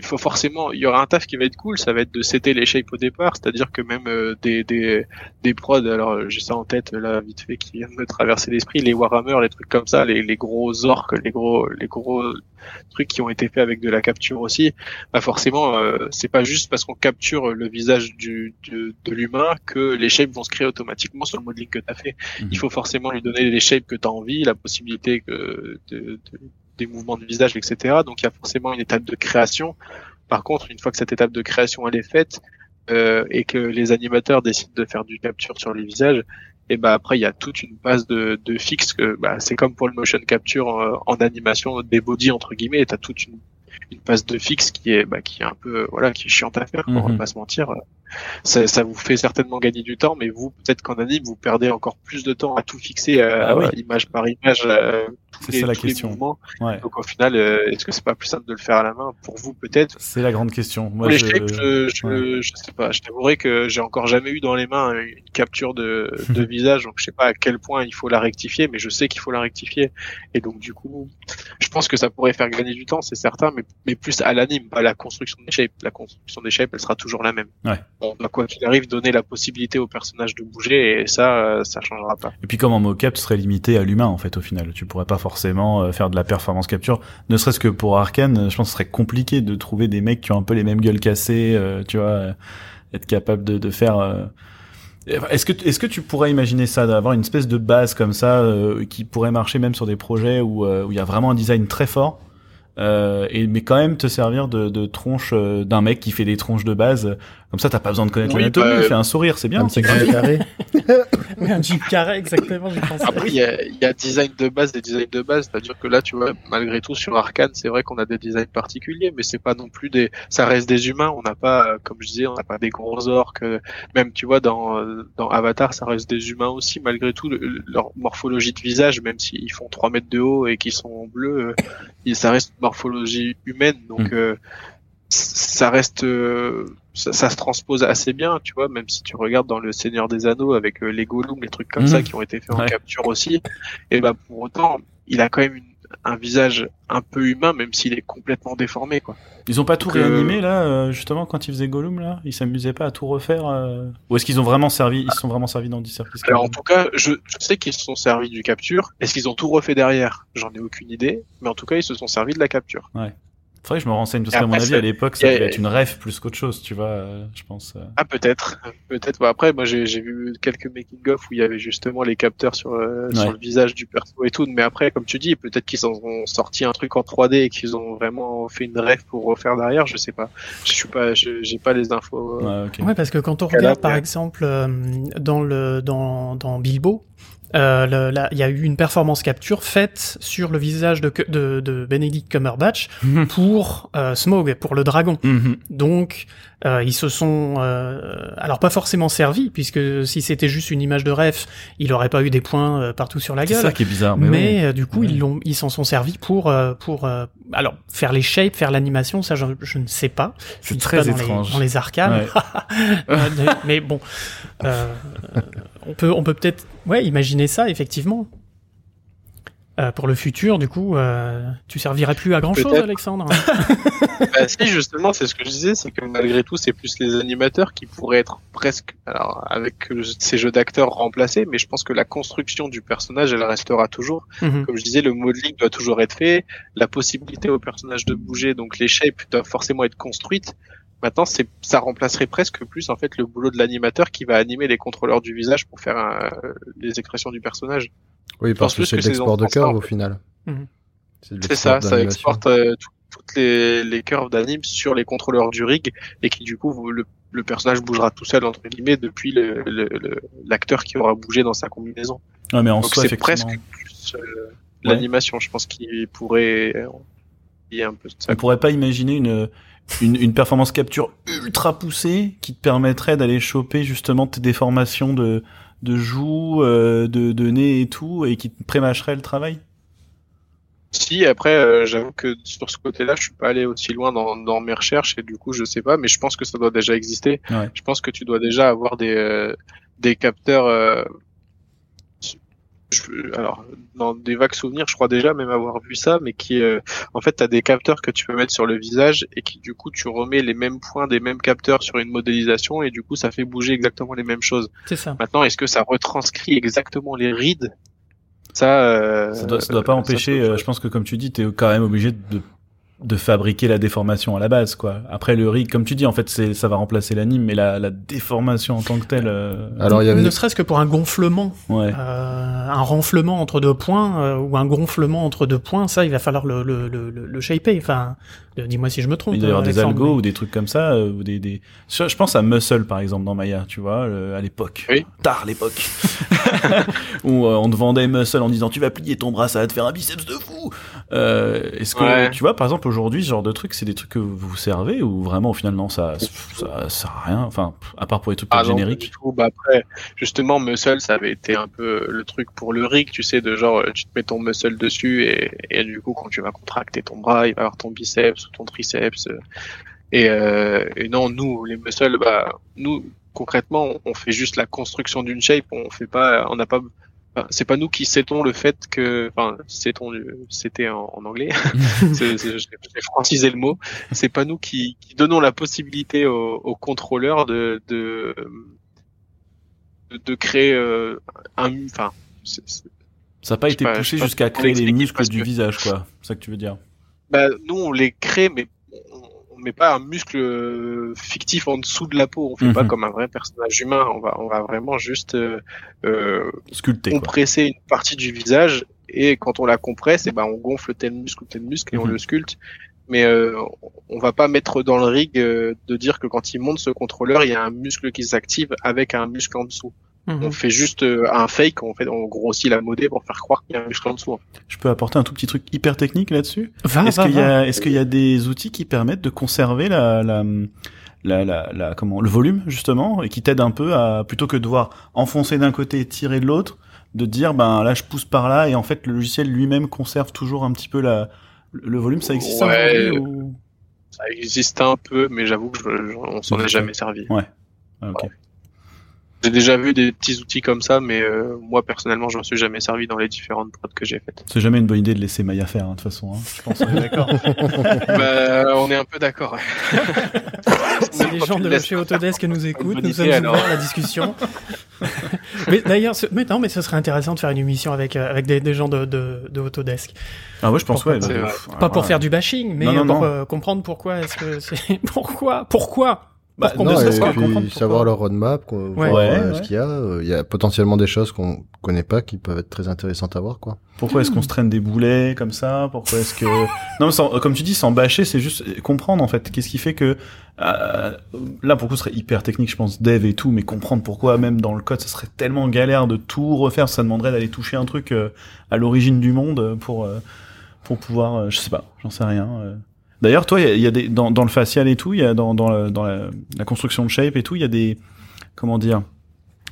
faut forcément, il y aura un taf qui va être cool. Ça va être de setter les shapes au départ, c'est-à-dire que même des des des prods. Alors, j'ai ça en tête là, vite fait, qui vient de me traverser l'esprit. Les Warhammer, les trucs comme ça, les les gros orques, les gros les gros trucs qui ont été faits avec de la capture aussi, bah forcément, euh, c'est pas juste parce qu'on capture le visage du, de, de l'humain que les shapes vont se créer automatiquement sur le modeling que tu as fait. Mhm. Il faut forcément lui donner les shapes que tu as envie, la possibilité que de, des mouvements de visage, etc. Donc il y a forcément une étape de création. Par contre, une fois que cette étape de création elle est faite, euh, et que les animateurs décident de faire du capture sur les visages, et bah après il y a toute une base de, de fixe que bah, c'est comme pour le motion capture en, en animation des body entre guillemets t'as toute une, une base de fixe qui est bah, qui est un peu voilà qui est chiante à faire on va mhm. pas se mentir ça, ça, vous fait certainement gagner du temps mais vous peut-être qu'en anime vous perdez encore plus de temps à tout fixer euh, ah image par image euh, c'est ça la question. Ouais. Donc au final, euh, est-ce que c'est pas plus simple de le faire à la main pour vous peut-être? C'est la grande question. Moi, je... je, je, je, sais pas. Je t'avouerai que j'ai encore jamais eu dans les mains une capture de, de visage, donc je sais pas à quel point il faut la rectifier, mais je sais qu'il faut la rectifier. Et donc du coup, je pense que ça pourrait faire gagner du temps, c'est certain, mais, mais plus à l'anime, pas à la construction des shapes. La construction des shapes, elle sera toujours la même. Ouais. On va quoi qu'il arrive donner la possibilité au personnage de bouger, et ça, ça changera pas. Et puis comme en mocap, tu serais limité à l'humain en fait au final. Tu pourrais pas forcément euh, faire de la performance capture. Ne serait-ce que pour Arkane, je pense que ce serait compliqué de trouver des mecs qui ont un peu les mêmes gueules cassées, euh, tu vois, euh, être capable de, faire. Est-ce que est-ce que tu pourrais imaginer ça, d'avoir une espèce de base comme ça qui pourrait marcher même sur des projets où où il y a vraiment un design très fort et mais quand même te servir de, de tronche d'un mec qui fait des tronches de base. Comme ça, t'as pas besoin de connaître l'anatomie. Bah, il fait un sourire, c'est bien. Un petit carré. un petit carré, exactement. Après, il y a, y a design de base, des designs de base. C'est-à-dire que là, tu vois, malgré tout, sur Arkane, c'est vrai qu'on a des designs particuliers, mais c'est pas non plus des. Ça reste des humains. On n'a pas, euh, comme je disais, on n'a pas des gros orques. Même, tu vois, dans dans Avatar, ça reste des humains aussi, malgré tout. leur morphologie de visage, même s'ils font 3 mètres de haut et qu'ils sont bleus, ça reste morphologie humaine, donc hmm. euh, ça reste, euh, ça, se transpose assez bien, tu vois, même si tu regardes dans le Seigneur des Anneaux avec euh, les Gollum, les trucs comme ça hmm. qui ont été faits en capture aussi, et bah pour autant, il a quand même un visage un peu humain, même s'il est complètement déformé, quoi. Ils ont pas tout réanimé là, justement quand ils faisaient Gollum là, ils s'amusaient pas à tout refaire, ou est-ce qu'ils ont vraiment servi, ils se sont vraiment servis dans Disservice Alors en tout cas, je, je sais qu'ils se sont servis du capture. Est-ce qu'ils ont tout refait derrière? J'en ai aucune idée, mais en tout cas ils se sont servis de la capture. Ouais. Faudrait que je me renseigne parce qu'à mon avis à l'époque ça devait être une rêve plus qu'autre chose, tu vois, euh, je pense. Euh. Ah peut-être, peut-être. Bon, après moi j'ai vu quelques making of où il y avait justement les capteurs sur euh, sur le visage du perso et tout, mais après comme tu dis peut-être qu'ils ont sorti un truc en 3D et qu'ils ont vraiment fait une rêve pour refaire derrière, je sais pas. Je suis pas, j'ai pas les infos. Ouais, parce que quand on regarde par exemple dans le dans dans Bilbo, euh, il y a eu une performance capture faite sur le visage de, de, de Benedict Cumberbatch mhm. pour euh, Smog, pour le dragon. Mhm. Donc, euh, ils se sont, euh, alors pas forcément servis, puisque si c'était juste une image de ref, il aurait pas eu des points partout sur la gueule. C'est ça qui est bizarre. Mais, mais du coup, ils l'ont, ils s'en sont servis pour pour alors faire les shapes, faire l'animation, ça je, je, ne sais pas. C'est très dans étrange. Les, dans les arcanes. mais bon, on peut on peut peut-être ouais imaginer ça effectivement. Euh, pour le futur, du coup, euh, tu servirais plus à grand chose, Alexandre. bah, si, justement, c'est ce que je disais, c'est que malgré tout, c'est plus les animateurs qui pourraient être presque, alors avec ces jeux d'acteurs remplacés, mais je pense que la construction du personnage, elle restera toujours. Mhm. Comme je disais, le modeling doit toujours être fait, la possibilité au personnage de bouger, donc les shapes doivent forcément être construites. Maintenant, c'est, ça remplacerait presque plus en fait le boulot de l'animateur qui va animer les contrôleurs du visage pour faire un, les expressions du personnage. Oui, parce que c'est de l'export de curve au final. C'est ça, ça exporte euh, toutes les, les curves d'anime sur les contrôleurs du rig et qui du coup le, le personnage bougera tout seul entre guillemets depuis l'acteur le, le, qui aura bougé dans sa combinaison. Ouais, mais en Donc soi, c'est presque plus euh, l'animation, je pense, qui pourrait euh, y un peu de ça. On pourrait pas imaginer une une, une performance capture ultra poussée qui te permettrait d'aller choper justement tes déformations de de joues, euh, de, de nez et tout, et qui prémâcherait le travail? Si, après, euh, j'avoue que sur ce côté-là, je suis pas allé aussi loin dans, dans mes recherches, et du coup, je sais pas, mais je pense que ça doit déjà exister. Ouais. Je pense que tu dois déjà avoir des, euh, des capteurs... euh, je- alors, dans des vagues souvenirs, je crois déjà même avoir vu ça, mais qui, euh, en fait, t'as des capteurs que tu peux mettre sur le visage et qui, du coup, tu remets les mêmes points des mêmes capteurs sur une modélisation et du coup, ça fait bouger exactement les mêmes choses. C'est ça. Maintenant, est-ce que ça retranscrit exactement les rides? Ça, euh, Ça doit, ça doit pas ça empêcher, peut- euh, je pense que comme tu dis, t'es quand même obligé de de fabriquer la déformation à la base quoi. Après le rig comme tu dis en fait c'est ça va remplacer l'anime mais la, la déformation en tant que telle euh, Alors il y avait Ne serait-ce que pour un gonflement, ouais. euh, un renflement entre deux points euh, ou un gonflement entre deux points, ça il va falloir le le le, le, le shaper. Enfin, euh, dis-moi si je me trompe. Il doit y avoir des algos mais- ou des trucs comme ça, euh, ou des, des... Je je pense à Muscle par exemple dans Maya, tu vois, le- à l'époque, Oui. tard l'époque, où euh, on te vendait Muscle en disant tu vas plier ton bras, ça va te faire un biceps de fou. Euh, Est-ce que Ouais. tu vois par exemple aujourd'hui ce genre de trucs, c'est des trucs que vous servez ou vraiment au final non ça ça sert à rien, enfin à part pour les trucs Ah non, pas génériques. du tout. Bah après, justement, muscle, ça avait été un peu le truc pour le rig, tu sais, de genre, tu te mets ton muscle dessus et, et du coup, quand tu vas contracter ton bras, il va y avoir ton biceps ou ton triceps. Et, euh, et non, nous, les muscles, bah, nous, concrètement, on fait juste la construction d'une shape, on fait pas, on n'a pas, enfin, c'est pas nous qui cétons le fait que, enfin, c'était en, en anglais, j'ai francisé le mot. C'est pas nous qui, qui donnons la possibilité aux, contrôleurs de, de, de, créer euh, un, enfin, Ça n'a pas été pas, poussé jusqu'à créer les muscles du que- visage quoi, c'est ça que tu veux dire. bah, nous on les crée, mais on, met pas un muscle euh, fictif en dessous de la peau. On fait pas Mhm. comme un vrai personnage humain. On va, on va vraiment juste euh, euh, Sculpté quoi. compresser une partie du visage et quand on la compresse, et ben on gonfle tel muscle ou tel muscle et on Mhm. le sculpte. Mais euh, on va pas mettre dans le rig euh, de dire que quand il monte ce contrôleur, il y a un muscle qui s'active avec un muscle en dessous. Mhm. On fait juste euh, un fake, on fait on grossit la modée pour faire croire qu'il y a un muscle en dessous. Je peux apporter un tout petit truc hyper technique là-dessus? Va, Est-ce qu'il y va. a, est-ce qu'il y a des outils qui permettent de conserver la, la, la, la, la- comment, le volume justement et qui t'aident un peu à plutôt que de devoir enfoncer d'un côté et tirer de l'autre, de dire ben là je pousse par là et en fait le logiciel lui-même conserve toujours un petit peu la, le volume. Ça existe Ouais. ou... Ça existe un peu, mais j'avoue que je, je- on s'en est jamais servi. Ah, ok. J'ai déjà vu des petits outils comme ça, mais euh, moi personnellement, je m'en suis jamais servi dans les différentes prods que j'ai faites. C'est jamais une bonne idée de laisser Maya faire hein, de toute façon. Hein, je pense. on est D'accord. bah, on est un peu d'accord. ouais. Si les gens de chez Autodesk nous écoutent, nous sommes ouverts à la discussion. mais d'ailleurs, ce- mais non, mais ce serait intéressant de faire une émission avec euh, avec des, des gens de, de, de Autodesk. Ah ouais, je pense Pourquoi ouais. c'est bah, Pas pour faire du bashing, mais Non, non, pour non. euh, comprendre pourquoi est-ce que c'est pourquoi pourquoi Bah, Pour qu'on Non, et puis savoir leur roadmap, qu'on- Ouais. voir Ouais, euh, ouais. ce qu'il y a. Euh, Il y a potentiellement des choses qu'on connaît pas qui peuvent être très intéressantes à voir, quoi. Pourquoi est-ce qu'on se traîne des boulets comme ça? Pourquoi est-ce que non, mais sans- comme tu dis, sans bâcher, c'est juste comprendre en fait. Qu'est-ce qui fait que euh, là pour le coup, ce serait hyper technique, je pense, dev et tout, mais comprendre pourquoi même dans le code, ça serait tellement galère de tout refaire. Ça demanderait d'aller toucher un truc euh, à l'origine du monde pour euh, pour pouvoir, euh, je sais pas, j'en sais rien. D'ailleurs, toi, il y a, des dans, le facial et tout, il y a dans dans, la construction de shape et tout, il y a des comment dire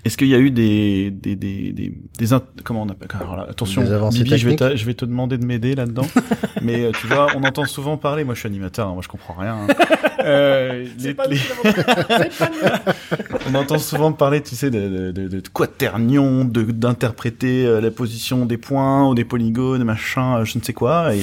est-ce qu'il y a eu des des des des, des comment on appelle alors là, attention Bibi je vais te, je vais te demander de m'aider là-dedans. Mais euh, tu vois on entend souvent parler moi je suis animateur hein, moi je comprends rien hein. euh, les, les... on entend souvent parler tu sais de de, de, de quaternion de d'interpréter euh, la position des points ou des polygones machin euh, je ne sais quoi. Et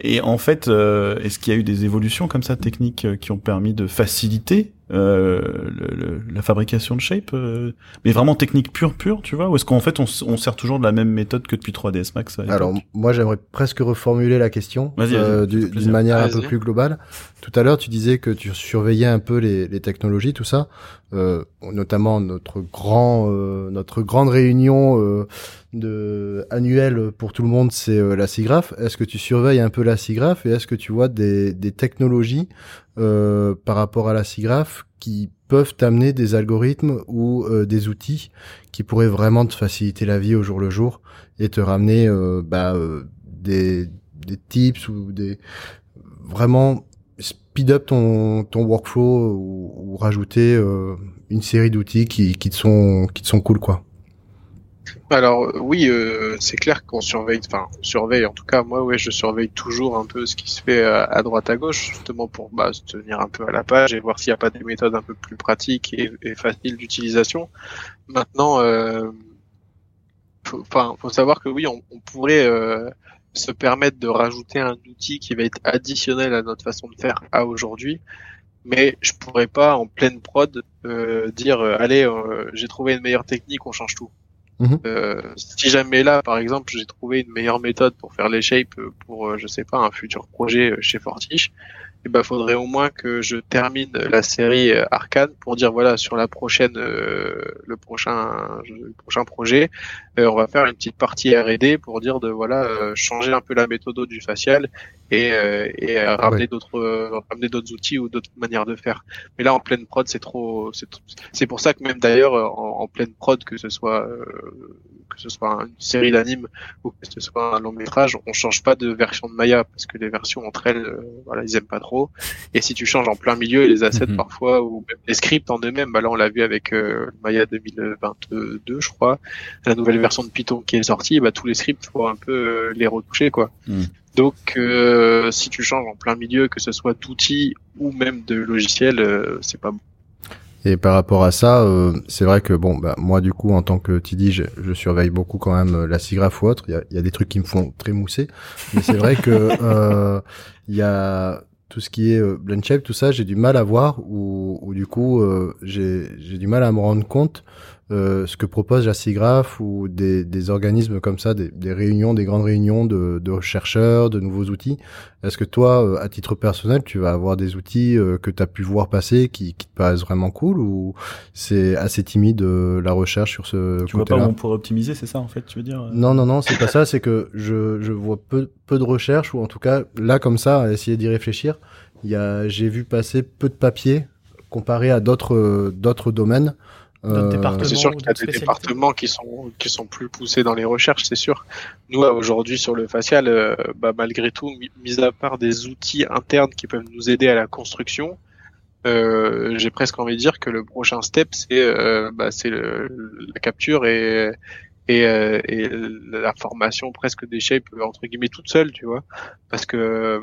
et, et en fait est-ce qu'il y a eu des évolutions comme ça techniques qui ont permis de faciliter euh, le, la fabrication de shape, euh, mais vraiment technique pure pure, tu vois, ou est-ce qu'en fait on, on, sert toujours de la même méthode que depuis 3ds Max Alors moi j'aimerais presque reformuler la question euh, d'une manière un peu plus globale. Tout à l'heure tu disais que tu surveillais un peu les, les technologies, tout ça, euh, notamment notre grand notre grande réunion de annuelle pour tout le monde, c'est la SIGGRAPH. Est-ce que tu surveilles un peu la SIGGRAPH et est-ce que tu vois des, des technologies euh, par rapport à la SIGGRAPH qui peuvent amener des algorithmes ou euh, des outils qui pourraient vraiment te faciliter la vie au jour le jour et te ramener euh, bah, des, des tips ou des vraiment speed up ton, ton workflow ou, ou rajouter une série d'outils qui, qui te sont qui te sont cool quoi. Alors oui, euh, c'est clair qu'on surveille, enfin on surveille. En tout cas, moi, ouais, je surveille toujours un peu ce qui se fait euh, à, droite à gauche, justement pour bah, se tenir un peu à la page et voir s'il n'y a pas des méthodes un peu plus pratiques et, faciles d'utilisation. Maintenant, euh, enfin, faut, savoir que oui, on, pourrait euh, se permettre de rajouter un outil qui va être additionnel à notre façon de faire à aujourd'hui mais je pourrais pas en pleine prod dire allez j'ai trouvé une meilleure technique on change tout Mhm. Euh, si jamais là, par exemple, j'ai trouvé une meilleure méthode pour faire les shapes pour, euh, je sais pas, un futur projet euh, chez Fortiche, il bah, faudrait au moins que je termine la série euh, Arcane pour dire voilà sur la prochaine euh, le prochain le prochain projet euh, on va faire une petite partie R&D pour dire de voilà changer un peu la méthode du facial et, et ramener d'autres ramener d'autres outils ou d'autres manières de faire. Mais là en pleine prod c'est trop c'est pour ça que même d'ailleurs en, en, pleine prod que ce soit que ce soit une série d'animes ou que ce soit un long métrage, on change pas de version de Maya parce que les versions entre elles, euh, voilà, ils aiment pas trop. Et si tu changes en plein milieu les assets mhm. parfois ou même les scripts en eux-mêmes, bah là on l'a vu avec euh, Maya 2022, je crois, la nouvelle version de Python qui est sortie, bah tous les scripts faut un peu euh, les retoucher quoi. Mhm. Donc, si tu changes en plein milieu, que ce soit d'outils ou même de logiciels, c'est pas bon. Et par rapport à ça, euh, c'est vrai que bon, bah, moi du coup en tant que TD, je, je surveille beaucoup quand même euh, la SIGGRAPH ou autre. Il y a, y a, des trucs qui me font très mousser, mais c'est vrai que euh, il y a tout ce qui est euh, blend shape, tout ça, j'ai du mal à voir ou, ou du coup j'ai du mal à me rendre compte euh, ce que propose la SIGGRAPH ou des, des, organismes comme ça, des, des, réunions, des grandes réunions de, de chercheurs, de nouveaux outils. Est-ce que toi, euh, à titre personnel, tu vas avoir des outils euh, que tu as pu voir passer qui, qui, te paraissent vraiment cool ou c'est assez timide la recherche sur ce Tu vois pas où on pourrait optimiser, c'est ça en fait, tu veux dire Non, non, non, c'est pas ça. C'est que je, je vois peu, peu de recherches ou en tout cas là comme ça, à essayer d'y réfléchir. Il y a, j'ai vu passer peu de papiers comparé à d'autres d'autres domaines euh, c'est sûr qu'il y a des départements qui sont qui sont plus poussés dans les recherches, c'est sûr. Nous aujourd'hui sur le facial, euh, bah, malgré tout, mis à part des outils internes qui peuvent nous aider à la construction, euh, j'ai presque envie de dire que le prochain step c'est euh, bah, c'est la capture et et, et, la formation presque des shapes entre guillemets toute seule, tu vois, parce que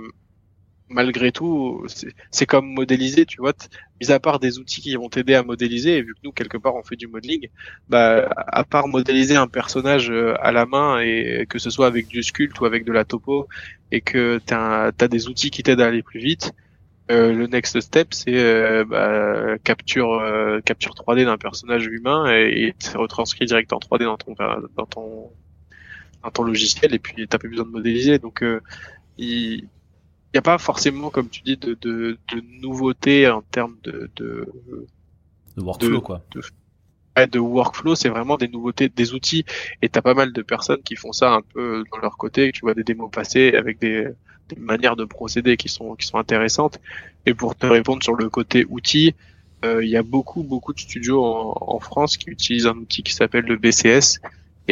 malgré tout, c'est comme modéliser, tu vois. Mis à part des outils qui vont t'aider à modéliser, et vu que nous quelque part on fait du modeling, bah à part modéliser un personnage euh, à la main et que ce soit avec du sculpt ou avec de la topo, et que t'as as des outils qui t'aident à aller plus vite, euh, le next step c'est euh, bah, capture capture 3D d'un personnage humain et, et retranscrit direct en 3D dans ton dans ton dans ton logiciel et puis t'as plus besoin de modéliser donc il, n'y a pas forcément, comme tu dis, de, de, de nouveautés en termes de, de, de workflow, quoi. De, de workflow, c'est vraiment des nouveautés, des outils. Et t'as pas mal de personnes qui font ça un peu dans leur côté. Tu vois des démos passées avec des, des manières de procéder qui sont qui sont intéressantes. Et pour te répondre sur le côté outils, euh, il y a beaucoup beaucoup de studios en, en, France qui utilisent un outil qui s'appelle le BCS,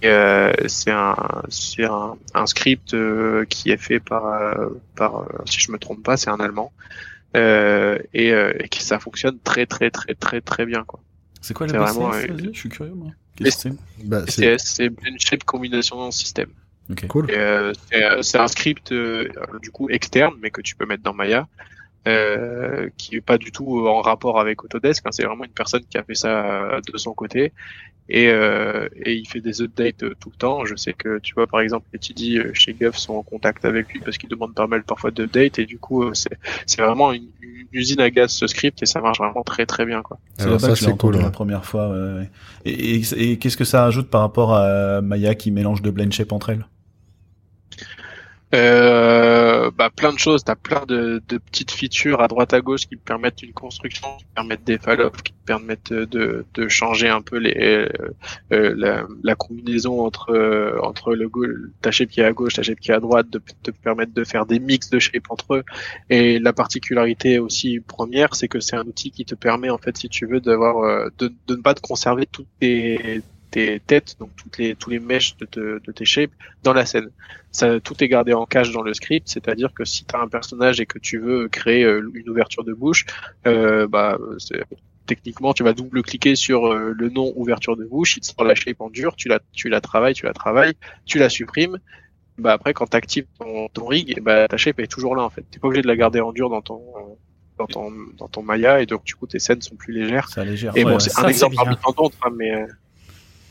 euh, c'est un, c'est un, un, script euh, qui est fait par, euh, par, si je me trompe pas, c'est un allemand, et, et qui ça fonctionne très très très très très bien quoi. C'est quoi le BCS vraiment, Je suis curieux, moi. Bah, c'est c'est Blend Shape Combination System. Okay. Cool. c'est un script du coup externe, mais que tu peux mettre dans Maya, euh, qui est pas du tout en rapport avec Autodesk. Hein, c'est vraiment une personne qui a fait ça de son côté et, euh, et il fait des updates tout le temps. Je sais que tu vois par exemple les TD euh, chez Guff sont en contact avec lui parce qu'il demande pas mal parfois d'updates et du coup euh, c'est c'est vraiment une, usine à gaz ce script et ça marche vraiment très très bien quoi. C'est là ça c'est cool la première fois. Ouais. Et, et, et qu'est-ce que ça ajoute par rapport à Maya qui mélange de blend entre elles? Euh, bah, plein de choses. T'as plein de, de, petites features à droite à gauche qui permettent une construction, qui permettent des fall qui permettent de, de changer un peu les, euh, euh la, la, combinaison entre euh, entre le ta shape à gauche, ta shape à droite, de te permettre de faire des mix de shape entre eux. Et la particularité aussi première, c'est que c'est un outil qui te permet en fait, si tu veux, d'avoir euh, de, de ne pas te conserver toutes tes tes têtes, donc toutes les, tous les mèches de, de, tes shapes dans la scène. Ça, tout est gardé en cache dans le script, c'est-à-dire que si tu as un personnage et que tu veux créer euh, une ouverture de bouche, euh, bah, techniquement, tu vas double-cliquer sur euh, le nom ouverture de bouche, il te sort la shape en dur, tu la, tu la travailles, tu la travailles, tu la supprimes. Bah après, quand tu actives ton, ton rig, bah, ta shape est toujours là en fait. T'es pas obligé de la garder en dur dans ton dans ton dans ton Maya et donc du coup tes scènes sont plus légères. C'est légère. Et bon, c'est un exemple parmi tant d'autres, hein, mais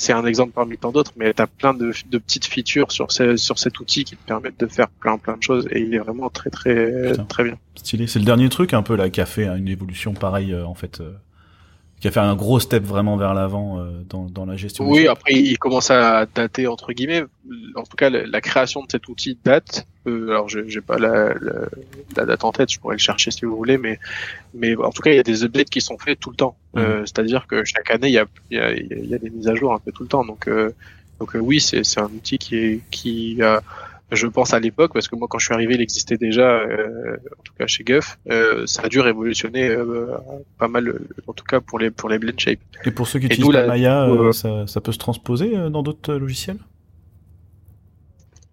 c'est un exemple parmi tant d'autres, mais tu as plein de, de, petites features sur, sur cet outil qui te permettent de faire plein plein de choses et il est vraiment très très très bien. Stylé. C'est le dernier truc un peu là qui a fait une évolution pareille euh, en fait. Euh, qui a fait un gros step vraiment vers l'avant euh, dans, dans, la gestion. Oui, après il commence à dater entre guillemets. En tout cas, la, création de cet outil date. Euh, alors, j'ai pas la, la, la, date en tête, je pourrais le chercher si vous voulez, mais mais en tout cas, il y a des updates qui sont faits tout le temps. Mhm. Euh, C'est-à-dire que chaque année, il y a, y, a, y a des mises à jour un peu tout le temps. Donc euh, donc oui, c'est c'est un outil qui est qui a je pense à l'époque, parce que moi quand je suis arrivé, il existait déjà, euh, en tout cas chez Guff, euh, ça a dû révolutionner euh, pas mal, en tout cas pour les pour les blend shape. Et pour ceux qui utilisent la Maya, ça, ça, peut se transposer dans d'autres logiciels?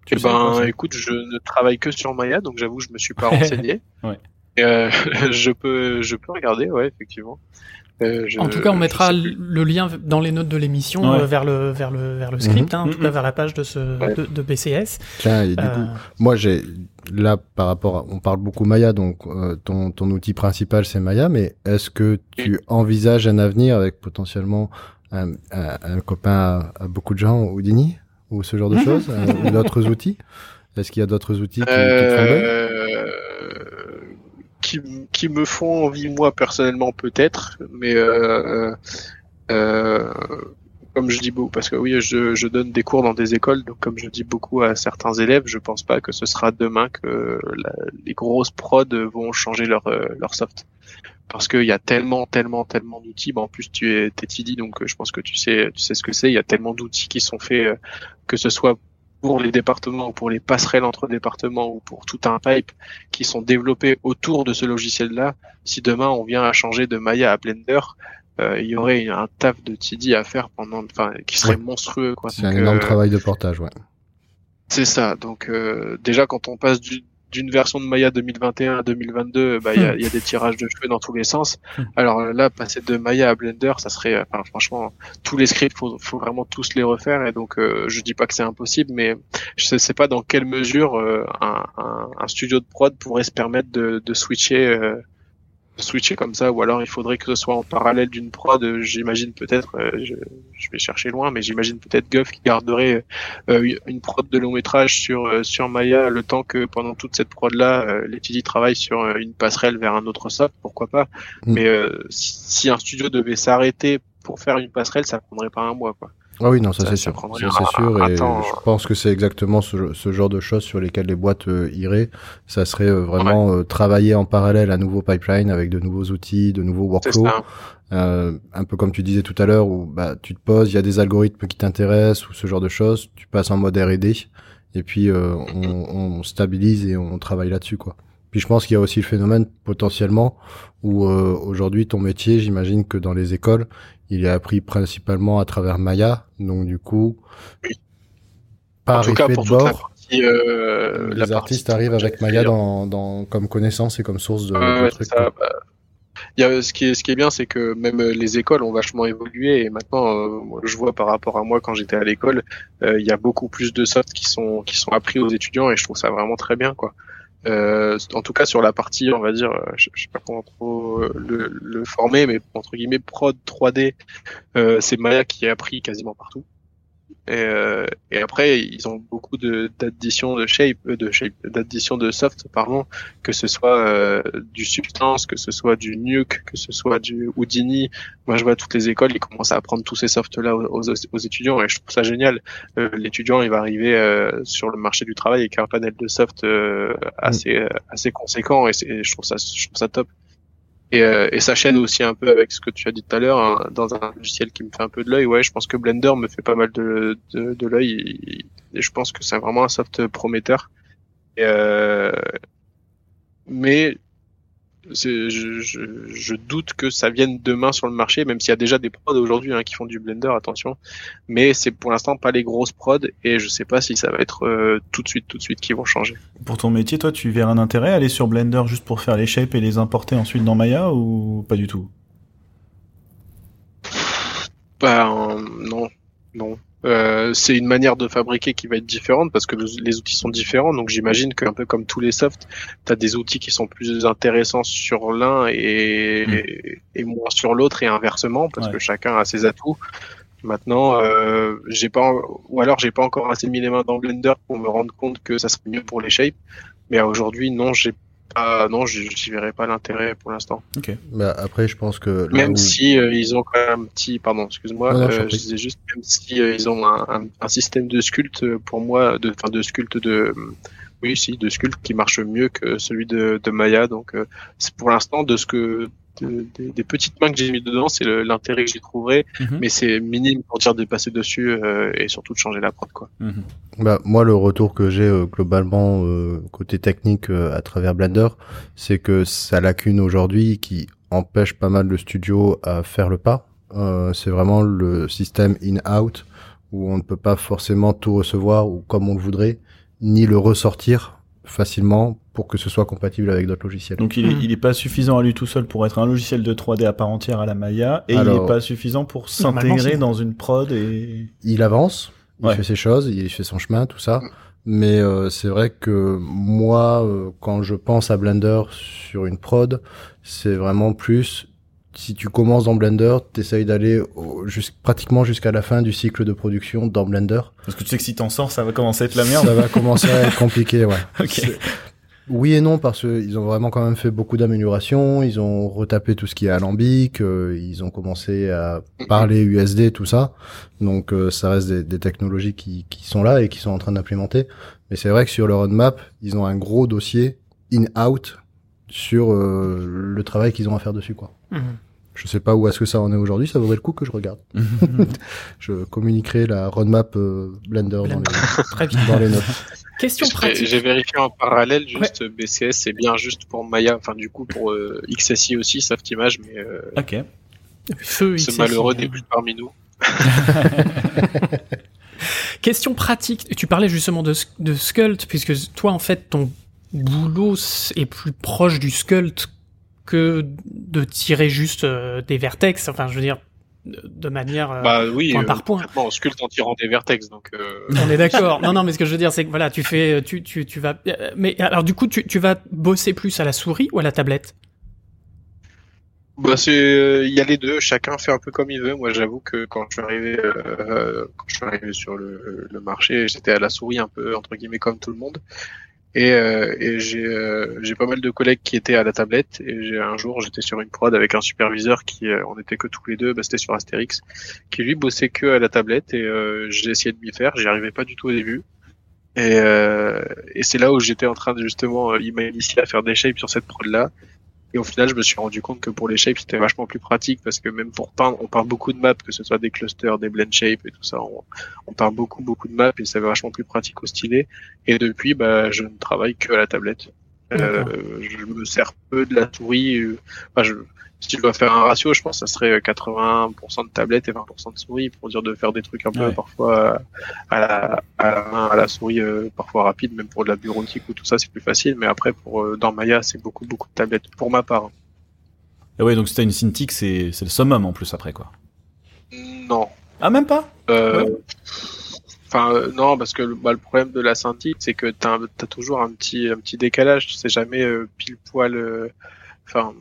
Tu eh ben, écoute, je ne travaille que sur Maya, donc j'avoue, je me suis pas renseigné. ouais. je peux, je peux regarder, ouais, effectivement. Euh, en tout cas, on mettra le lien dans les notes de l'émission euh, vers le vers le vers le script, mhm. hein, en tout cas vers la page de ce de, de, BCS. Tiens, et du euh, coup, moi j'ai là par rapport, à, on parle beaucoup Maya, donc ton ton outil principal c'est Maya, mais est-ce que tu envisages un avenir avec potentiellement un, un, copain à, beaucoup de gens, Houdini ou ce genre de choses, ou d'autres outils? Est-ce qu'il y a d'autres outils qui, qui te font qui, me font envie moi personnellement peut-être, mais euh, euh, comme je dis beaucoup, parce que oui, je, je, donne des cours dans des écoles, donc comme je dis beaucoup à certains élèves, je pense pas que ce sera demain que les grosses prods vont changer leur euh, leur soft, parce qu'il y a tellement, tellement, tellement d'outils. en plus, tu es TTD, donc je pense que tu sais, tu sais ce que c'est. Il y a tellement d'outils qui sont faits, que ce soit pour les départements ou pour les passerelles entre départements ou pour tout un pipe qui sont développés autour de ce logiciel-là, si demain on vient à changer de Maya à Blender, euh, il y aurait un taf de TD à faire pendant, enfin, qui serait monstrueux. Quoi. C'est un énorme euh, travail de portage, ouais. C'est ça. Donc euh, déjà quand on passe du, d'une version de Maya 2021 à 2022, bah il y a, y a, des tirages de cheveux dans tous les sens. Hmm. Alors là, passer de Maya à Blender, ça serait, enfin, franchement, tous les scripts, faut, faut vraiment tous les refaire. Et donc, euh, je dis pas que c'est impossible, mais je sais, pas dans quelle mesure euh, un, un, un, studio de prod pourrait se permettre de, de switcher euh, switcher comme ça, ou alors il faudrait que ce soit en parallèle d'une prod. J'imagine peut-être, euh, je, je, vais chercher loin, mais j'imagine peut-être Guff qui garderait euh, une prod de long métrage sur euh, sur Maya le temps que pendant toute cette prod là, euh, les travaille sur une passerelle vers un autre soft, pourquoi pas. Mm. Mais si, si, un studio devait s'arrêter pour faire une passerelle, ça prendrait pas un mois, quoi. Ah oui, non, ça, c'est sûr. Ça, c'est sûr. Et je pense que c'est exactement ce, ce, genre de choses sur lesquelles les boîtes euh, iraient. Ça serait euh, vraiment euh, travailler en parallèle un nouveau pipeline avec de nouveaux outils, de nouveaux workflows. Un peu comme tu disais tout à l'heure, où bah, tu te poses, il y a des algorithmes qui t'intéressent ou ce genre de choses. Tu passes en mode R&D et puis on, on, stabilise et on travaille là-dessus, quoi. Puis je pense qu'il y a aussi le phénomène potentiellement où aujourd'hui ton métier, j'imagine que dans les écoles, il est appris principalement à travers Maya, donc du coup, par effet cas, de bord, euh, les artistes arrivent avec Maya dans, dans, comme connaissance et comme source de, trucs. Bah, il y a, ce qui est, ce qui est bien, c'est que même les écoles ont vachement évolué et maintenant, je vois par rapport à moi quand j'étais à l'école, il y a beaucoup plus de softs qui sont qui sont appris aux étudiants et je trouve ça vraiment très bien, quoi. Euh, en tout cas sur la partie, on va dire, euh, je, je sais pas comment trop euh, le, le, former, mais entre guillemets prod 3D, euh, c'est Maya qui est appris quasiment partout. Et, euh, et, après, ils ont beaucoup de d'additions de shape, euh, de shape, d'additions de soft, pardon, que ce soit euh, du substance, que ce soit du nuke, que ce soit du Houdini. Moi, je vois toutes les écoles, ils commencent à apprendre tous ces softs là aux, aux, étudiants, et je trouve ça génial. Euh, L'étudiant, il va arriver euh, sur le marché du travail avec un panel de soft assez mm. assez conséquent, et, je trouve ça je trouve ça top. Et, euh, et, ça chaîne aussi un peu avec ce que tu as dit tout à l'heure, hein, dans un logiciel qui me fait un peu de l'œil. Ouais, je pense que Blender me fait pas mal de, de, de l'œil et, je pense que c'est vraiment un soft prometteur. Et, euh, mais je, je, je, doute que ça vienne demain sur le marché, même s'il y a déjà des prods aujourd'hui hein, qui font du Blender, attention. Mais c'est pour l'instant pas les grosses prods et je sais pas si ça va être euh, tout de suite, tout de suite qui vont changer. Pour ton métier, toi, tu verrais un intérêt à aller sur Blender juste pour faire les shapes et les importer ensuite dans Maya ou pas du tout? Bah non, non. Euh, c'est une manière de fabriquer qui va être différente parce que les outils sont différents. Donc j'imagine qu'un peu comme tous les softs, tu as des outils qui sont plus intéressants sur l'un et, mm. et, moins sur l'autre et inversement parce que chacun a ses atouts. Maintenant, euh, j'ai pas ou alors j'ai pas encore assez mis les mains dans Blender pour me rendre compte que ça serait mieux pour les shapes. Mais aujourd'hui, non, j'ai ah non, je n'y verrai pas l'intérêt pour l'instant. Ok. Bah, après, je pense que même si euh, ils ont quand même un petit, pardon, excuse-moi, euh, je disais juste même si euh, ils ont un, un, système de sculpte pour moi, de, enfin de sculpte de, oui, si, de sculpte qui marche mieux que celui de, de Maya. Donc, c'est pour l'instant de ce que des, petites mains que j'ai mis dedans, c'est l'intérêt que j'y trouverai, mhm. mais c'est minime pour dire de passer dessus euh, et surtout de changer la prod quoi. Mhm. Bah moi le retour que j'ai euh, globalement euh, côté technique à travers Blender, c'est que sa lacune aujourd'hui qui empêche pas mal de studios à faire le pas, c'est vraiment le système in-out où on ne peut pas forcément tout recevoir ou comme on le voudrait, ni le ressortir facilement pour que ce soit compatible avec d'autres logiciels. Donc il, est, hmm. il est pas suffisant à lui tout seul pour être un logiciel de 3D à part entière à la Maya et il est pas suffisant pour s'intégrer dans une prod et il avance, il fait ses choses, il fait son chemin, tout ça. Mais euh, c'est vrai que moi, euh, quand je pense à Blender sur une prod, c'est vraiment plus si tu commences dans Blender, t'essayes d'aller pratiquement jusqu'à la fin du cycle de production dans Blender. Parce que tu sais que si t'en sors, ça va commencer à être la merde. Ça va commencer à être compliqué, ouais. Oui et non parce qu'ils ont vraiment quand même fait beaucoup d'améliorations. Ils ont retapé tout ce qui est alambic. Euh, ils ont commencé à parler USD, tout ça. Donc euh, ça reste des, des technologies qui, qui, sont là et qui sont en train d'implémenter. Mais c'est vrai que sur le roadmap, ils ont un gros dossier in-out sur euh, le travail qu'ils ont à faire dessus, quoi. Mhm. Je sais pas où est-ce que ça en est aujourd'hui, ça vaudrait le coup que je regarde. je communiquerai la roadmap Blender, Dans, les, dans les notes. Question pratique. J'ai vérifié en parallèle, juste BCS, c'est bien juste pour Maya, enfin du coup pour euh, XSI aussi, Softimage, mais euh, ok. Feu ce malheureux n'est plus parmi nous. Question pratique. Tu parlais justement de, de Sculpt, puisque toi en fait ton boulot est plus proche du Sculpt que de tirer juste euh, des vertex. Enfin, je veux dire, de manière euh, bah, oui, point par point. on sculpte en tirant des vertex, donc. Euh... On est d'accord. non, non, mais ce que je veux dire, c'est que voilà, tu fais, tu, tu, tu vas. Mais alors, du coup, tu, tu vas bosser plus à la souris ou à la tablette? Bah c'est, euh, il y a les deux. Chacun fait un peu comme il veut. Moi, j'avoue que quand je suis arrivé, euh, quand je suis arrivé sur le, le marché, j'étais à la souris un peu entre guillemets comme tout le monde. Et, euh, euh, j'ai pas mal de collègues qui étaient à la tablette. Et j'ai un jour, j'étais sur une prod avec un superviseur qui, euh, on était que tous les deux, bah, c'était sur Astérix, qui lui bossait que à la tablette. Et j'ai essayé de m'y faire. J'y arrivais pas du tout au début. Et, et c'est là où j'étais en train de justement, il m'a initié à faire des shapes sur cette prod là. Et au final, je me suis rendu compte que pour les shapes, c'était vachement plus pratique parce que même pour peindre, on parle beaucoup de maps, que ce soit des clusters, des blend shapes et tout ça. On, on parle beaucoup, beaucoup de maps et c'est vachement plus pratique au stylet. Et depuis, bah, je ne travaille que à la tablette. Euh, je me sers peu de la souris. Euh, enfin, je, si tu dois faire un ratio, je pense que ça serait 80% de tablette et 20% de souris pour dire de faire des trucs un peu parfois à la, à la main, à la souris, euh, parfois rapide, même pour de la bureautique ou tout ça, c'est plus facile. Mais après, pour euh, dans Maya, c'est beaucoup beaucoup de tablettes pour ma part. Et ouais, donc si t'as une Cintiq, c'est c'est le summum en plus après quoi. Non. Ah même pas? Euh, Enfin, euh, non, parce que bah, le problème de la Cintiq, c'est que t'as as toujours un petit, un petit décalage. Tu sais jamais euh, pile poil. euh, Enfin,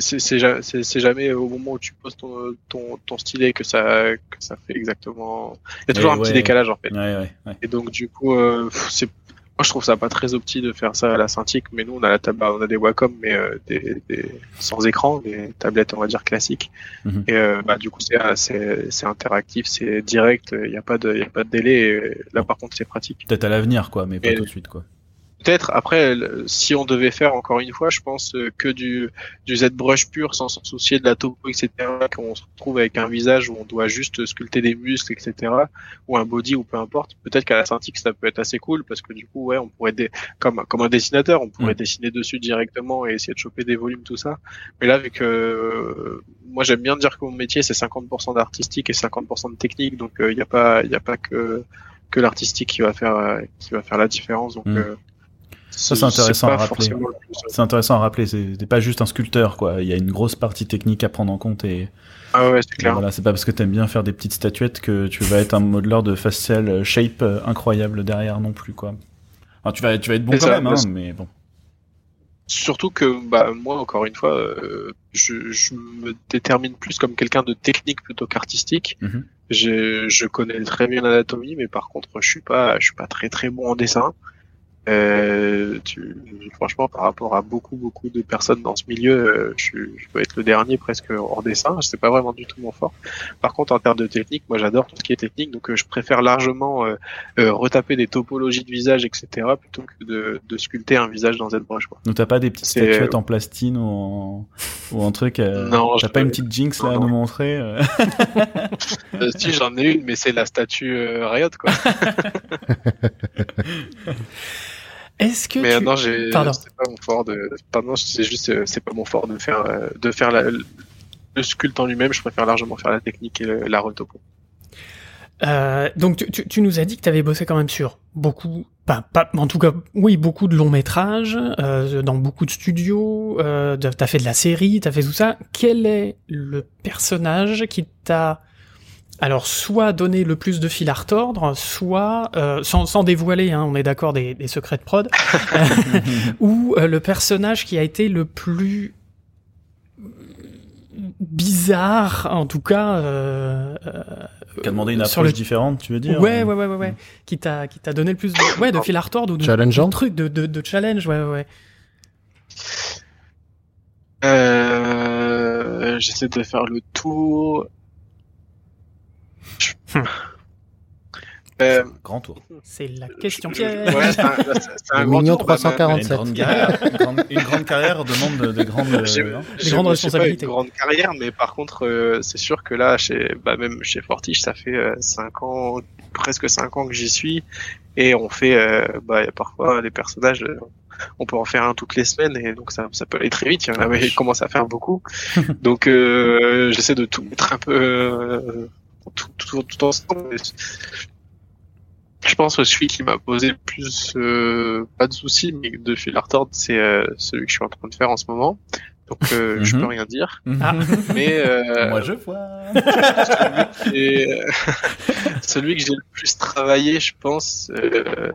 c'est- jamais au moment où tu poses ton, ton, ton stylet que ça, que ça fait exactement. Il y a toujours un petit décalage en fait. Ouais ouais ouais. Et donc du coup, euh, c'est moi je trouve ça pas très opti de faire ça à la Cintiq, mais nous on a la table, on a des Wacom mais euh, des, des sans écran, des tablettes on va dire classiques. Mhm. Et euh, bah du coup c'est c'est interactif, c'est direct, il y a pas de y a pas de délai. et là par contre c'est pratique. Peut-être à l'avenir quoi, mais pas Et- tout de suite quoi. Peut-être après si on devait faire encore une fois, je pense euh, que du du ZBrush pur sans s'en soucier de la topo etc. Qu'on se retrouve avec un visage où on doit juste sculpter des muscles etc. Ou un body ou peu importe. Peut-être qu'à la Cintiq ça peut être assez cool parce que du coup ouais on pourrait dé- comme comme un dessinateur on pourrait Mm. dessiner dessus directement et essayer de choper des volumes tout ça. Mais là vu que euh, moi j'aime bien dire que mon métier c'est 50% d'artistique et 50% de technique donc il y a pas il y a pas que que l'artistique qui va faire euh, qui va faire la différence donc Mm. euh, Ça, c'est intéressant à rappeler. C'est intéressant à rappeler, c'est t'es pas juste un sculpteur quoi, il y a une grosse partie technique à prendre en compte et Ah ouais, c'est clair. voilà, c'est pas parce que t'aimes bien faire des petites statuettes que tu vas être un modeleur de facial shape incroyable derrière non plus quoi. Alors, tu vas tu vas être bon quand ça, même hein, mais bon. Surtout que bah moi encore une fois, euh, je, je me détermine plus comme quelqu'un de technique plutôt qu'artistique. Mhm. Je, je connais très bien l'anatomie, mais par contre je suis pas je suis pas très très bon en dessin. Euh, tu, franchement, par rapport à beaucoup beaucoup de personnes dans ce milieu, euh, je, peux être le dernier presque en dessin. C'est pas vraiment du tout mon fort. Par contre, en termes de technique, moi j'adore tout ce qui est technique, donc euh, je préfère largement euh, euh, retaper des topologies de visage, etc., plutôt que de, de sculpter un visage dans ZBrush. Quoi. Donc t'as pas des petites statuettes en plastine ou en ou en truc Non, T'as pas une petite jinx là à nous non. montrer si j'en ai une, mais c'est la statue Riot, quoi. Est-ce que Mais tu... non, j'ai, Pardon. c'est pas mon fort de, pardon, c'est juste, euh, c'est pas mon fort de faire, euh, de faire la, le sculpte en lui-même. Je préfère largement faire la technique et la retopo. Euh, donc tu, tu, tu nous as dit que tu avais bossé quand même sur beaucoup, pas, pas, en tout cas, oui, beaucoup de longs métrages, euh, dans beaucoup de studios, euh, t'as fait de la série, t'as fait tout ça. Quel est le personnage qui t'a, alors soit donné le plus de fil à retordre, soit, euh, sans, sans dévoiler, hein, on est d'accord, des, des secrets de prod, euh, ou euh, le personnage qui a été le plus bizarre, en tout cas, euh, euh, Qui a demandé une sur approche le différente, tu veux dire Ouais, ouais, ouais, ouais, ouais. Qui t'a, qui t'a donné le plus de, ouais, de fil à retordre ou de, Challengeant de trucs, de, de, de challenge, ouais, ouais, ouais. Euh, j'essaie de faire le tour. Hmm. Euh, Grand tour. C'est la question piège. ouais, c'est un, c'est- un grand mignon tour, ma- 347. Une grande carrière, une grande, une grande carrière demande de, de grandes. euh, J'ai- hein. j'ai- grandes j'ai pas responsabilités. une grande carrière, mais par contre, euh, c'est sûr que là, chez, bah, même chez Fortiche, ça fait euh, cinq ans, presque cinq ans que j'y suis, et on fait, euh, bah, y a parfois les personnages, euh, on peut en faire un toutes les semaines, et donc ça, ça peut aller très vite. Il y en a, Ah, mais vache. il commence à faire beaucoup, donc euh, j'essaie de tout mettre un peu euh, tout, tout, tout ensemble. Je pense que celui qui m'a posé le plus, euh, pas de soucis, mais de fil à retordre, c'est euh, celui que je suis en train de faire en ce moment. Donc euh, je Mhm. peux rien dire, Ah. mais euh, Moi je vois. euh, celui que j'ai le plus travaillé, je pense, euh,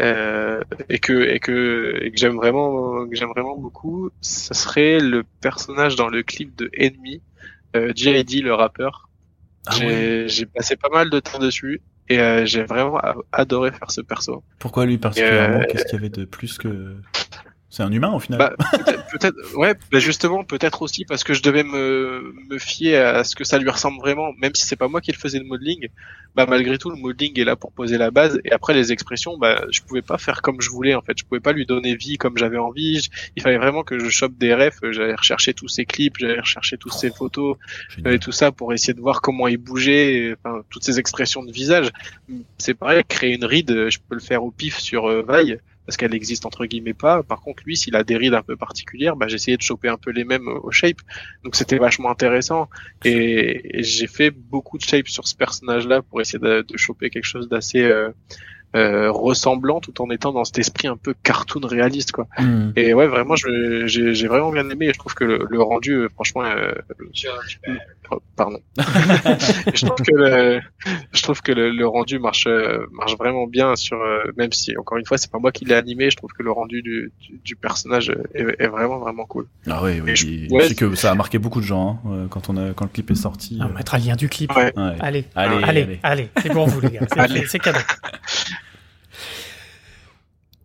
euh, et que et que et que j'aime vraiment que j'aime vraiment beaucoup, ce serait le personnage dans le clip de Enemy, euh, J.I.D. le rappeur. Ah j'ai ouais. passé pas mal de temps dessus et euh, j'ai vraiment adoré faire ce perso. Pourquoi lui particulièrement Euh, Qu'est-ce qu'il y avait de plus que C'est un humain au final. Bah, peut-être, ouais, bah justement, peut-être aussi parce que je devais me, me fier à ce que ça lui ressemble vraiment, même si c'est pas moi qui le faisais le modeling. Bah, malgré tout, le modeling est là pour poser la base, et après les expressions, bah, je pouvais pas faire comme je voulais, en fait. Je pouvais pas lui donner vie comme j'avais envie. Je- il fallait vraiment que je chope des refs. J'allais rechercher tous ses clips, j'allais rechercher toutes ses photos, Génial. et tout ça pour essayer de voir comment il bougeait, et, enfin, toutes ces expressions de visage. C'est pareil, créer une ride, je peux le faire au pif sur euh, Vaille, parce qu'elle existe entre guillemets pas. Par contre, lui, s'il a des rides un peu particulières, bah, j'essayais de choper un peu les mêmes euh, au shape. Donc c'était vachement intéressant. Et, j'ai fait beaucoup de shape sur ce personnage-là pour essayer de, de choper quelque chose d'assez euh, euh, ressemblant tout en étant dans cet esprit un peu cartoon réaliste quoi. Hmm. Et ouais vraiment j'ai vraiment bien aimé et je trouve que le, rendu euh, franchement euh, oh, pardon. je trouve que le, je trouve que le, rendu marche marche vraiment bien sur même si encore une fois c'est pas moi qui l'ai animé, je trouve que le rendu du, du, personnage est, vraiment vraiment cool. Ah oui oui, je, que ça a marqué beaucoup de gens hein, quand on a quand le clip est sorti. On mettra le lien du clip. Allez, allez, allez, allez, c'est pour vous les gars, c'est cadeau.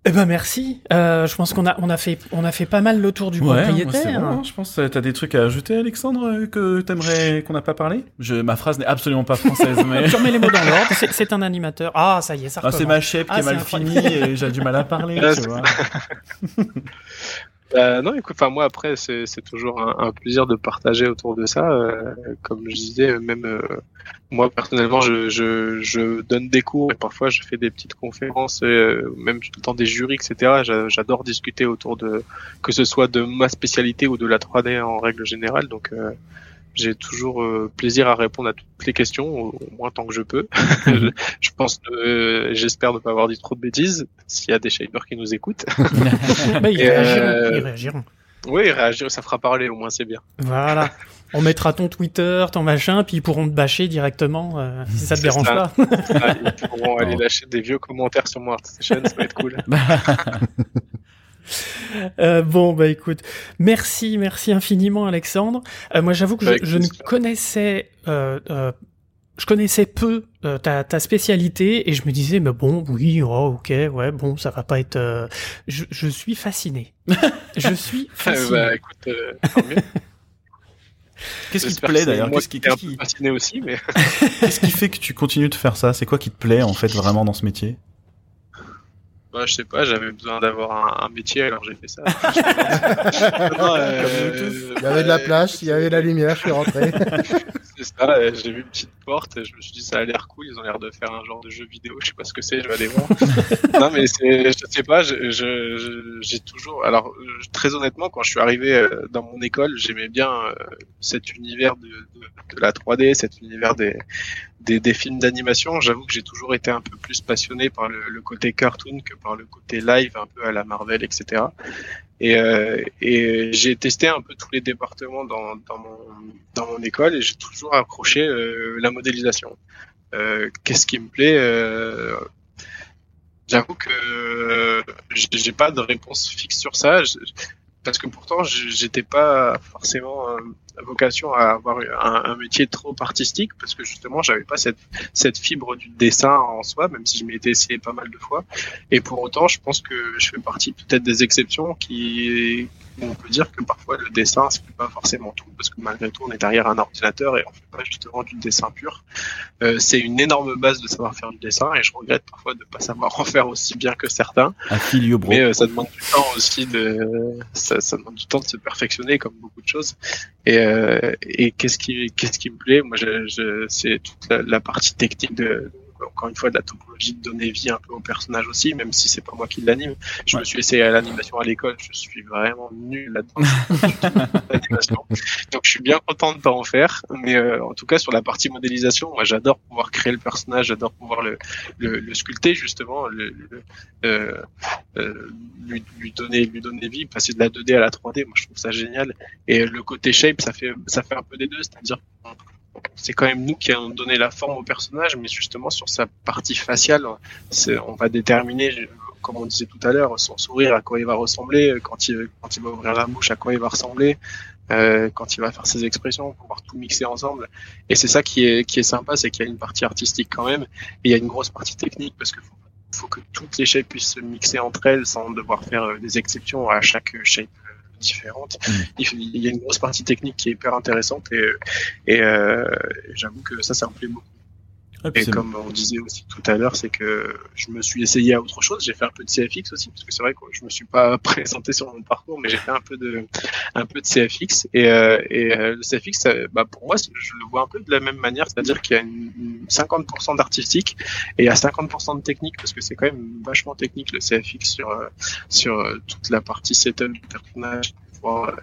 Eh ben merci. Euh, je pense qu'on a on a fait on a fait pas mal le tour du propriétaire. Hein, je pense que t'as des trucs à ajouter, Alexandre, euh, que t'aimerais qu'on n'a pas parlé? Je ma phrase n'est absolument pas française, mais tu remets les mots dans l'ordre. C'est un animateur. Ah ça y est, ça. Ah, c'est ma chef qui ah, est mal finie et j'ai du mal à parler. tu vois. Bah, non, écoute, enfin moi après c'est toujours un, plaisir de partager autour de ça. Euh, comme je disais, même euh, moi personnellement, je, je, je, donne des cours parfois je fais des petites conférences, euh, même dans des jurys, etc. J'adore discuter autour de que ce soit de ma spécialité ou de la 3D en règle générale. Donc j'ai toujours euh, plaisir à répondre à toutes les questions, au, moins tant que je peux. je pense, euh, j'espère ne pas avoir dit trop de bêtises, s'il y a des shapers qui nous écoutent. bah, ils, réagiront, euh, ils, réagiront, Oui, ils réagiront, ça fera parler, au moins c'est bien. Voilà. On mettra ton Twitter, ton machin, puis ils pourront te bâcher directement euh, si ça te dérange pas. ah, ils pourront aller lâcher des vieux commentaires sur mon Station, ça va être cool. Euh, bon, bah écoute, merci, merci infiniment Alexandre. Euh, moi j'avoue que je, ne connaissais, euh, euh, je connaissais peu euh, ta, ta spécialité et je me disais, mais bon, oui, oh, ok, ouais, bon, ça va pas être... Je, je, suis fasciné. je suis fasciné. bah écoute, Qu'est-ce qui te plaît d'ailleurs Qu'est-ce qui, qui... fasciné aussi, mais qu'est-ce qui fait que tu continues de faire ça? C'est quoi qui te plaît en fait vraiment dans ce métier? Bah, je sais pas, j'avais besoin d'avoir un, métier, alors j'ai fait ça. Euh, il y avait de la place, il y avait de la lumière, je suis rentré. c'est ça, j'ai vu une petite porte, et je me suis dit ça a l'air cool, ils ont l'air de faire un genre de jeu vidéo, je sais pas ce que c'est, je vais aller voir. non mais c'est, je sais pas, j'ai je, toujours, alors très honnêtement, quand je suis arrivé euh, dans mon école, j'aimais bien euh, cet univers de, de, de, la 3D, cet univers des, des, des films d'animation. J'avoue que j'ai toujours été un peu plus passionné par le, le côté cartoon que par le côté live, un peu à la Marvel, etc. Et, euh, et j'ai testé un peu tous les départements dans, dans, mon, dans mon école et j'ai toujours accroché euh, la modélisation. Euh, Qu'est-ce qui me plaît euh, J'avoue que j'ai pas de réponse fixe sur ça. parce que pourtant j'étais pas forcément vocation à avoir un, un, métier trop artistique parce que justement j'avais pas cette cette fibre du dessin en soi même si je m'y étais essayé pas mal de fois. Et pour autant je pense que je fais partie peut-être des exceptions qui on peut dire que parfois le dessin c'est pas forcément tout parce que malgré tout on est derrière un ordinateur et on fait pas justement du dessin pur. Euh, c'est une énorme base de savoir faire du dessin et je regrette parfois de pas savoir en faire aussi bien que certains. Mais euh, ça demande du temps aussi de ça, ça demande du temps de se perfectionner comme beaucoup de choses. Et, euh, et qu'est-ce qui, qu'est-ce qui me plaît? Moi, je, c'est toute la, partie technique de, encore une fois, de la topologie de donner vie un peu au personnage aussi, même si c'est pas moi qui l'anime. Je me suis essayé à l'animation à l'école, je suis vraiment nul là-dedans. Donc, je suis bien content de pas en faire, mais euh, en tout cas sur la partie modélisation, moi, j'adore pouvoir créer le personnage, j'adore pouvoir le, le, le, sculpter justement, le, euh, euh, lui, lui, donner, lui donner vie, passer de la 2D à la 3D. Moi, je trouve ça génial. Et le côté shape, ça fait, ça fait un peu des deux, c'est-à-dire c'est quand même nous qui avons donné la forme au personnage, mais justement sur sa partie faciale, on va déterminer, comme on disait tout à l'heure, son sourire à quoi il va ressembler, quand il, va ouvrir la bouche à quoi il va ressembler, euh, quand il va faire ses expressions, pouvoir tout mixer ensemble. Et c'est ça qui est, sympa, c'est qu'il y a une partie artistique quand même, et il y a une grosse partie technique parce faut, faut que toutes les shapes puissent se mixer entre elles sans devoir faire euh, des exceptions à chaque shape différentes. Mm. Il, y a une grosse partie technique qui est hyper intéressante et, et euh, j'avoue que ça, ça me plaît beaucoup. Et comme on disait aussi tout à l'heure, c'est que je me suis essayé à autre chose. J'ai fait un peu de CFX aussi, parce que c'est vrai que je me suis pas présenté sur mon parcours, mais j'ai fait un peu de un peu de CFX. Et, euh, et euh, le CFX, bah pour moi, je le vois un peu de la même manière, c'est-à-dire qu'il y a une, 50% d'artistique et il y a 50% de technique, parce que c'est quand même vachement technique le CFX sur sur toute la partie setup du personnage, pouvoir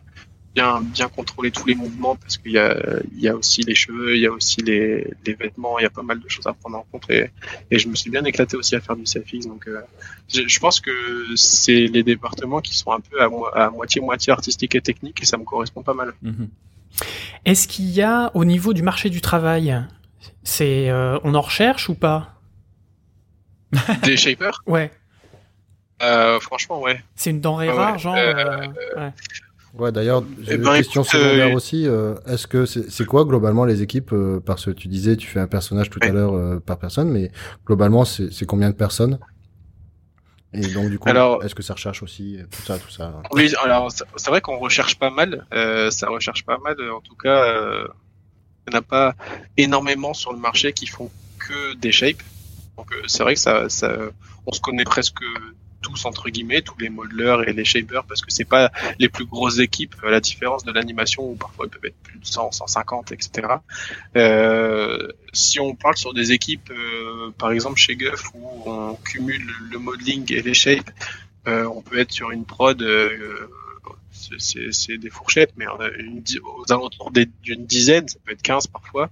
bien bien contrôler tous les mouvements parce qu'il y a il y a aussi les cheveux, il y a aussi les, les vêtements, il y a pas mal de choses à prendre en compte et, et je me suis bien éclaté aussi à faire du selfies donc euh, je, pense que c'est les départements qui sont un peu à, à moitié moitié artistique et technique et ça me correspond pas mal. Mhm. Est-ce qu'il y a au niveau du marché du travail, c'est euh, on en recherche ou pas? Des shapers? Ouais. Euh, franchement, ouais. C'est une denrée rare, genre. ouais. Ouais, d'ailleurs, j'ai eh une ben, question secondaire euh, aussi. Euh, est-ce que c'est quoi globalement les équipes euh, Parce que tu disais, tu fais un personnage tout à l'heure par personne, mais globalement, c'est combien de personnes? Et donc du coup, est-ce que ça recherche aussi tout ça, tout ça? Oui, alors c'est vrai qu'on recherche pas mal. ça recherche pas mal. En tout cas, il n'y en a pas énormément sur le marché qui font que des shapes. Donc c'est vrai que ça, ça, on se connaît presque tous entre guillemets, tous les modelers et les shapers, parce que c'est pas les plus grosses équipes, à la différence de l'animation où parfois ils peuvent être plus de 100, 150, etc. Euh, si on parle sur des équipes, euh, par exemple chez Guff, où on cumule le modeling et les shapes, euh, on peut être sur une prod, euh, c'est des fourchettes, mais on a une, aux alentours d'une dizaine, ça peut être 15 parfois.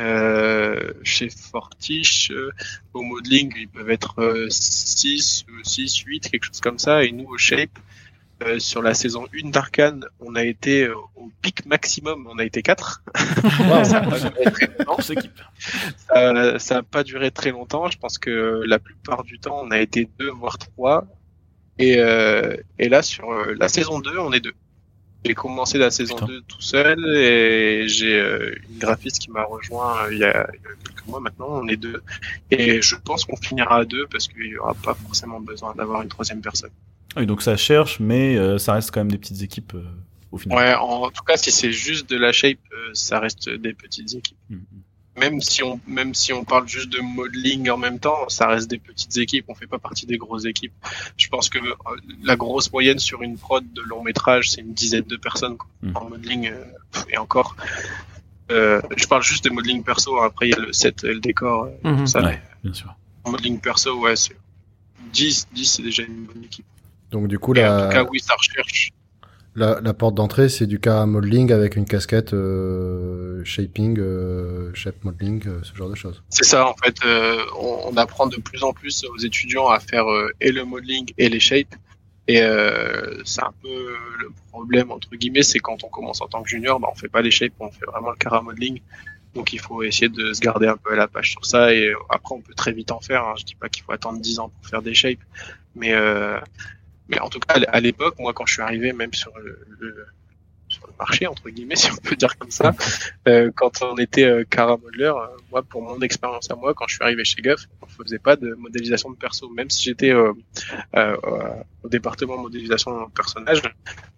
Euh, chez Fortiche, euh, au modeling, ils peuvent être 6, 6, 8, quelque chose comme ça. Et nous, au Shape, euh, sur la saison 1 d'Arkane, on a été au pic maximum, on a été 4. ça n'a pas duré très longtemps. Ça n'a pas duré très longtemps. Je pense que la plupart du temps, on a été 2, voire 3. Et, et là, sur la saison 2, on est 2. J'ai commencé la saison 2 tout seul et j'ai euh, une graphiste qui m'a rejoint euh, il, y a, quelques mois maintenant. On est deux et je pense qu'on finira à deux parce qu'il n'y aura pas forcément besoin d'avoir une troisième personne. Oui, donc ça cherche, mais euh, ça reste quand même des petites équipes au final. Ouais, en, tout cas, si c'est juste de la shape, ça reste des petites équipes. Mm, mm même si on même si on parle juste de modeling en même temps, ça reste des petites équipes. On fait pas partie des grosses équipes. Je pense que euh, la grosse moyenne sur une prod de long métrage, c'est une dizaine de personnes hmm. en modeling euh, et encore. Euh, je parle juste de modeling perso. Hein. Après, il y a le set, le décor, mhm. ça. Ouais, bien sûr. En modeling perso, ouais, c'est 10, 10 c'est déjà une bonne équipe. Donc du coup, là. En tout cas, oui, ça recherche. La, porte d'entrée, c'est du cas modeling avec une casquette euh, shaping, euh, shape modeling, euh, ce genre de choses. C'est ça, en fait. On, apprend de plus en plus aux étudiants à faire et le modeling et les shapes. Et c'est un peu le problème, entre guillemets, c'est quand on commence en tant que junior, bah, on fait pas les shapes, on fait vraiment le cara modeling. Donc il faut essayer de se garder un peu à la page sur ça. Et après, on peut très vite en faire. Hein. Je dis pas qu'il faut attendre 10 ans pour faire des shapes. Mais mais en tout cas, à l'époque, moi, quand je suis arrivé, même sur le, sur le marché, entre guillemets, si on peut dire comme ça, euh, quand on était euh, Cara Modeler, euh, moi, pour mon expérience à moi, quand je suis arrivé chez Guff, on faisait pas de modélisation de perso. Même si j'étais euh, euh, au département modélisation personnage,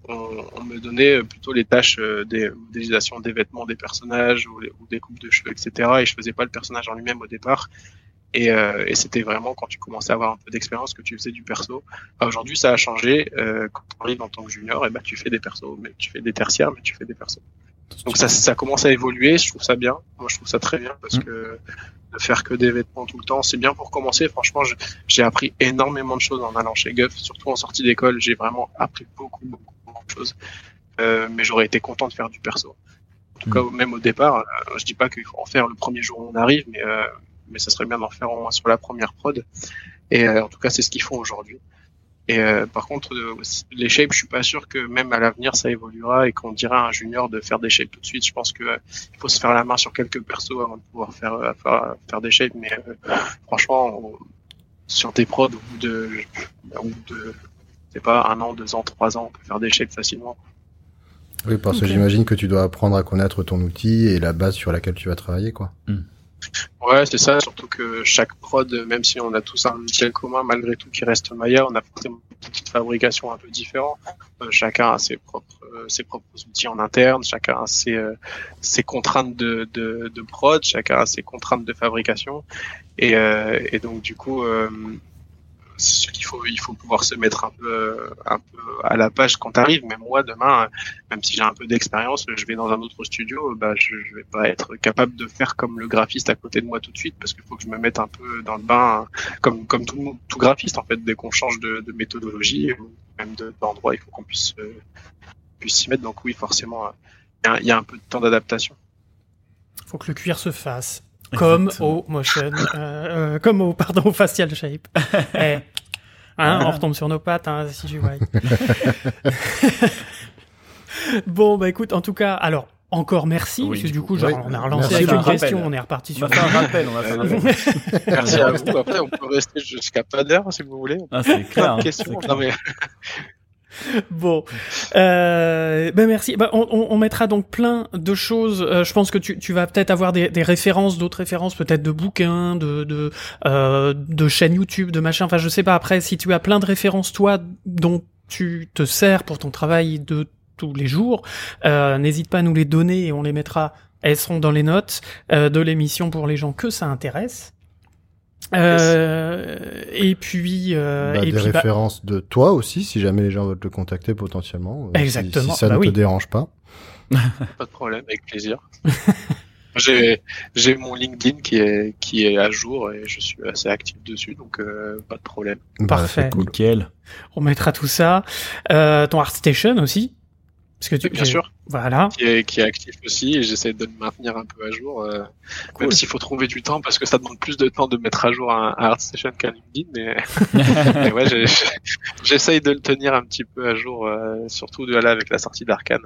on, on, me donnait plutôt les tâches des modélisations des vêtements des personnages ou, ou, des coupes de cheveux, etc. Et je faisais pas le personnage en lui-même au départ. Et, euh, et c'était vraiment quand tu commençais à avoir un peu d'expérience que tu faisais du perso. Bah, Aujourd'hui, ça a changé. Euh, quand tu arrives en tant que junior, et bah, tu fais des persos, mais tu fais des tertiaires, mais tu fais des persos. Donc ça, ça commence à évoluer. Je trouve ça bien. Moi, je trouve ça très bien parce mm. que de faire que des vêtements tout le temps, c'est bien pour commencer. Franchement, j'ai appris énormément de choses en allant chez Guff, surtout en sortie d'école. J'ai vraiment appris beaucoup, beaucoup, beaucoup de choses. Euh, mais j'aurais été content de faire du perso. En tout mm. cas, même au départ, euh, je dis pas qu'il faut en faire le premier jour où on arrive, mais euh, mais ça serait bien d'en faire au moins sur la première prod. Et euh, en tout cas, c'est ce qu'ils font aujourd'hui. Et euh, par contre, euh, les shapes, je suis pas sûr que même à l'avenir ça évoluera et qu'on dira à un junior de faire des shapes tout de suite. Je pense que il faut se faire la main sur quelques persos avant de pouvoir faire faire, des shapes. Mais franchement, sur des prods au bout de, au bout de c'est pas un an, deux ans, trois ans, on peut faire des shapes facilement. Oui, parce que j'imagine que tu dois apprendre à connaître ton outil et la base sur laquelle tu vas travailler, quoi. Hmm. Ouais, c'est ça, surtout que chaque prod, même si on a tous un logiciel commun, malgré tout qui reste Maya, on a forcément une petite fabrication un peu différente. Euh, chacun a ses propres, euh, ses propres outils en interne, chacun a ses, euh, ses contraintes de, prod, chacun a ses contraintes de fabrication. Et, et donc du coup, c'est sûr qu'il faut il faut pouvoir se mettre un peu un peu à la page quand t'arrives même moi demain même si j'ai un peu d'expérience je vais dans un autre studio bah je, je, vais pas être capable de faire comme le graphiste à côté de moi tout de suite parce qu'il faut que je me mette un peu dans le bain comme comme tout tout graphiste en fait dès qu'on change de, de méthodologie ou même d'endroit il faut qu'on puisse puisse s'y mettre. Donc oui, forcément, il y, a un peu de temps d'adaptation. Faut que le cuir se fasse. Comme au motion, comme au pardon au facial shape. Eh, hein, on retombe sur nos pattes, hein, si tu vois. bon, bah écoute, en tout cas, alors encore merci, parce que du coup, genre, on a relancé avec une question, on est reparti sur. On a fait un rappel, on a fait un rappel. merci à vous. Après, on peut rester jusqu'à pas d'heure si vous voulez. Ah, c'est clair. Hein, question. Non, mais... Bon, euh, ben merci. Ben on, on, mettra donc plein de choses. Euh, je pense que tu, tu vas peut-être avoir des, des références, d'autres références, peut-être de bouquins, de de, euh, de chaînes YouTube, de machin. Enfin, je sais pas. Après, si tu as plein de références toi dont tu te sers pour ton travail de tous les jours, euh, n'hésite pas à nous les donner et on les mettra. Elles seront dans les notes euh, de l'émission pour les gens que ça intéresse. Euh, et puis, euh, bah, et des puis, bah références de toi aussi, si jamais les gens veulent te contacter potentiellement. euh, si- Exactement, Si, ça bah ne oui. te dérange pas. Pas de problème, avec plaisir. J'ai j'ai mon LinkedIn qui est qui est à jour et je suis assez actif dessus, donc euh, pas de problème. Bah, Parfait. c'est cool. Nickel. on mettra tout ça. Euh, ton ArtStation aussi, parce que tu, Bien sûr, Voilà. qui est qui est actif aussi et j'essaie de le maintenir un peu à jour, euh, même s'il faut trouver du temps parce que ça demande plus de temps de mettre à jour un, un ArtStation qu'un LinkedIn, mais, mais ouais, j'essaye de le tenir un petit peu à jour, euh, surtout de là avec la sortie d'Arkane.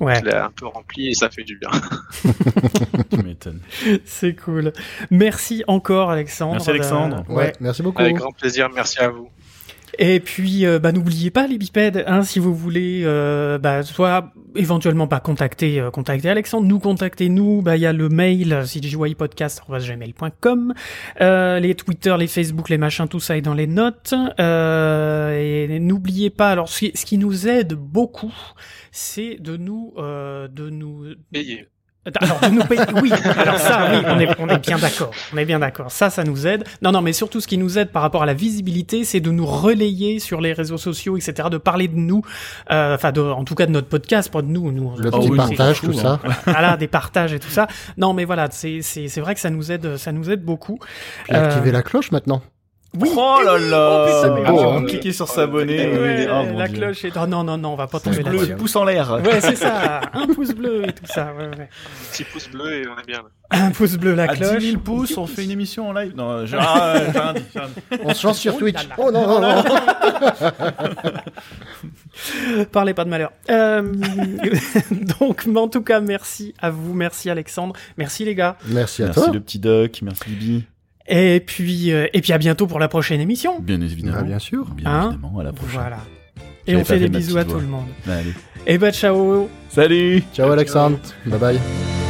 Ouais, Je l'ai un peu rempli et ça fait du bien. tu m'étonnes. c'est cool. Merci encore, Alexandre. Merci, Alexandre. Euh, Ouais, merci beaucoup. Avec grand plaisir, merci à vous. Et puis, euh, bah, n'oubliez pas les bipèdes, hein, si vous voulez, euh, bah, soit éventuellement pas contacter, euh, contacter Alexandre, nous contacter nous, bah, il y a le mail, euh, cjypodcast.gmail.com, euh, les Twitter, les Facebook, les machins, tout ça est dans les notes, euh, et n'oubliez pas, alors, ce qui, ce qui nous aide beaucoup, c'est de nous, euh, de nous, Payez. Alors de nous payer, oui. Alors ça, oui, on est, on est bien d'accord. On est bien d'accord. Ça, ça nous aide. Non, non, mais surtout, ce qui nous aide par rapport à la visibilité, c'est de nous relayer sur les réseaux sociaux, etc., de parler de nous, euh, enfin, de, en tout cas de notre podcast, pas de nous. nous Le on- petit oui, partage, tout ça. voilà, des partages et tout ça. Non, mais voilà, c'est, c'est, c'est vrai que ça nous aide, ça nous aide beaucoup. Activez Euh, la cloche maintenant. Oui. Oh là eh oui, là oh, hein. Cliquez sur s'abonner. Eh ouais, oh, la Dieu. cloche est, oh, non, non, non, on va pas tomber bleu. là-dessus. Le pouce en l'air. Ouais, c'est ça. Un pouce bleu et tout ça. Ouais, ouais. Petit pouce bleu et on est bien là. Un pouce bleu, la À cloche. 10 000 pouces, on fait une émission en live. Non, je... ah, j'ai rien dit. On se lance sur Oh Twitch. Oh non, non, non. Parlez pas de malheur. Euh, donc, mais en tout cas, merci à vous, merci Alexandre, merci les gars. Merci à Merci toi. le petit doc, merci Bibi. Et puis, euh, et puis à bientôt pour la prochaine émission. Bien évidemment. Ah, bien sûr. Bien Hein évidemment, à la prochaine. Voilà. Et on fait des bisous à tout le monde. Allez. Et bah ciao. Salut Ciao Alexandre. Bye bye.